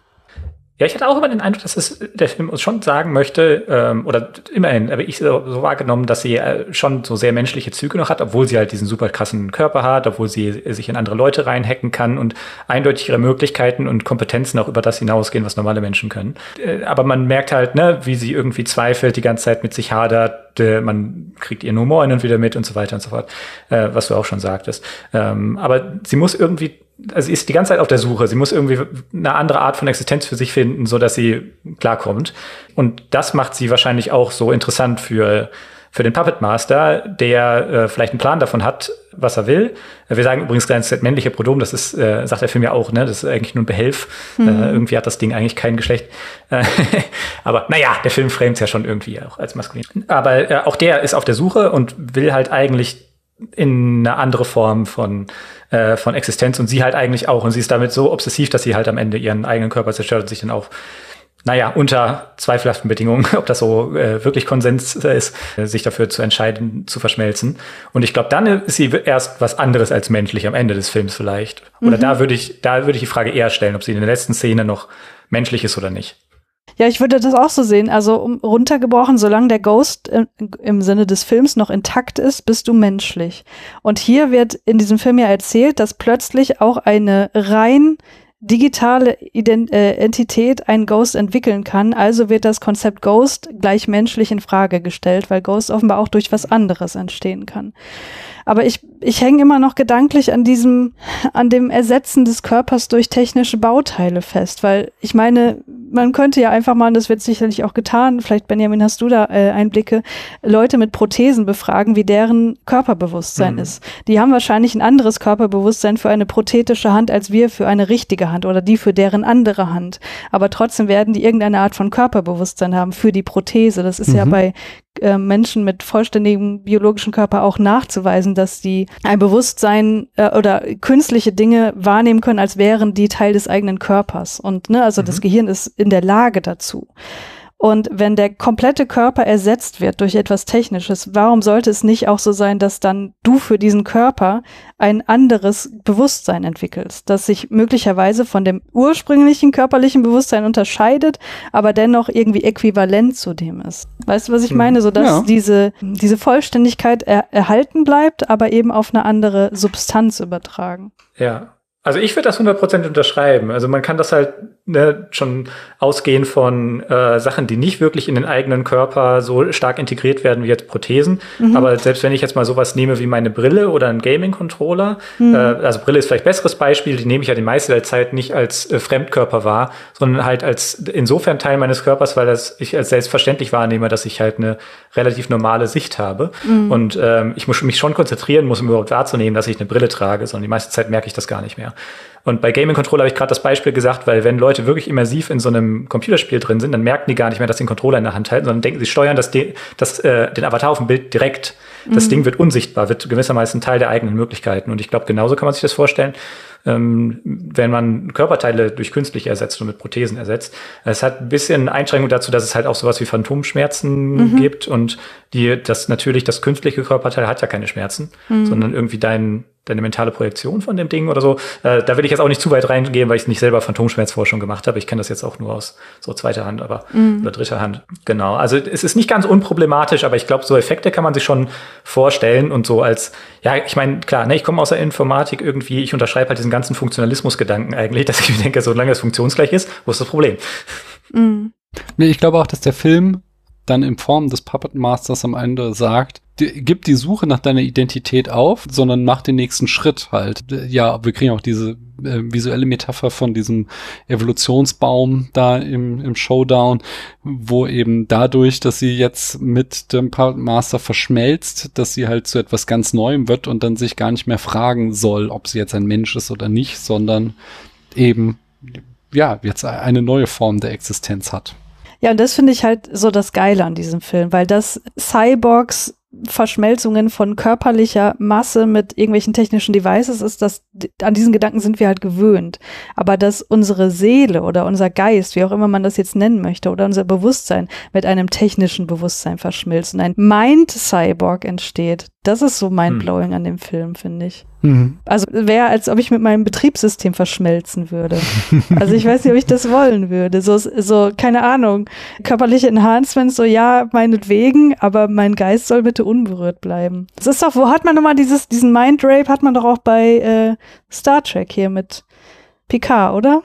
Ja, ich hatte auch immer den Eindruck, dass es der Film uns schon sagen möchte, ähm, oder immerhin, aber ich so, so wahrgenommen, dass sie äh, schon so sehr menschliche Züge noch hat, obwohl sie halt diesen super krassen Körper hat, obwohl sie sich in andere Leute reinhacken kann und eindeutig ihre Möglichkeiten und Kompetenzen auch über das hinausgehen, was normale Menschen können. Äh, aber man merkt halt, ne, wie sie irgendwie zweifelt, die ganze Zeit mit sich hadert, äh, man kriegt ihren Humor hin und wieder mit und so weiter und so fort, äh, was du auch schon sagtest. Ähm, aber sie muss irgendwie also sie ist die ganze Zeit auf der Suche. Sie muss irgendwie eine andere Art von Existenz für sich finden, so dass sie klarkommt. Und das macht sie wahrscheinlich auch so interessant für für den Puppet Master, der äh, vielleicht einen Plan davon hat, was er will. Wir sagen übrigens ganz männliche Pronomen, das ist, äh, sagt der Film ja auch, ne? Das ist eigentlich nur ein Behelf. Mhm. Äh, irgendwie hat das Ding eigentlich kein Geschlecht. Äh, aber naja, der Film framet ja schon irgendwie auch als maskulin. Aber äh, auch der ist auf der Suche und will halt eigentlich in eine andere Form von, äh, von Existenz und sie halt eigentlich auch. Und sie ist damit so obsessiv, dass sie halt am Ende ihren eigenen Körper zerstört und sich dann auch, naja, unter zweifelhaften Bedingungen, ob das so äh, wirklich Konsens ist, äh, sich dafür zu entscheiden, zu verschmelzen. Und ich glaube, dann ist sie erst was anderes als menschlich am Ende des Films vielleicht. Oder mhm. da würde ich, da würde ich die Frage eher stellen, ob sie in der letzten Szene noch menschlich ist oder nicht. Ja, ich würde das auch so sehen. Also um, runtergebrochen, solange der Ghost im, im Sinne des Films noch intakt ist, bist du menschlich. Und hier wird in diesem Film ja erzählt, dass plötzlich auch eine rein digitale Ident äh, Entität einen Ghost entwickeln kann. Also wird das Konzept Ghost gleich menschlich in Frage gestellt, weil Ghost offenbar auch durch was anderes entstehen kann. Aber ich, ich hänge immer noch gedanklich an diesem, an dem Ersetzen des Körpers durch technische Bauteile fest, weil ich meine, man könnte ja einfach mal, und das wird sicherlich auch getan, vielleicht Benjamin, hast du da äh, Einblicke, Leute mit Prothesen befragen, wie deren Körperbewusstsein mhm. ist. Die haben wahrscheinlich ein anderes Körperbewusstsein für eine prothetische Hand als wir für eine richtige Hand oder die für deren andere Hand. Aber trotzdem werden die irgendeine Art von Körperbewusstsein haben für die Prothese. Das ist mhm. ja bei äh, Menschen mit vollständigem biologischen Körper auch nachzuweisen, dass die ein Bewusstsein äh, oder künstliche Dinge wahrnehmen können, als wären die Teil des eigenen Körpers. Und ne, also mhm. das Gehirn ist in der Lage dazu. Und wenn der komplette Körper ersetzt wird durch etwas Technisches, warum sollte es nicht auch so sein, dass dann du für diesen Körper ein anderes Bewusstsein entwickelst, das sich möglicherweise von dem ursprünglichen körperlichen Bewusstsein unterscheidet, aber dennoch irgendwie äquivalent zu dem ist? Weißt du, was ich hm. meine? So dass ja. diese, diese Vollständigkeit er erhalten bleibt, aber eben auf eine andere Substanz übertragen. Ja, also ich würde das 100% unterschreiben. Also man kann das halt ne, schon ausgehen von äh, Sachen, die nicht wirklich in den eigenen Körper so stark integriert werden wie jetzt Prothesen. Mhm. Aber selbst wenn ich jetzt mal sowas nehme wie meine Brille oder einen Gaming-Controller, mhm. äh, also Brille ist vielleicht besseres Beispiel, die nehme ich ja die meiste der Zeit nicht als äh, Fremdkörper wahr, sondern halt als insofern Teil meines Körpers, weil das ich als selbstverständlich wahrnehme, dass ich halt eine relativ normale Sicht habe. Mhm. Und ähm, ich muss mich schon konzentrieren muss, um überhaupt wahrzunehmen, dass ich eine Brille trage, sondern die meiste Zeit merke ich das gar nicht mehr. Und bei Gaming Controller habe ich gerade das Beispiel gesagt, weil wenn Leute wirklich immersiv in so einem Computerspiel drin sind, dann merken die gar nicht mehr, dass sie den Controller in der Hand halten, sondern denken, sie steuern das, das, äh, den Avatar auf dem Bild direkt. Das mhm. Ding wird unsichtbar, wird gewissermaßen Teil der eigenen Möglichkeiten. Und ich glaube, genauso kann man sich das vorstellen ähm, wenn man Körperteile durch künstlich ersetzt und mit Prothesen ersetzt. Es hat ein bisschen Einschränkung dazu, dass es halt auch sowas wie Phantomschmerzen mhm. gibt und die, das natürlich, das künstliche Körperteil hat ja keine Schmerzen, mhm. sondern irgendwie dein, deine mentale Projektion von dem Ding oder so. Äh, da will ich jetzt auch nicht zu weit reingehen, weil ich nicht selber Phantomschmerzforschung gemacht habe. Ich kenne das jetzt auch nur aus so zweiter Hand, aber mhm. oder dritter Hand. Genau. Also es ist nicht ganz unproblematisch, aber ich glaube, so Effekte kann man sich schon vorstellen und so als, ja, ich meine, klar, ne, ich komme aus der Informatik irgendwie, ich unterschreibe halt diesen ganzen Funktionalismusgedanken eigentlich, dass ich denke, solange es funktionsgleich ist, wo ist das Problem? Mhm. Nee, ich glaube auch, dass der Film dann in Form des Puppet Masters am Ende sagt, gib die Suche nach deiner Identität auf, sondern mach den nächsten Schritt halt. Ja, wir kriegen auch diese äh, visuelle Metapher von diesem Evolutionsbaum da im, im Showdown, wo eben dadurch, dass sie jetzt mit dem Puppet Master verschmelzt, dass sie halt zu etwas ganz Neuem wird und dann sich gar nicht mehr fragen soll, ob sie jetzt ein Mensch ist oder nicht, sondern eben ja, jetzt eine neue Form der Existenz hat. Ja, und das finde ich halt so das Geile an diesem Film, weil das Cyborgs Verschmelzungen von körperlicher Masse mit irgendwelchen technischen Devices ist, dass an diesen Gedanken sind wir halt gewöhnt. Aber dass unsere Seele oder unser Geist, wie auch immer man das jetzt nennen möchte, oder unser Bewusstsein mit einem technischen Bewusstsein verschmilzt und ein Mind-Cyborg entsteht, das ist so mindblowing hm. an dem Film, finde ich. Mhm. Also wäre, als ob ich mit meinem Betriebssystem verschmelzen würde. also ich weiß nicht, ob ich das wollen würde. So, so keine Ahnung, körperliche Enhancements, so ja, meinetwegen, aber mein Geist soll bitte unberührt bleiben. Das ist doch, wo hat man nochmal dieses, diesen Mindrape hat man doch auch bei äh, Star Trek hier mit Picard, oder?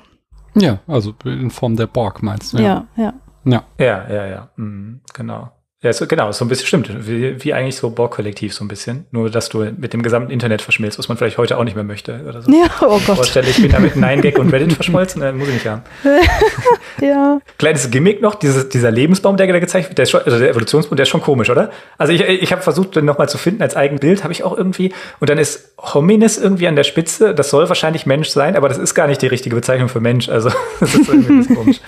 Ja, also in Form der Borg meinst du? Ja, ja. Ja, ja, ja, ja. ja. Mhm, genau. Ja, so, genau, so ein bisschen stimmt. Wie, wie eigentlich so Borg-Kollektiv so ein bisschen. Nur, dass du mit dem gesamten Internet verschmilzt, was man vielleicht heute auch nicht mehr möchte. Oder so. Ja, oh Gott. Vorstelle, ich bin da mit 9gag und Reddit verschmolzen, dann muss ich nicht haben. ja. Kleines Gimmick noch, dieses, dieser Lebensbaum, der da gezeigt wird, der ist schon, also der Evolutionsbaum, der ist schon komisch, oder? Also ich, ich habe versucht, den nochmal zu finden als Eigenbild, habe ich auch irgendwie. Und dann ist Hominis irgendwie an der Spitze. Das soll wahrscheinlich Mensch sein, aber das ist gar nicht die richtige Bezeichnung für Mensch. Also das ist irgendwie komisch.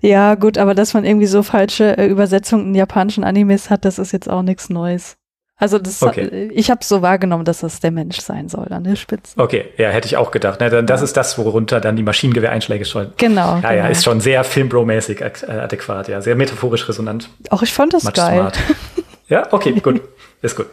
Ja, gut, aber dass man irgendwie so falsche äh, Übersetzungen in japanischen Animes hat, das ist jetzt auch nichts Neues. Also das, okay. ich habe so wahrgenommen, dass das der Mensch sein soll an der Spitze. Okay, ja, hätte ich auch gedacht. Ne? Dann, das ja. ist das, worunter dann die Maschinengewehreinschläge steuern. Genau. Ja, genau. ja, ist schon sehr filmbro-mäßig äh, adäquat, ja, sehr metaphorisch resonant. Auch ich fand das Much geil. Smart. Ja, okay, gut, ist gut.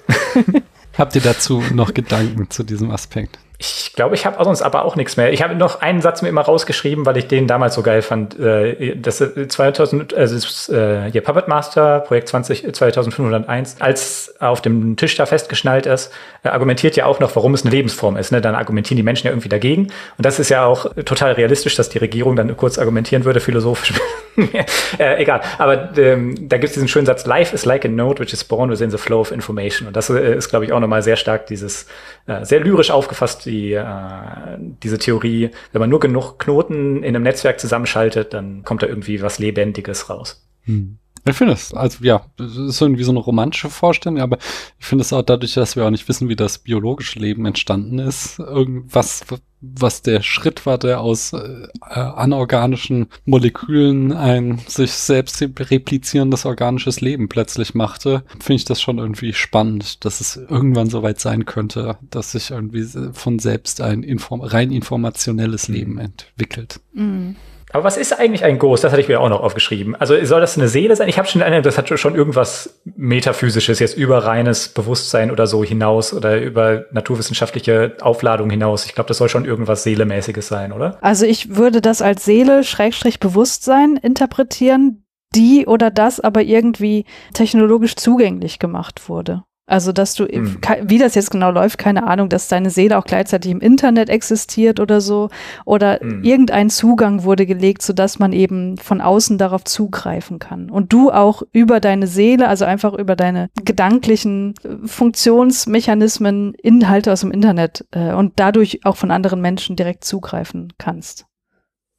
Habt ihr dazu noch Gedanken zu diesem Aspekt? Ich glaube, ich habe sonst aber auch nichts mehr. Ich habe noch einen Satz mir immer rausgeschrieben, weil ich den damals so geil fand. Äh, das 2000, also das, äh, hier Puppet Master, Projekt 20, 2501, als auf dem Tisch da festgeschnallt ist, äh, argumentiert ja auch noch, warum es eine Lebensform ist. Ne? Dann argumentieren die Menschen ja irgendwie dagegen. Und das ist ja auch total realistisch, dass die Regierung dann kurz argumentieren würde, philosophisch. äh, egal. Aber ähm, da gibt es diesen schönen Satz, Life is like a note which is born within the flow of information. Und das äh, ist, glaube ich, auch nochmal sehr stark dieses, äh, sehr lyrisch aufgefasst die, äh, diese Theorie, wenn man nur genug Knoten in einem Netzwerk zusammenschaltet, dann kommt da irgendwie was Lebendiges raus. Hm. Ich finde es, also ja, das ist irgendwie so eine romantische Vorstellung, aber ich finde es auch dadurch, dass wir auch nicht wissen, wie das biologische Leben entstanden ist, irgendwas, was der Schritt war, der aus äh, anorganischen Molekülen ein sich selbst replizierendes organisches Leben plötzlich machte, finde ich das schon irgendwie spannend, dass es irgendwann so weit sein könnte, dass sich irgendwie von selbst ein inform rein informationelles Leben mhm. entwickelt. Mhm. Aber was ist eigentlich ein Ghost? Das hatte ich mir auch noch aufgeschrieben. Also soll das eine Seele sein? Ich habe schon eine, das hat schon irgendwas metaphysisches jetzt über reines Bewusstsein oder so hinaus oder über naturwissenschaftliche Aufladung hinaus. Ich glaube, das soll schon irgendwas Seelemäßiges sein, oder? Also ich würde das als Seele Schrägstrich Bewusstsein interpretieren, die oder das aber irgendwie technologisch zugänglich gemacht wurde. Also, dass du, hm. wie das jetzt genau läuft, keine Ahnung, dass deine Seele auch gleichzeitig im Internet existiert oder so. Oder hm. irgendein Zugang wurde gelegt, sodass man eben von außen darauf zugreifen kann. Und du auch über deine Seele, also einfach über deine gedanklichen äh, Funktionsmechanismen, Inhalte aus dem Internet äh, und dadurch auch von anderen Menschen direkt zugreifen kannst.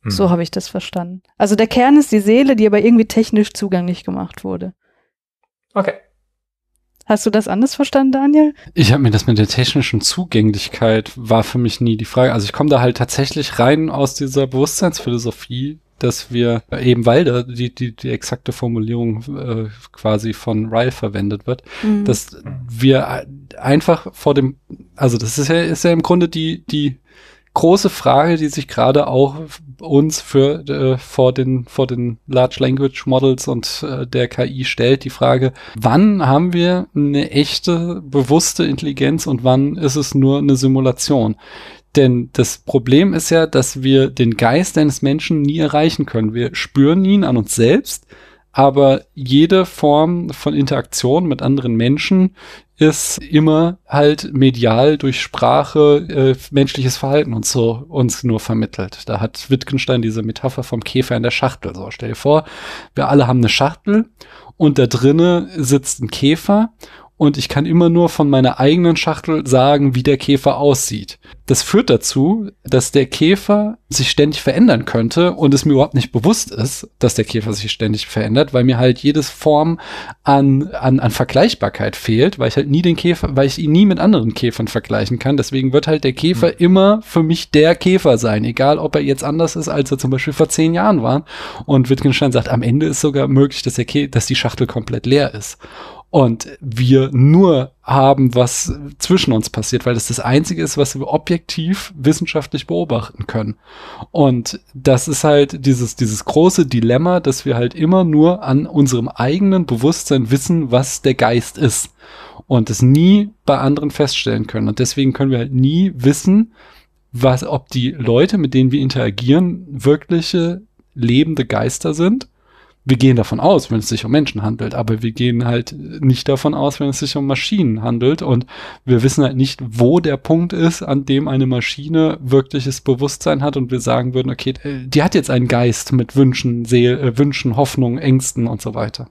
Hm. So habe ich das verstanden. Also der Kern ist die Seele, die aber irgendwie technisch zugänglich gemacht wurde. Okay. Hast du das anders verstanden, Daniel? Ich habe mir das mit der technischen Zugänglichkeit war für mich nie die Frage. Also ich komme da halt tatsächlich rein aus dieser Bewusstseinsphilosophie, dass wir eben, weil da die, die, die exakte Formulierung äh, quasi von Ryle verwendet wird, mhm. dass wir einfach vor dem, also das ist ja, ist ja im Grunde die, die große Frage, die sich gerade auch uns für äh, vor den vor den Large Language Models und äh, der KI stellt, die Frage, wann haben wir eine echte bewusste Intelligenz und wann ist es nur eine Simulation? Denn das Problem ist ja, dass wir den Geist eines Menschen nie erreichen können. Wir spüren ihn an uns selbst, aber jede Form von Interaktion mit anderen Menschen ist immer halt medial durch Sprache äh, menschliches Verhalten und so uns nur vermittelt. Da hat Wittgenstein diese Metapher vom Käfer in der Schachtel. So, stell dir vor, wir alle haben eine Schachtel und da drinnen sitzt ein Käfer und ich kann immer nur von meiner eigenen Schachtel sagen, wie der Käfer aussieht. Das führt dazu, dass der Käfer sich ständig verändern könnte und es mir überhaupt nicht bewusst ist, dass der Käfer sich ständig verändert, weil mir halt jedes Form an, an, an Vergleichbarkeit fehlt, weil ich halt nie den Käfer, weil ich ihn nie mit anderen Käfern vergleichen kann. Deswegen wird halt der Käfer mhm. immer für mich der Käfer sein, egal ob er jetzt anders ist, als er zum Beispiel vor zehn Jahren war. Und Wittgenstein sagt, am Ende ist sogar möglich, dass, der Kä dass die Schachtel komplett leer ist und wir nur haben, was zwischen uns passiert, weil das das Einzige ist, was wir objektiv wissenschaftlich beobachten können. Und das ist halt dieses, dieses große Dilemma, dass wir halt immer nur an unserem eigenen Bewusstsein wissen, was der Geist ist und es nie bei anderen feststellen können. Und deswegen können wir halt nie wissen, was, ob die Leute, mit denen wir interagieren, wirkliche lebende Geister sind wir gehen davon aus, wenn es sich um Menschen handelt, aber wir gehen halt nicht davon aus, wenn es sich um Maschinen handelt und wir wissen halt nicht, wo der Punkt ist, an dem eine Maschine wirkliches Bewusstsein hat und wir sagen würden, okay, die hat jetzt einen Geist mit Wünschen, Seel, äh, Wünschen, Hoffnungen, Ängsten und so weiter.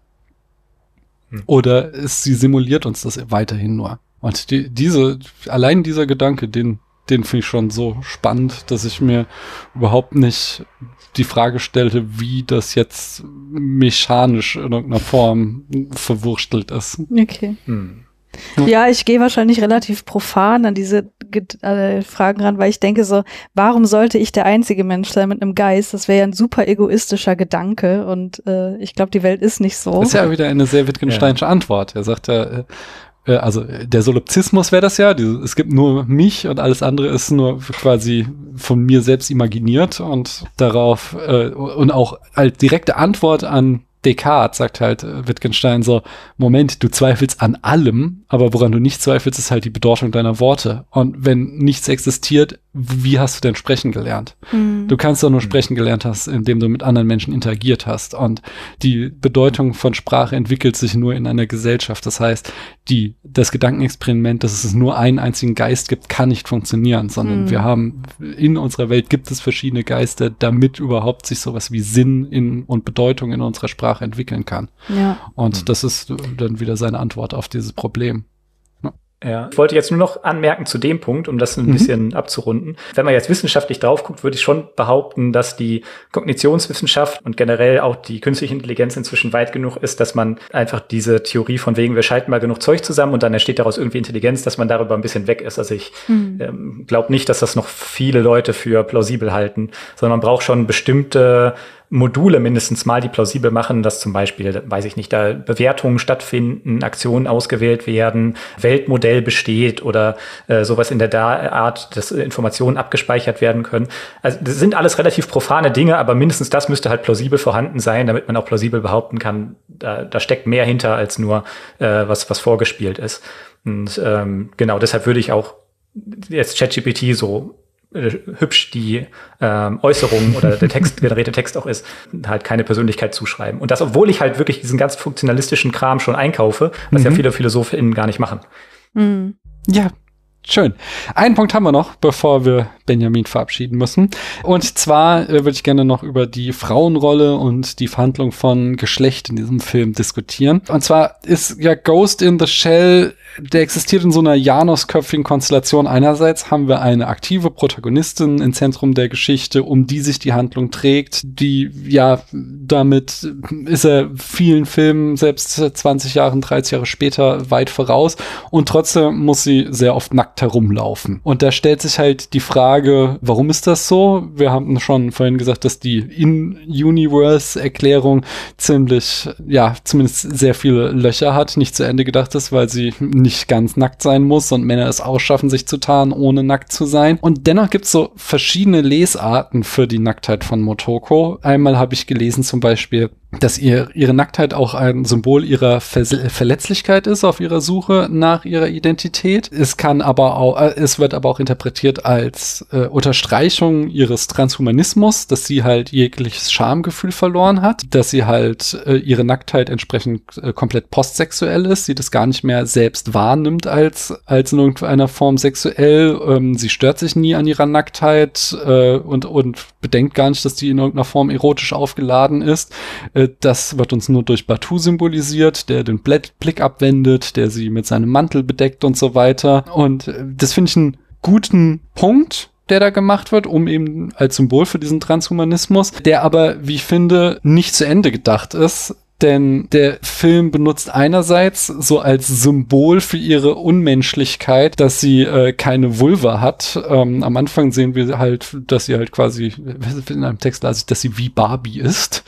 Hm. Oder ist, sie simuliert uns das weiterhin nur. Und die, diese, allein dieser Gedanke, den, den finde ich schon so spannend, dass ich mir überhaupt nicht die Frage stellte, wie das jetzt mechanisch in irgendeiner Form verwurstelt ist. Okay. Hm. Ja, ich gehe wahrscheinlich relativ profan an diese äh, Fragen ran, weil ich denke so, warum sollte ich der einzige Mensch sein mit einem Geist? Das wäre ja ein super egoistischer Gedanke und äh, ich glaube, die Welt ist nicht so. Das ist ja wieder eine sehr Wittgensteinische ja. Antwort. Er sagt ja, äh, also der Solipsismus wäre das ja, es gibt nur mich und alles andere ist nur quasi von mir selbst imaginiert und darauf äh, und auch als direkte Antwort an Descartes sagt halt äh, Wittgenstein so, Moment, du zweifelst an allem, aber woran du nicht zweifelst, ist halt die Bedeutung deiner Worte. Und wenn nichts existiert, wie hast du denn sprechen gelernt? Mhm. Du kannst doch nur sprechen gelernt hast, indem du mit anderen Menschen interagiert hast. Und die Bedeutung von Sprache entwickelt sich nur in einer Gesellschaft. Das heißt, die, das Gedankenexperiment, dass es nur einen einzigen Geist gibt, kann nicht funktionieren, sondern mhm. wir haben in unserer Welt gibt es verschiedene Geister, damit überhaupt sich sowas wie Sinn in, und Bedeutung in unserer Sprache entwickeln kann. Ja. Und mhm. das ist dann wieder seine Antwort auf dieses Problem. Ja, ich wollte jetzt nur noch anmerken zu dem Punkt, um das ein mhm. bisschen abzurunden. Wenn man jetzt wissenschaftlich drauf guckt, würde ich schon behaupten, dass die Kognitionswissenschaft und generell auch die künstliche Intelligenz inzwischen weit genug ist, dass man einfach diese Theorie von wegen, wir schalten mal genug Zeug zusammen und dann entsteht daraus irgendwie Intelligenz, dass man darüber ein bisschen weg ist. Also ich mhm. ähm, glaube nicht, dass das noch viele Leute für plausibel halten, sondern man braucht schon bestimmte Module mindestens mal, die plausibel machen, dass zum Beispiel, weiß ich nicht, da Bewertungen stattfinden, Aktionen ausgewählt werden, Weltmodell besteht oder äh, sowas in der Art, dass Informationen abgespeichert werden können. Also das sind alles relativ profane Dinge, aber mindestens das müsste halt plausibel vorhanden sein, damit man auch plausibel behaupten kann, da, da steckt mehr hinter als nur äh, was, was vorgespielt ist. Und ähm, genau, deshalb würde ich auch jetzt ChatGPT so hübsch die ähm, Äußerung oder der Text, generierte Text auch ist, halt keine Persönlichkeit zuschreiben. Und das, obwohl ich halt wirklich diesen ganz funktionalistischen Kram schon einkaufe, was mhm. ja viele PhilosophInnen gar nicht machen. Mhm. Ja, Schön. Einen Punkt haben wir noch, bevor wir Benjamin verabschieden müssen. Und zwar äh, würde ich gerne noch über die Frauenrolle und die Verhandlung von Geschlecht in diesem Film diskutieren. Und zwar ist ja Ghost in the Shell der existiert in so einer Janosköpfigen Konstellation. Einerseits haben wir eine aktive Protagonistin im Zentrum der Geschichte, um die sich die Handlung trägt, die, ja, damit ist er vielen Filmen, selbst 20 Jahre, 30 Jahre später, weit voraus. Und trotzdem muss sie sehr oft nackt herumlaufen. Und da stellt sich halt die Frage, warum ist das so? Wir haben schon vorhin gesagt, dass die In-Universe-Erklärung ziemlich, ja, zumindest sehr viele Löcher hat, nicht zu Ende gedacht ist, weil sie nicht ganz nackt sein muss und Männer es auch schaffen, sich zu tarnen, ohne nackt zu sein. Und dennoch gibt es so verschiedene Lesarten für die Nacktheit von Motoko. Einmal habe ich gelesen zum Beispiel, dass ihr, ihre Nacktheit auch ein Symbol ihrer Ver Verletzlichkeit ist auf ihrer Suche nach ihrer Identität. Es kann aber auch, äh, es wird aber auch interpretiert als äh, Unterstreichung ihres Transhumanismus, dass sie halt jegliches Schamgefühl verloren hat, dass sie halt äh, ihre Nacktheit entsprechend äh, komplett postsexuell ist, sie das gar nicht mehr selbst wahrnimmt als, als in irgendeiner Form sexuell. Ähm, sie stört sich nie an ihrer Nacktheit äh, und, und bedenkt gar nicht, dass die in irgendeiner Form erotisch aufgeladen ist. Äh, das wird uns nur durch Batu symbolisiert, der den Blick abwendet, der sie mit seinem Mantel bedeckt und so weiter. Und äh, das finde ich einen guten Punkt, der da gemacht wird, um eben als Symbol für diesen Transhumanismus, der aber, wie ich finde, nicht zu Ende gedacht ist. Denn der Film benutzt einerseits so als Symbol für ihre Unmenschlichkeit, dass sie äh, keine Vulva hat. Ähm, am Anfang sehen wir halt, dass sie halt quasi, in einem Text las ich, dass sie wie Barbie ist.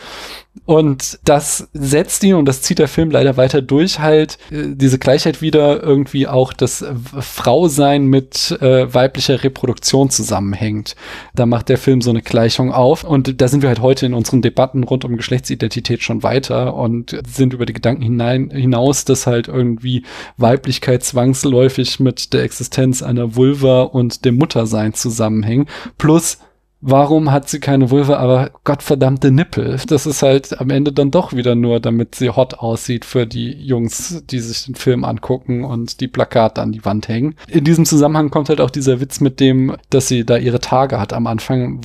Und das setzt ihn, und das zieht der Film leider weiter durch, halt äh, diese Gleichheit wieder irgendwie auch das Frausein mit äh, weiblicher Reproduktion zusammenhängt. Da macht der Film so eine Gleichung auf. Und da sind wir halt heute in unseren Debatten rund um Geschlechtsidentität schon weiter und sind über die Gedanken hinein, hinaus, dass halt irgendwie Weiblichkeit zwangsläufig mit der Existenz einer Vulva und dem Muttersein zusammenhängen. Plus warum hat sie keine Vulva, aber gottverdammte Nippel? Das ist halt am Ende dann doch wieder nur, damit sie hot aussieht für die Jungs, die sich den Film angucken und die Plakate an die Wand hängen. In diesem Zusammenhang kommt halt auch dieser Witz mit dem, dass sie da ihre Tage hat am Anfang,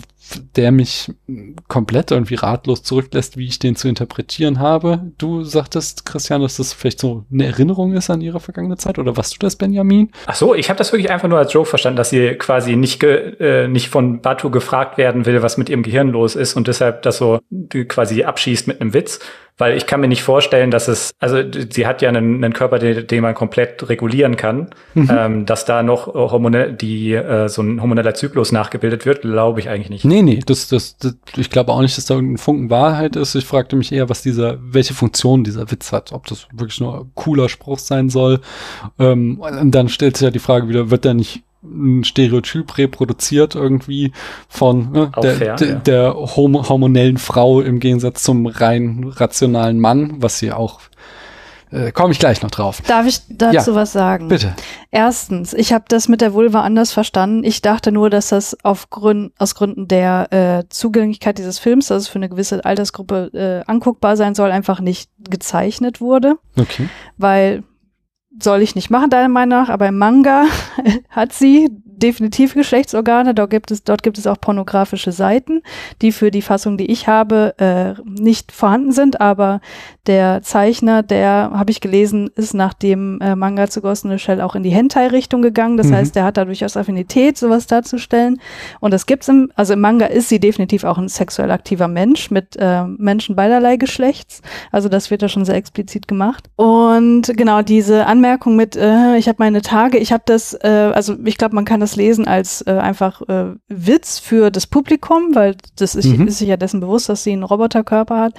der mich komplett irgendwie ratlos zurücklässt, wie ich den zu interpretieren habe. Du sagtest, Christian, dass das vielleicht so eine Erinnerung ist an ihre vergangene Zeit oder was du das, Benjamin? Ach so, ich habe das wirklich einfach nur als Joke verstanden, dass sie quasi nicht, äh, nicht von Batu gefragt werden will, was mit ihrem Gehirn los ist und deshalb das so quasi abschießt mit einem Witz. Weil ich kann mir nicht vorstellen, dass es, also sie hat ja einen, einen Körper, den, den man komplett regulieren kann, mhm. ähm, dass da noch hormonell, die, äh, so ein hormoneller Zyklus nachgebildet wird, glaube ich eigentlich nicht. Nee, nee, das, das, das, ich glaube auch nicht, dass da irgendein Funken Wahrheit ist. Ich fragte mich eher, was dieser, welche Funktion dieser Witz hat, ob das wirklich nur ein cooler Spruch sein soll. Ähm, und dann stellt sich ja die Frage wieder, wird der nicht ein Stereotyp reproduziert irgendwie von ne, der, fair, der, ja. der hormonellen Frau im Gegensatz zum rein rationalen Mann, was sie auch äh, komme ich gleich noch drauf. Darf ich dazu ja, was sagen? Bitte. Erstens, ich habe das mit der Vulva anders verstanden. Ich dachte nur, dass das auf Grund, aus Gründen der äh, Zugänglichkeit dieses Films, dass es für eine gewisse Altersgruppe äh, anguckbar sein soll, einfach nicht gezeichnet wurde. Okay. Weil soll ich nicht machen, deiner Meinung nach, aber im Manga hat sie definitiv Geschlechtsorgane. Dort gibt es, dort gibt es auch pornografische Seiten, die für die Fassung, die ich habe, äh, nicht vorhanden sind. Aber der Zeichner, der, habe ich gelesen, ist nach dem äh, Manga zu Ghost in the Shell auch in die Hentai-Richtung gegangen. Das mhm. heißt, der hat da durchaus Affinität, sowas darzustellen. Und das gibt's im, also im Manga ist sie definitiv auch ein sexuell aktiver Mensch mit äh, Menschen beiderlei Geschlechts. Also das wird da schon sehr explizit gemacht. Und genau diese Anmerkung mit, äh, ich habe meine Tage, ich habe das, äh, also ich glaube, man kann das lesen als äh, einfach äh, Witz für das Publikum, weil das ist, mhm. ist sich ja dessen bewusst, dass sie einen Roboterkörper hat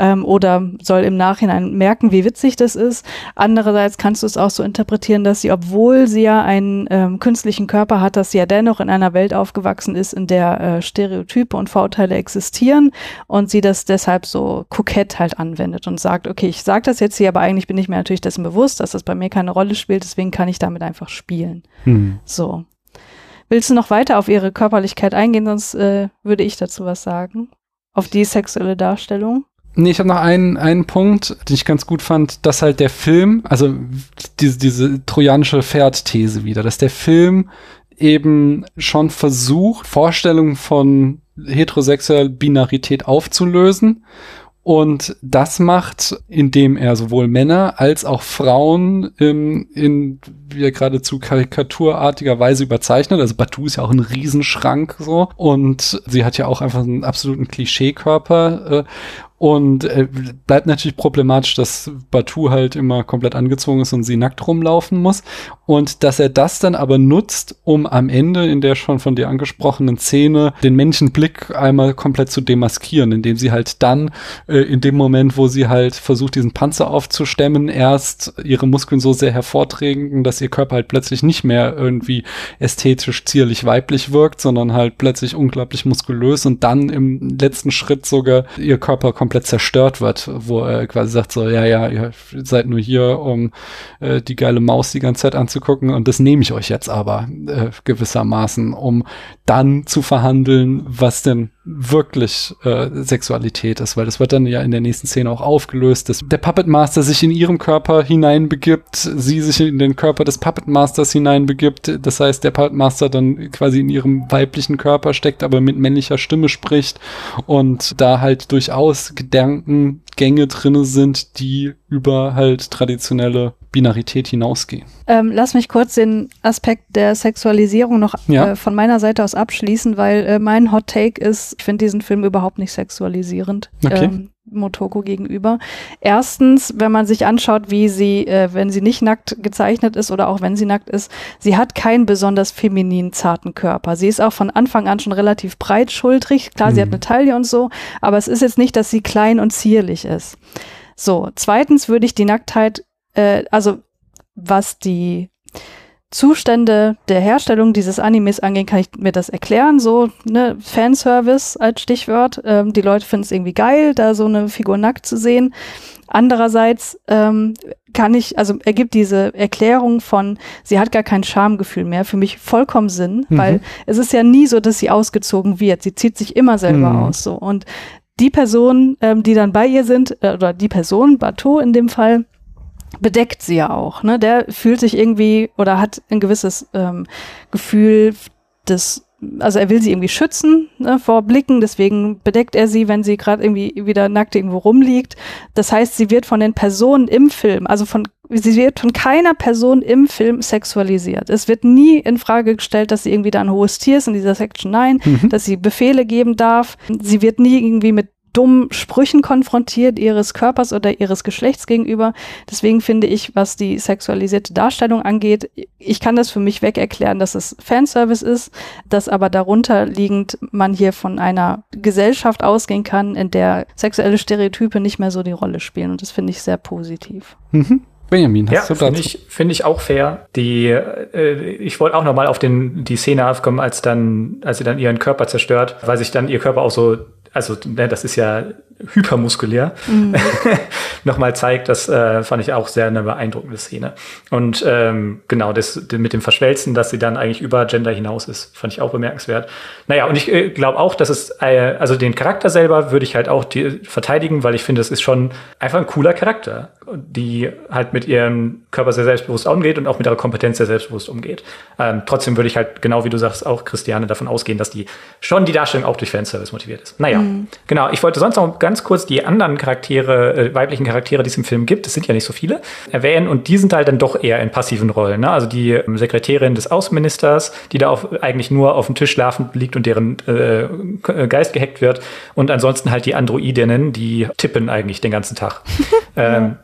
ähm, oder soll im Nachhinein merken, wie witzig das ist. Andererseits kannst du es auch so interpretieren, dass sie, obwohl sie ja einen ähm, künstlichen Körper hat, dass sie ja dennoch in einer Welt aufgewachsen ist, in der äh, Stereotype und Vorurteile existieren und sie das deshalb so kokett halt anwendet und sagt, okay, ich sage das jetzt hier, aber eigentlich bin ich mir natürlich dessen bewusst, dass das bei mir keine Rolle spielt, deswegen kann ich damit einfach spielen. Mhm. So. Willst du noch weiter auf ihre Körperlichkeit eingehen, sonst äh, würde ich dazu was sagen. Auf die sexuelle Darstellung. Nee, ich habe noch einen, einen Punkt, den ich ganz gut fand, dass halt der Film, also diese, diese trojanische Pferd-These wieder, dass der Film eben schon versucht, Vorstellungen von heterosexueller Binarität aufzulösen und das macht, indem er sowohl Männer als auch Frauen in, in wie er geradezu karikaturartiger Weise überzeichnet. Also Batu ist ja auch ein Riesenschrank so. Und sie hat ja auch einfach einen absoluten Klischeekörper. Äh, und äh, bleibt natürlich problematisch, dass Batu halt immer komplett angezogen ist und sie nackt rumlaufen muss. Und dass er das dann aber nutzt, um am Ende in der schon von dir angesprochenen Szene den Menschenblick einmal komplett zu demaskieren, indem sie halt dann äh, in dem Moment, wo sie halt versucht, diesen Panzer aufzustemmen, erst ihre Muskeln so sehr hervorträgen, dass ihr Körper halt plötzlich nicht mehr irgendwie ästhetisch zierlich weiblich wirkt, sondern halt plötzlich unglaublich muskulös und dann im letzten Schritt sogar ihr Körper komplett komplett zerstört wird, wo er quasi sagt so, ja, ja, ihr seid nur hier, um äh, die geile Maus die ganze Zeit anzugucken und das nehme ich euch jetzt aber äh, gewissermaßen, um dann zu verhandeln, was denn wirklich äh, Sexualität ist, weil das wird dann ja in der nächsten Szene auch aufgelöst, dass der Puppet Master sich in ihrem Körper hineinbegibt, sie sich in den Körper des Puppet Masters hineinbegibt. Das heißt, der Puppet Master dann quasi in ihrem weiblichen Körper steckt, aber mit männlicher Stimme spricht und da halt durchaus Gedankengänge drinne sind, die über halt traditionelle Binarität hinausgehen. Ähm, lass mich kurz den Aspekt der Sexualisierung noch Ja. äh, von meiner Seite aus abschließen, weil äh, mein Hot Take ist, ich finde diesen Film überhaupt nicht sexualisierend. Okay. Ähm, Motoko gegenüber. Erstens, wenn man sich anschaut, wie sie, äh, wenn sie nicht nackt gezeichnet ist oder auch wenn sie nackt ist, sie hat keinen besonders feminin zarten Körper. Sie ist auch von Anfang an schon relativ breitschultrig. Klar, sie hat Mhm. eine Taille und so, aber es ist jetzt nicht, dass sie klein und zierlich ist. So, zweitens würde ich die Nacktheit, äh, also was die Zustände der Herstellung dieses Animes angehen, kann ich mir das erklären. So, ne, Fanservice als Stichwort. Ähm, die Leute finden es irgendwie geil, da so eine Figur nackt zu sehen. Andererseits ähm, kann ich, also ergibt diese Erklärung von, sie hat gar kein Schamgefühl mehr, für mich vollkommen Sinn, Mhm. weil es ist ja nie so, dass sie ausgezogen wird. Sie zieht sich immer selber Mhm. aus. So. Und die Personen, ähm, die dann bei ihr sind, äh, oder die Person, Bateau in dem Fall, bedeckt sie ja auch. Ne? Der fühlt sich irgendwie oder hat ein gewisses ähm, Gefühl des, also er will sie irgendwie schützen ne, vor Blicken, deswegen bedeckt er sie, wenn sie gerade irgendwie wieder nackt irgendwo rumliegt. Das heißt, sie wird von den Personen im Film, also von sie wird von keiner Person im Film sexualisiert. Es wird nie in Frage gestellt, dass sie irgendwie da ein hohes Tier ist in dieser Section 9, Mhm. dass sie Befehle geben darf. Sie wird nie irgendwie mit dummen Sprüchen konfrontiert ihres Körpers oder ihres Geschlechts gegenüber. Deswegen finde ich, was die sexualisierte Darstellung angeht, ich kann das für mich weg erklären, dass es Fanservice ist, dass aber darunter liegend man hier von einer Gesellschaft ausgehen kann, in der sexuelle Stereotype nicht mehr so die Rolle spielen. Und das finde ich sehr positiv. Mhm. Benjamin, Ja, hast du finde dazu? ich, finde ich auch fair. Die, äh, ich wollte auch noch mal auf den, die Szene aufkommen, als dann, als sie dann ihren Körper zerstört, weil sich dann ihr Körper auch so, also, ne, das ist ja hypermuskulär, nochmal zeigt. Das äh, fand ich auch sehr eine beeindruckende Szene. Und ähm, genau, das mit dem Verschwelzen, dass sie dann eigentlich über Gender hinaus ist, fand ich auch bemerkenswert. Naja, und ich äh, glaube auch, dass es, äh, also den Charakter selber würde ich halt auch die, verteidigen, weil ich finde, es ist schon einfach ein cooler Charakter, die halt mit ihrem Körper sehr selbstbewusst umgeht und auch mit ihrer Kompetenz sehr selbstbewusst umgeht. Ähm, trotzdem würde ich halt, genau wie du sagst, auch Christiane davon ausgehen, dass die schon die Darstellung auch durch Fanservice motiviert ist. Naja, genau. Ich wollte sonst noch ganz kurz die anderen Charaktere, äh, weiblichen Charaktere, die es im Film gibt, es sind ja nicht so viele, erwähnen und die sind halt dann doch eher in passiven Rollen. Ne? Also die ähm, Sekretärin des Außenministers, die da auf, eigentlich nur auf dem Tisch schlafend liegt und deren äh, K- Geist gehackt wird und ansonsten halt die Androidinnen, die tippen eigentlich den ganzen Tag. ähm,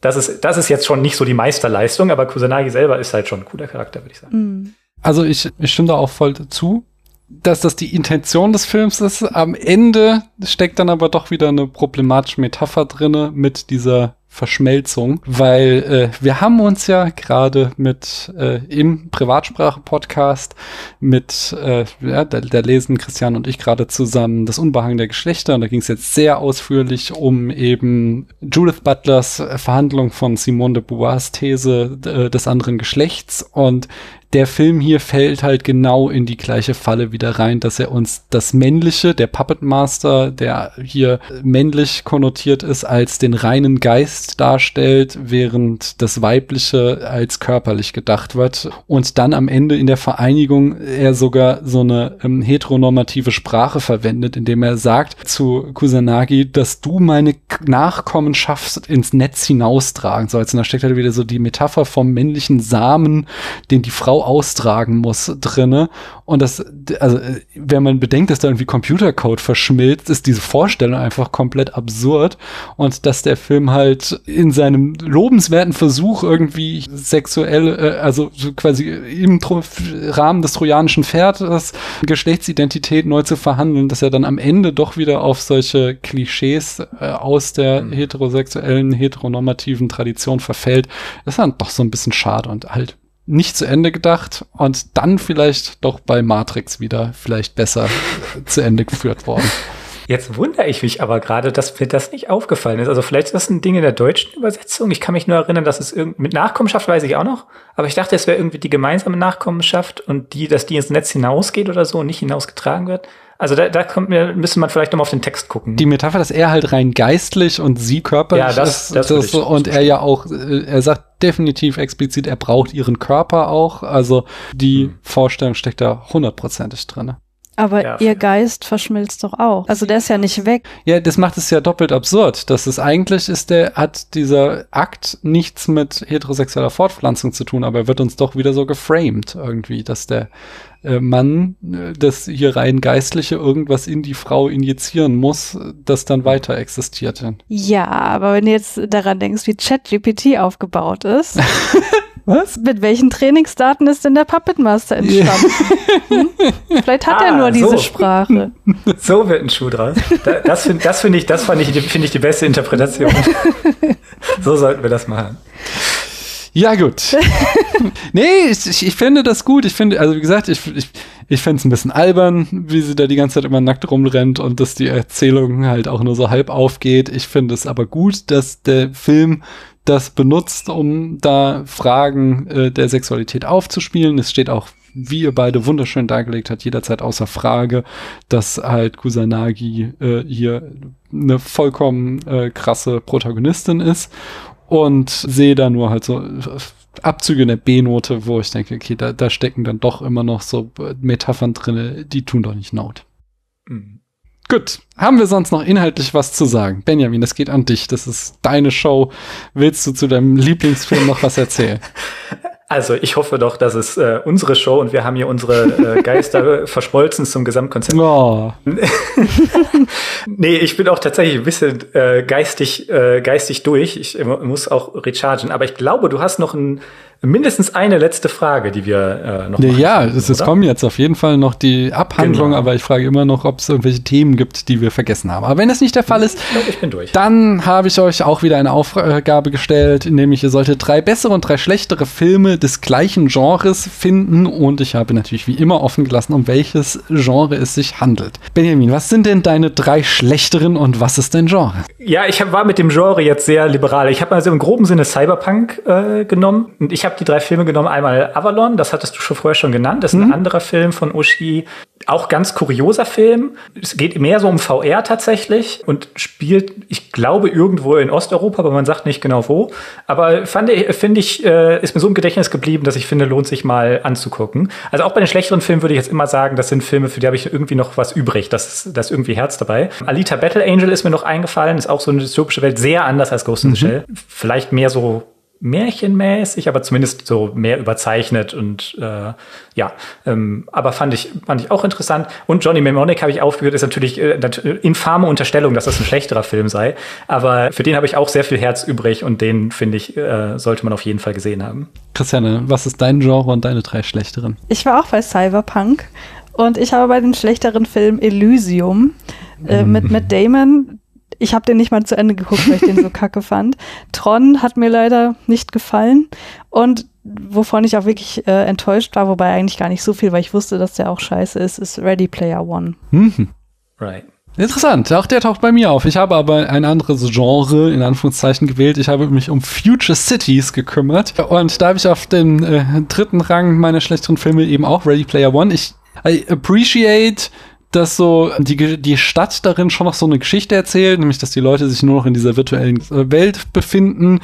das ist, das ist jetzt schon nicht so die Meisterleistung, aber Kusanagi selber ist halt schon ein cooler Charakter, würde ich sagen. Also ich, ich stimme da auch voll zu, dass das die Intention des Films ist. Am Ende steckt dann aber doch wieder eine problematische Metapher drinne mit dieser Verschmelzung, weil äh, wir haben uns ja gerade mit äh, im Privatsprache-Podcast mit, äh, ja, da, da lesen Christian und ich gerade zusammen das Unbehagen der Geschlechter und da ging es jetzt sehr ausführlich um eben Judith Butlers Verhandlung von Simone de Beauvoirs These äh, des anderen Geschlechts und der Film hier fällt halt genau in die gleiche Falle wieder rein, dass er uns das Männliche, der Puppet Master, der hier männlich konnotiert ist, als den reinen Geist darstellt, während das Weibliche als körperlich gedacht wird. Und dann am Ende in der Vereinigung er sogar so eine ähm, heteronormative Sprache verwendet, indem er sagt zu Kusanagi, dass du meine Nachkommen schaffst, ins Netz hinaustragen sollst. Und da steckt halt wieder so die Metapher vom männlichen Samen, den die Frau austragen muss, drinne. Und das, also, wenn man bedenkt, dass da irgendwie Computercode verschmilzt, ist diese Vorstellung einfach komplett absurd. Und dass der Film halt in seinem lobenswerten Versuch irgendwie sexuell, äh, also so quasi im Tro Rahmen des trojanischen Pferdes Geschlechtsidentität neu zu verhandeln, dass er dann am Ende doch wieder auf solche Klischees äh, aus der heterosexuellen, heteronormativen Tradition verfällt, ist dann doch so ein bisschen schade und halt nicht zu Ende gedacht und dann vielleicht doch bei Matrix wieder vielleicht besser zu Ende geführt worden. Jetzt wundere ich mich aber gerade, dass mir das nicht aufgefallen ist. Also vielleicht ist das ein Ding in der deutschen Übersetzung. Ich kann mich nur erinnern, dass es irgendwie mit Nachkommenschaft weiß ich auch noch. Aber ich dachte, es wäre irgendwie die gemeinsame Nachkommenschaft und die, dass die ins Netz hinausgeht oder so und nicht hinausgetragen wird. Also da, da kommt mir, müsste man vielleicht nochmal auf den Text gucken. Die Metapher, dass er halt rein geistlich und sie körperlich Ja, das- ist, das ich und er ja auch, äh, er sagt definitiv explizit, er braucht ihren Körper auch. Also die Hm. Vorstellung steckt da hundertprozentig drin. Aber Ja. ihr Geist verschmilzt doch auch. Also der ist ja nicht weg. Ja, das macht es ja doppelt absurd. Das ist eigentlich ist der, hat dieser Akt nichts mit heterosexueller Fortpflanzung zu tun, aber er wird uns doch wieder so geframed irgendwie, dass der äh, Mann, äh, das hier rein geistliche irgendwas in die Frau injizieren muss, das dann weiter existiert. Ja, aber wenn du jetzt daran denkst, wie ChatGPT aufgebaut ist, Was? mit welchen Trainingsdaten ist denn der Puppet Master entstanden? Hm? Vielleicht hat er Ah, nur diese so. Sprache. So wird ein Schuh draus. Da, das finde das find ich, das fand ich, finde ich die beste Interpretation. so sollten wir das machen. Ja, gut. nee, ich, ich, ich finde das gut. Ich finde, also wie gesagt, ich, ich, ich fände es ein bisschen albern, wie sie da die ganze Zeit immer nackt rumrennt und dass die Erzählung halt auch nur so halb aufgeht. Ich finde es aber gut, dass der Film das benutzt, um da Fragen äh, der Sexualität aufzuspielen. Es steht auch, wie ihr beide wunderschön dargelegt hat, jederzeit außer Frage, dass halt Kusanagi äh, hier eine vollkommen äh, krasse Protagonistin ist und sehe da nur halt so Abzüge in der B-Note, wo ich denke, okay, da, da stecken dann doch immer noch so Metaphern drinne, die tun doch nicht Not. Hm. Gut, haben wir sonst noch inhaltlich was zu sagen? Benjamin, das geht an dich, das ist deine Show. Willst du zu deinem Lieblingsfilm noch was erzählen? Also ich hoffe doch, dass es äh, unsere Show und wir haben hier unsere äh, Geister verschmolzen zum Gesamtkonzept. Oh, Nee, ich bin auch tatsächlich ein bisschen äh, geistig, äh, geistig durch. Ich muss auch rechargen. Aber ich glaube, du hast noch ein, mindestens eine letzte Frage, die wir äh, noch ja, machen ja es, es kommen jetzt auf jeden Fall noch die Abhandlung, Genau. aber ich frage immer noch, ob es irgendwelche Themen gibt, die wir vergessen haben. Aber wenn das nicht der Fall ist, durch. Dann habe ich euch auch wieder eine Aufgabe gestellt, nämlich ihr solltet drei bessere und drei schlechtere Filme des gleichen Genres finden und ich habe natürlich wie immer offen gelassen, um welches Genre es sich handelt. Benjamin, was sind denn deine drei schlechteren und was ist dein Genre? Ja, ich hab, war mit dem Genre jetzt sehr liberal. Ich habe also im groben Sinne Cyberpunk äh, genommen und ich habe die drei Filme genommen. Einmal Avalon, das hattest du schon vorher schon genannt. Das ist ein anderer Film von Ushi. Auch ganz kurioser Film. Es geht mehr so um VR tatsächlich und spielt, ich glaube, irgendwo in Osteuropa, aber man sagt nicht genau wo. Aber fand ich, finde ich, äh, ist mir so im Gedächtnis geblieben, dass ich finde, lohnt sich mal anzugucken. Also auch bei den schlechteren Filmen würde ich jetzt immer sagen, das sind Filme, für die habe ich irgendwie noch was übrig. Das ist, da ist irgendwie Herz dabei. Alita Battle Angel ist mir noch eingefallen, ist auch so eine dystopische Welt, sehr anders als Ghost in the Shell. Vielleicht mehr so märchenmäßig, aber zumindest so mehr überzeichnet und äh, ja, ähm, aber fand ich fand ich auch interessant. Und Johnny Mnemonic habe ich aufgeführt, ist natürlich äh, infame Unterstellung, dass das ein schlechterer Film sei, aber für den habe ich auch sehr viel Herz übrig und den finde ich äh, sollte man auf jeden Fall gesehen haben. Christiane, was ist dein Genre und deine drei schlechteren? Ich war auch bei Cyberpunk und ich habe bei den schlechteren Film Elysium äh, mit Matt Damon. Ich habe den nicht mal zu Ende geguckt, weil ich den so kacke fand. Tron hat mir leider nicht gefallen und wovon ich auch wirklich äh, enttäuscht war, wobei eigentlich gar nicht so viel, weil ich wusste, dass der auch scheiße ist, ist Ready Player One. Mhm. Right. Interessant, auch der taucht bei mir auf. Ich habe aber ein anderes Genre in Anführungszeichen gewählt. Ich habe mich um Future Cities gekümmert und da habe ich auf den äh, dritten Rang meiner schlechteren Filme eben auch Ready Player One. Ich I appreciate dass so die, die Stadt darin schon noch so eine Geschichte erzählt, nämlich dass die Leute sich nur noch in dieser virtuellen äh, Welt befinden.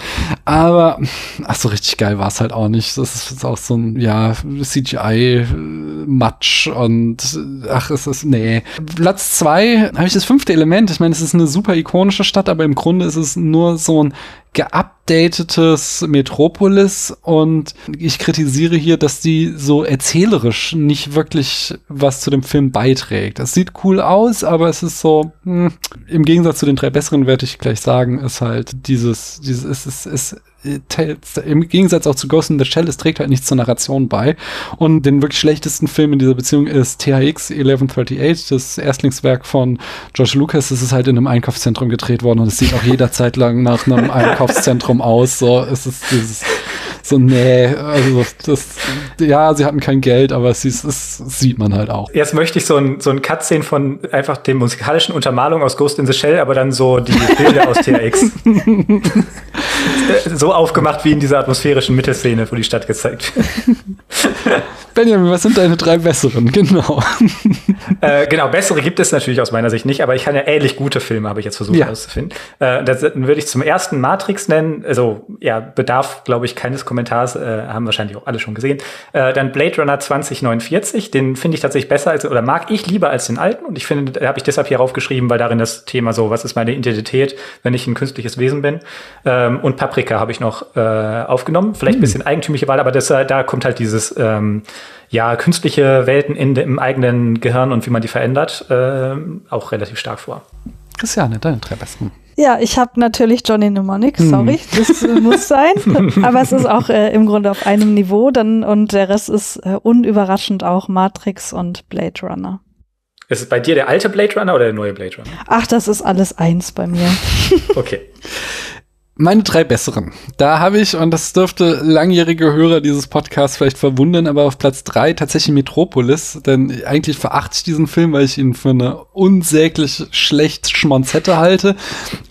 Aber ach so richtig geil war es halt auch nicht. Das ist auch so ein ja CGI-Matsch und äh, ach es ist nee. Platz zwei habe ich das fünfte Element. Ich meine, es ist eine super ikonische Stadt, aber im Grunde ist es nur so ein geupdatetes Metropolis und ich kritisiere hier, dass die so erzählerisch nicht wirklich was zu dem Film beiträgt. Es sieht cool aus, aber es ist so, hm, im Gegensatz zu den drei besseren, werde ich gleich sagen, ist halt dieses, dieses, es ist, es, es, im Gegensatz auch zu Ghost in the Shell, es trägt halt nichts zur Narration bei. Und den wirklich schlechtesten Film in dieser Beziehung ist THX 1138, das Erstlingswerk von George Lucas. Es ist halt in einem Einkaufszentrum gedreht worden und es sieht auch jederzeit lang nach einem Einkaufszentrum aus. So, es ist dieses So, nee, also das, ja, sie hatten kein Geld, aber es, ist, es sieht man halt auch. Jetzt möchte ich so ein, so ein Cutscene von einfach dem musikalischen Untermalung aus Ghost in the Shell, aber dann so die Bilder aus TRX. so aufgemacht wie in dieser atmosphärischen Mittelszene, wo die Stadt gezeigt wird. Benjamin, was sind deine drei besseren? Genau. Äh, genau, bessere gibt es natürlich aus meiner Sicht nicht, aber ich kann ja ähnlich gute Filme, habe ich jetzt versucht ja. herauszufinden. Äh, das würde ich zum ersten Matrix nennen. Also, ja, bedarf, glaube ich, keines Kommentars, äh, haben wahrscheinlich auch alle schon gesehen. Äh, dann Blade Runner 2049, den finde ich tatsächlich besser als, oder mag ich lieber als den alten. Und ich finde, habe ich deshalb hier raufgeschrieben, weil darin das Thema so, was ist meine Identität, wenn ich ein künstliches Wesen bin. Ähm, und Paprika habe ich noch äh, aufgenommen. Vielleicht ein hm. bisschen eigentümliche Wahl, aber das, äh, da kommt halt dieses, ähm, ja, künstliche Welten in, im eigenen Gehirn und wie man die verändert, äh, auch relativ stark vor. Christiane, deine drei besten. Ja, ich habe natürlich Johnny Mnemonic, hm. sorry, hm. das äh, muss sein. Aber es ist auch äh, im Grunde auf einem Niveau dann und der Rest ist äh, unüberraschend auch Matrix und Blade Runner. Ist es bei dir der alte Blade Runner oder der neue Blade Runner? Ach, das ist alles eins bei mir. okay. Meine drei besseren. Da habe ich, und das dürfte langjährige Hörer dieses Podcasts vielleicht verwundern, aber auf Platz drei tatsächlich Metropolis. Denn eigentlich verachte ich diesen Film, weil ich ihn für eine unsäglich schlecht Schmonzette halte.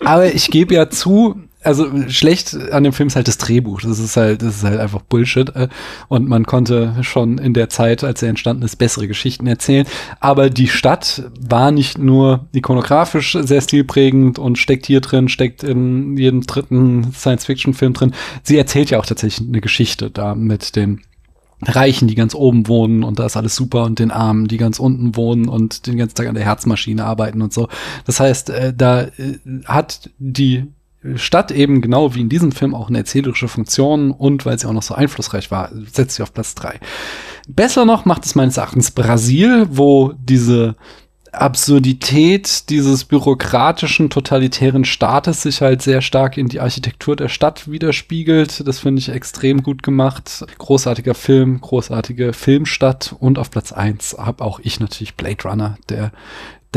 Aber ich gebe ja zu, also schlecht an dem Film ist halt das Drehbuch. Das ist halt, das ist halt einfach Bullshit. Äh, und man konnte schon in der Zeit, als er entstanden ist, bessere Geschichten erzählen. Aber die Stadt war nicht nur ikonografisch sehr stilprägend und steckt hier drin, steckt in jedem dritten Science-Fiction-Film drin. Sie erzählt ja auch tatsächlich eine Geschichte da mit den Reichen, die ganz oben wohnen und da ist alles super und den Armen, die ganz unten wohnen und den ganzen Tag an der Herzmaschine arbeiten und so. Das heißt, äh, da äh, hat die Stadt eben genau wie in diesem Film auch eine erzählerische Funktion und weil sie auch noch so einflussreich war, setzt sie auf Platz drei. Besser noch macht es meines Erachtens Brasil, wo diese Absurdität dieses bürokratischen, totalitären Staates sich halt sehr stark in die Architektur der Stadt widerspiegelt. Das finde ich extrem gut gemacht. Großartiger Film, großartige Filmstadt und auf Platz eins habe auch ich natürlich Blade Runner, der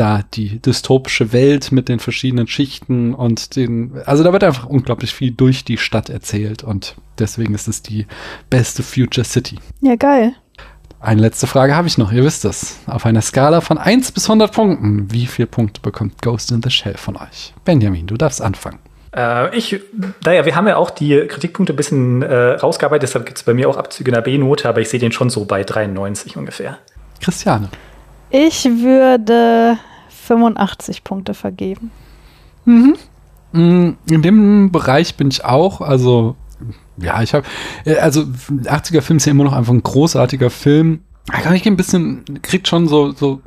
da die dystopische Welt mit den verschiedenen Schichten und den, also da wird einfach unglaublich viel durch die Stadt erzählt und deswegen ist es die beste Future City. Ja, geil. Eine letzte Frage habe ich noch, ihr wisst es. Auf einer Skala von 1 bis 100 Punkten, wie viele Punkte bekommt Ghost in the Shell von euch? Benjamin, du darfst anfangen. Äh, ich, naja, wir haben ja auch die Kritikpunkte ein bisschen äh, rausgearbeitet, deshalb gibt es bei mir auch Abzüge in der B-Note, aber ich sehe den schon so bei 93 ungefähr. Christiane. Ich würde 85 Punkte vergeben. Mhm. Mm, in dem Bereich bin ich auch, also ja, ich habe, äh, also 80er Film ist ja immer noch einfach ein großartiger Film. Da kann ich ein bisschen, kriegt schon so, so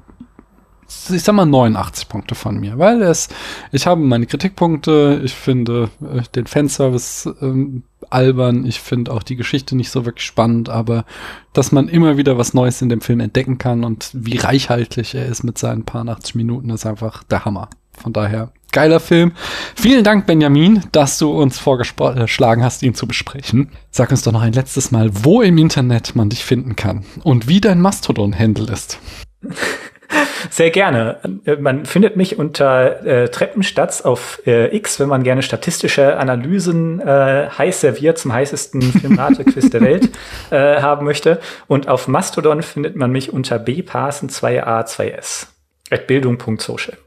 ich sag mal 89 Punkte von mir, weil es, ich habe meine Kritikpunkte, ich finde äh, den Fanservice ähm, albern, ich finde auch die Geschichte nicht so wirklich spannend, aber dass man immer wieder was Neues in dem Film entdecken kann und wie reichhaltig er ist mit seinen paar 80 Minuten, ist einfach der Hammer. Von daher, geiler Film. Vielen Dank, Benjamin, dass du uns vorgeschlagen hast, ihn zu besprechen. Sag uns doch noch ein letztes Mal, wo im Internet man dich finden kann und wie dein Mastodon-Handle ist. Sehr gerne. Man findet mich unter äh, Treppenstatz auf äh, X, wenn man gerne statistische Analysen äh, heiß serviert zum heißesten Filmrate-Quiz der Welt äh, haben möchte. Und auf Mastodon findet man mich unter bparsen2a2s. At bildung.social.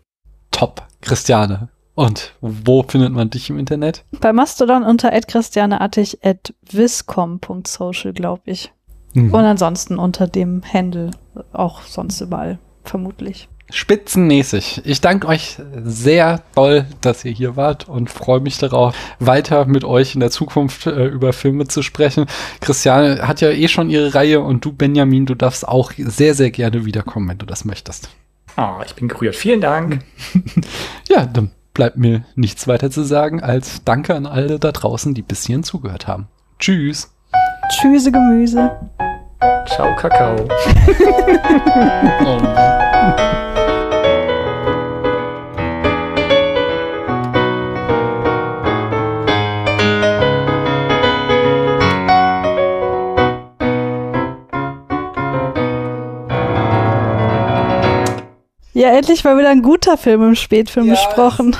Top, Christiane. Und wo findet man dich im Internet? Bei Mastodon unter christianeartig at viscom.social, glaube ich. Mhm. Und ansonsten unter dem Handle auch sonst überall vermutlich. Spitzenmäßig. Ich danke euch sehr doll, dass ihr hier wart und freue mich darauf, weiter mit euch in der Zukunft äh, über Filme zu sprechen. Christiane hat ja eh schon ihre Reihe und du, Benjamin, du darfst auch sehr, sehr gerne wiederkommen, wenn du das möchtest. Oh, ich bin gerührt. Vielen Dank. ja, dann bleibt mir nichts weiter zu sagen als Danke an alle da draußen, die bis hierhin zugehört haben. Tschüss. Tschüsse Gemüse. Ciao, Kakao. oh Ja, endlich mal wieder ein guter Film im Spätfilm ja, besprochen.